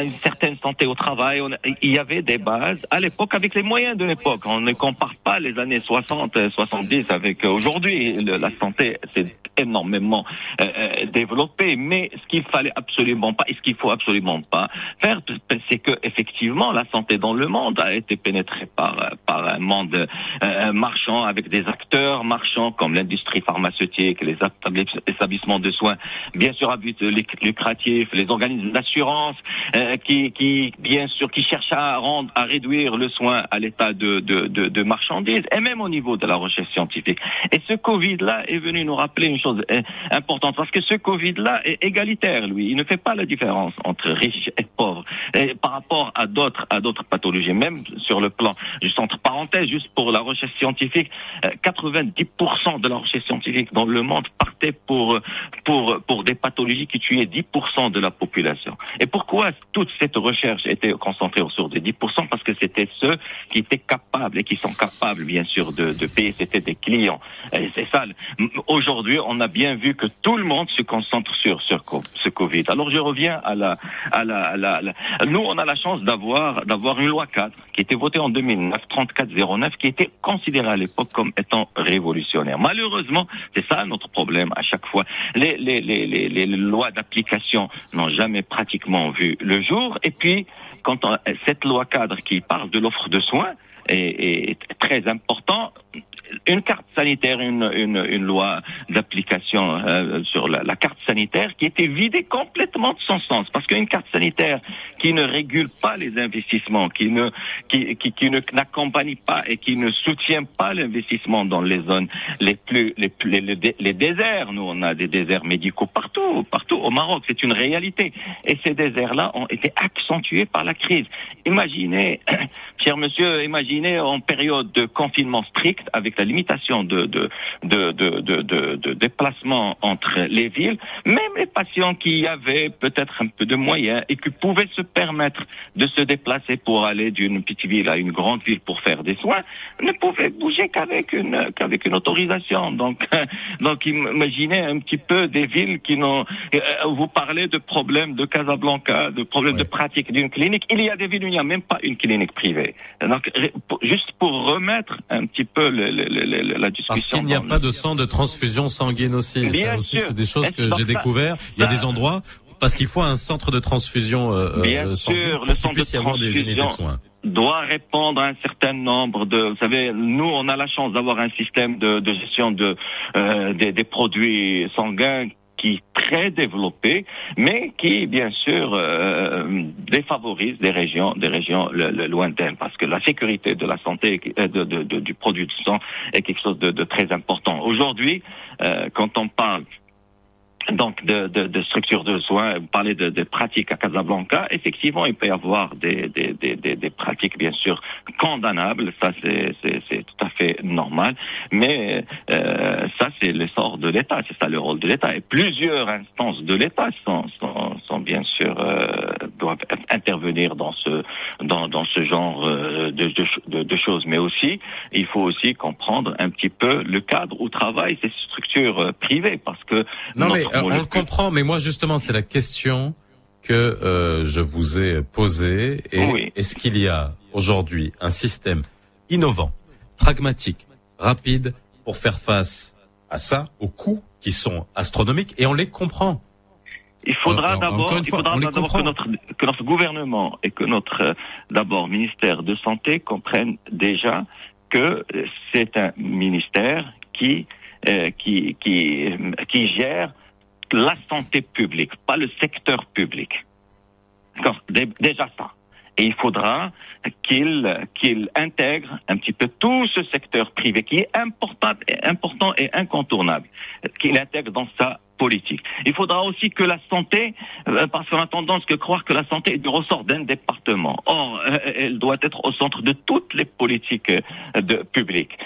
une certaine santé au travail. on il y avait des bases à l'époque avec les moyens de l'époque. On ne compare pas les années 60, euh, 70 avec euh, aujourd'hui. Le- La santé s'est énormément euh, développée, mais ce qu'il fallait absolument pas et ce qu'il faut absolument pas faire, c'est que effectivement la santé dans le monde a été pénétrée par un monde marchand avec des acteurs marchands comme l'industrie pharmaceutique, les établis- établissements de soins, bien sûr à but luc- lucratif, les organismes d'assurance euh, qui, bien sûr qui cherchent à rendre à réduire le soin à l'état de, de, marchandise et même au niveau de la recherche scientifique. Et ce Covid là est venu nous rappeler une chose euh, importante parce que ce Covid là est égalitaire lui, il ne fait pas la différence entre riches et pauvres et par rapport à d'autres à d'autres pathologies même sur le plan juste entre parenthèses juste pour la recherche scientifique euh, 90% de la recherche scientifique dans le monde partait pour pour pour des pathologies qui tuaient 10% de la population. Et pourquoi toute cette recherche était concentrée autour de 10% Parce que c'était ceux qui étaient capables et qui sont capables, bien sûr, de, payer. C'était des clients. C'est ça. Aujourd'hui, on a bien vu que tout le monde se concentre sur, sur ce Covid. Alors, je reviens à la, à la, nous, on a la chance d'avoir, d'avoir une loi cadre qui était votée en 2009, 3409, qui était considérée à l'époque comme étant révolutionnaire. Malheureusement, c'est ça notre problème à chaque fois. Les, les lois d'application n'ont jamais pratiquement vu le jour. Et puis, quand on- cette loi cadre qui parle de l'offre de soins est, très important, une carte sanitaire, une, une, loi d'application euh, sur la, carte sanitaire qui était vidée complètement de son sens. Parce qu'une carte sanitaire qui ne régule pas les investissements, qui ne qui, qui, ne n'accompagne pas et qui ne soutient pas l'investissement dans les zones les plus les les déserts. Nous, on a des déserts médicaux partout, partout au Maroc. C'est une réalité. Et ces déserts-là ont été accentués par la crise. Imaginez, cher monsieur, imaginez imaginez en période de confinement strict, avec la limitation de, de, de, de, de, déplacement entre les villes, même les patients qui avaient peut-être un peu de moyens et qui pouvaient se permettre de se déplacer pour aller d'une petite ville à une grande ville pour faire des soins, ne pouvaient bouger qu'avec une, qu'avec une autorisation. Donc, donc imaginez un petit peu des villes qui n'ont, euh, vous parlez de problèmes de Casablanca, de problèmes de pratique d'une clinique. Il y a des villes où il n'y a même pas une clinique privée. Donc, pour- juste pour remettre un petit peu le- le- le- le- la discussion.
Parce qu'il n'y a pas de sang de transfusion sanguine aussi.
Bien
ça aussi,
sûr.
c'est des choses que j'ai découvert. Il y a
ça-
des endroits parce qu'il faut un centre de transfusion euh,
Bien
euh, sanguine
sûr,
pour
le centre
puisse y
de
avoir des unités de
transfusion
soins.
doit répondre à un certain nombre de. Vous savez, nous, on a la chance d'avoir un système de, de gestion de euh, des, des produits sanguins très développé, mais qui, bien sûr, euh, défavorise des régions, des régions le- le- lointaines, parce que la sécurité de la santé euh, de, de- de- du produit de sang est quelque chose de, de très important. Aujourd'hui, euh, quand on parle donc de, de, de structures de soins, vous parlez de, de pratiques à Casablanca, effectivement, il peut y avoir des, des, des, des, pratiques bien sûr condamnables, ça c'est c'est- c'est tout à fait normal, mais euh, ça c'est l'essor de l'État, c'est ça le rôle de l'État, et plusieurs instances de l'État sont, sont, sont bien sûr euh, doivent intervenir dans ce dans, dans ce genre euh, de, de, de, de choses, mais aussi il faut aussi comprendre un petit peu le cadre où travaillent ces structures euh, privées, parce que
Non mais on le comprend, mais moi justement c'est la question que euh, je vous ai posée. Et
Oui.
est-ce qu'il y a aujourd'hui un système innovant, pragmatique, rapide pour faire face à ça, aux coûts qui sont astronomiques? Et on les comprend.
Il faudra d'abord, que notre, que notre gouvernement et que notre d'abord ministère de santé comprennent déjà que c'est un ministère qui euh, qui qui qui gère la santé publique, pas le secteur public. Déjà ça. Et il faudra qu'il qu'il intègre un petit peu tout ce secteur privé qui est important, important et incontournable, qu'il intègre dans sa politique. Il faudra aussi que la santé, euh, parce qu'on a tendance que croire que la santé est du ressort d'un département. Or, euh, elle doit être au centre de toutes les politiques euh, de, publiques.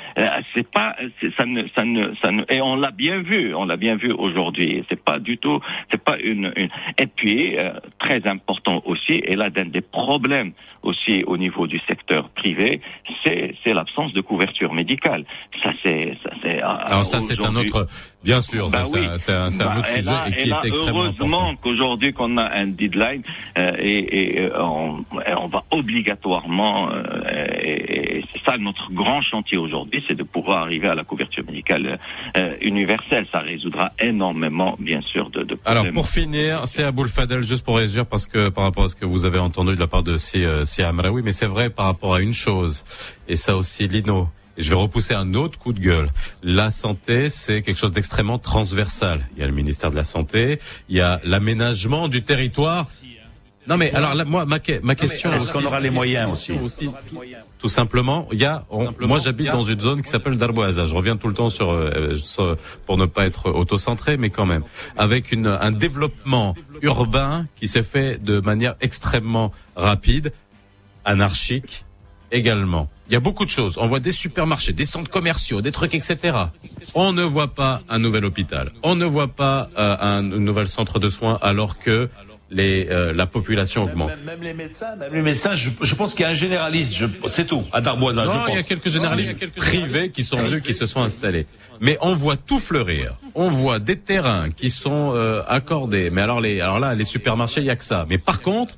C'est pas, ça ne, ça ne, ça ne, et on l'a bien vu, on l'a bien vu aujourd'hui. C'est pas du tout, c'est pas une, une. Et puis très important aussi, et là d'un des problèmes aussi au niveau du secteur privé, c'est l'absence de couverture médicale. Ça c'est, euh,
Alors ça c'est un autre, bien sûr,
bah
c'est
oui.
un- c'est un, c'est un
Bah,
autre
et
sujet
là-
et qui
là,
est extrêmement
heureusement qu'aujourd'hui qu'on a un deadline euh, et, et, euh, on, et on va obligatoirement euh, et, ça notre grand chantier aujourd'hui, c'est de pouvoir arriver à la couverture médicale euh, universelle. Ça résoudra énormément, bien sûr, de, de problèmes.
Alors pour finir, c'est Aboul Fadel, juste pour réagir parce que par rapport à ce que vous avez entendu de la part de Si, euh, Si Amraoui, mais c'est vrai par rapport à une chose, et ça aussi Lino, je vais repousser un autre coup de gueule. La santé, c'est quelque chose d'extrêmement transversal. Il y a le ministère de la Santé, il y a l'aménagement du territoire. Non mais alors là, moi ma, ma question
est-ce qu'on aura les moyens aussi
tout simplement, il y a, on- moi j'habite dans une zone qui s'appelle Darboisa. Je reviens tout le temps sur, euh, sur- pour ne pas être autocentré, mais quand même, avec une, un développement urbain qui s'est fait de manière extrêmement rapide, anarchique également. Il y a beaucoup de choses. On voit des supermarchés, des centres commerciaux, des trucs, etc. On ne voit pas un nouvel hôpital. On ne voit pas euh, un, nouvel centre de soins alors que les, euh, la population augmente.
Même, même les médecins, même les médecins, je, je pense qu'il y a un généraliste, je- c'est tout, à Darboisa, je
Non,
pense.
il y a quelques généralistes privés qui sont venus, qui se sont installés. Mais on voit tout fleurir. On voit des terrains qui sont euh, accordés. Mais alors les, alors là, les supermarchés, il y a que ça. Mais par contre,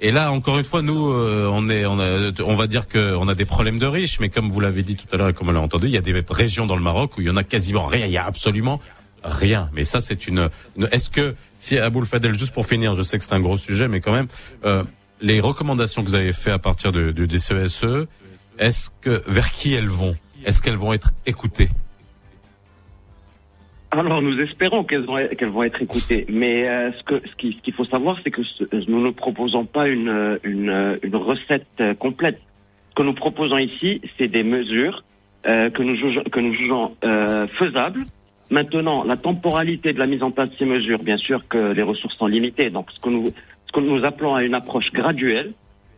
et là encore une fois, nous, euh, on est, on, a, on va dire que on a des problèmes de riches. Mais comme vous l'avez dit tout à l'heure et comme on l'a entendu, il y a des régions dans le Maroc où il y en a quasiment rien. Il y a absolument rien. Mais ça, c'est une. Est-ce que si Aboul Fadel, juste pour finir, je sais que c'est un gros sujet, mais quand même, euh, les recommandations que vous avez fait à partir de, de, est-ce que vers qui elles vont? Est-ce qu'elles vont être écoutées?
Alors nous espérons qu'elles vont, qu'elles vont être écoutées, mais euh, ce que ce qui- ce qu'il faut savoir, c'est que nous ne proposons pas une une, recette euh, complète. Ce que nous proposons ici, c'est des mesures que nous jugeons, que nous jugeons faisables. Maintenant, la temporalité de la mise en place de ces mesures, bien sûr que les ressources sont limitées, donc ce que nous ce que nous appelons à une approche graduelle,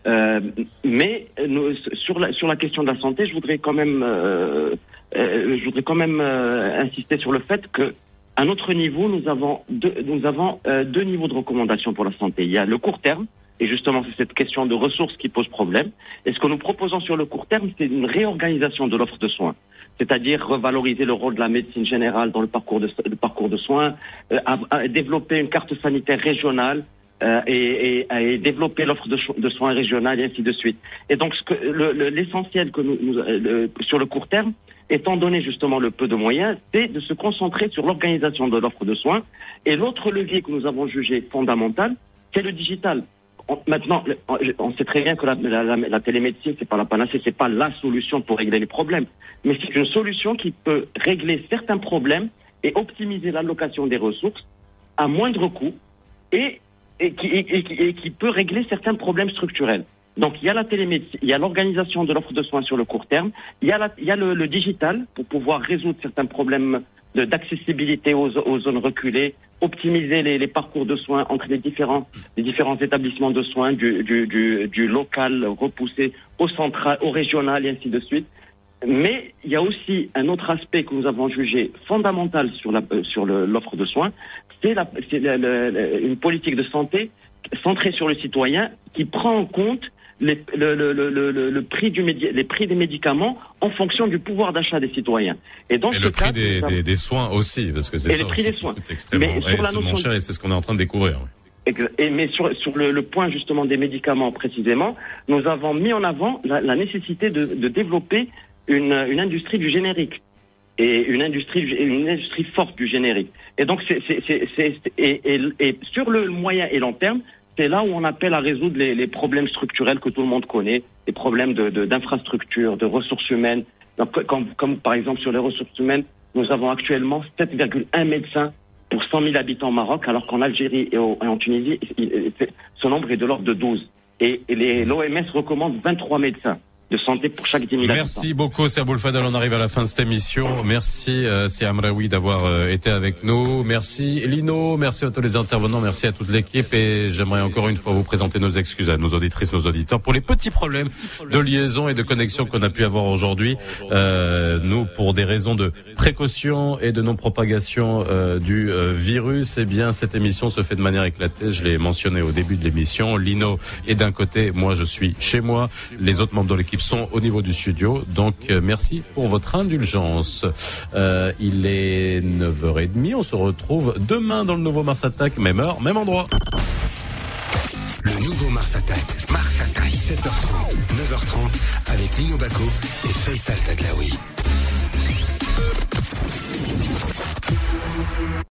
Euh, mais nous, sur, la, sur la question de la santé, je voudrais quand même, euh, euh, je voudrais quand même euh, insister sur le fait que à notre niveau, nous avons deux, nous avons euh, deux niveaux de recommandation pour la santé. Il y a le court terme, et justement c'est cette question de ressources qui pose problème. Et ce que nous proposons sur le court terme, c'est une réorganisation de l'offre de soins c'est-à-dire revaloriser le rôle de la médecine générale dans le parcours de, soins, euh, à développer une carte sanitaire régionale euh, et, développer l'offre de, soins régionale et ainsi de suite. Et donc l'essentiel que nous, euh, sur le court terme, étant donné justement le peu de moyens, c'est de se concentrer sur l'organisation de l'offre de soins. Et l'autre levier que nous avons jugé fondamental, c'est le digital. Maintenant, on sait très bien que la, télémédecine, c'est pas la panacée, c'est pas la solution pour régler les problèmes, mais c'est une solution qui peut régler certains problèmes et optimiser l'allocation des ressources à moindre coût et, qui, peut régler certains problèmes structurels. Donc il y a la télémédecine, il y a l'organisation de l'offre de soins sur le court terme, il y a, la- le, digital pour pouvoir résoudre certains problèmes d'accessibilité aux, aux zones reculées, optimiser les, les parcours de soins entre les différents, les différents établissements de soins, du, du, du, local repoussé au central, au régional et ainsi de suite. Mais il y a aussi un autre aspect que nous avons jugé fondamental sur euh, sur l'offre de soins, c'est une politique de santé centrée sur le citoyen qui prend en compte les, le, le- le- le- le prix du médi- les prix des médicaments en fonction du pouvoir d'achat des citoyens. Et dans
Et
ce
le prix des, soins aussi, parce que c'est ça
le prix
aussi
des soins.
extrêmement
Mais sur
et
la
c'est mon
notion
cher et c'est ce qu'on est en train de découvrir.
Et mais sur, sur le, le point justement des médicaments précisément, nous avons mis en avant la, la nécessité de, de développer une, une industrie du générique et une industrie du- une industrie forte du générique. Et donc c'est- et sur le moyen et long terme, c'est là où on appelle à résoudre les, problèmes structurels que tout le monde connaît, les problèmes de de- d'infrastructure, de, ressources humaines. Comme, par exemple sur les ressources humaines, nous avons actuellement 7,1 médecins pour 100 000 habitants au Maroc, alors qu'en Algérie et, en Tunisie, ce nombre est de l'ordre de 12. Et, l'OMS recommande 23 médecins de santé pour chaque 10 000 habitants.
Merci beaucoup, c'est Aboul Fadel. On arrive à la fin de cette émission. Merci, euh, Siam Raoui, d'avoir euh, été avec nous. Merci, Lino. Merci à tous les intervenants. Merci à toute l'équipe. Et j'aimerais encore une fois vous présenter nos excuses à nos auditrices, nos auditeurs pour les petits problèmes de liaison et de connexion qu'on a pu avoir aujourd'hui. Euh, nous, pour des raisons de précaution et de non-propagation euh, du virus, eh bien, cette émission se fait de manière éclatée. Je l'ai mentionné au début de l'émission. Lino est d'un côté, moi je suis chez moi. Les autres membres de l'équipe sont au niveau du studio. Donc, euh, merci pour votre indulgence. Euh, il est 9h30. On se retrouve demain dans le nouveau Mars Attack. Même heure, même endroit.
Le nouveau Mars Attack. Mars Attack. 7h30, 9h30 avec Lino Baco et Faisal Tadlaoui.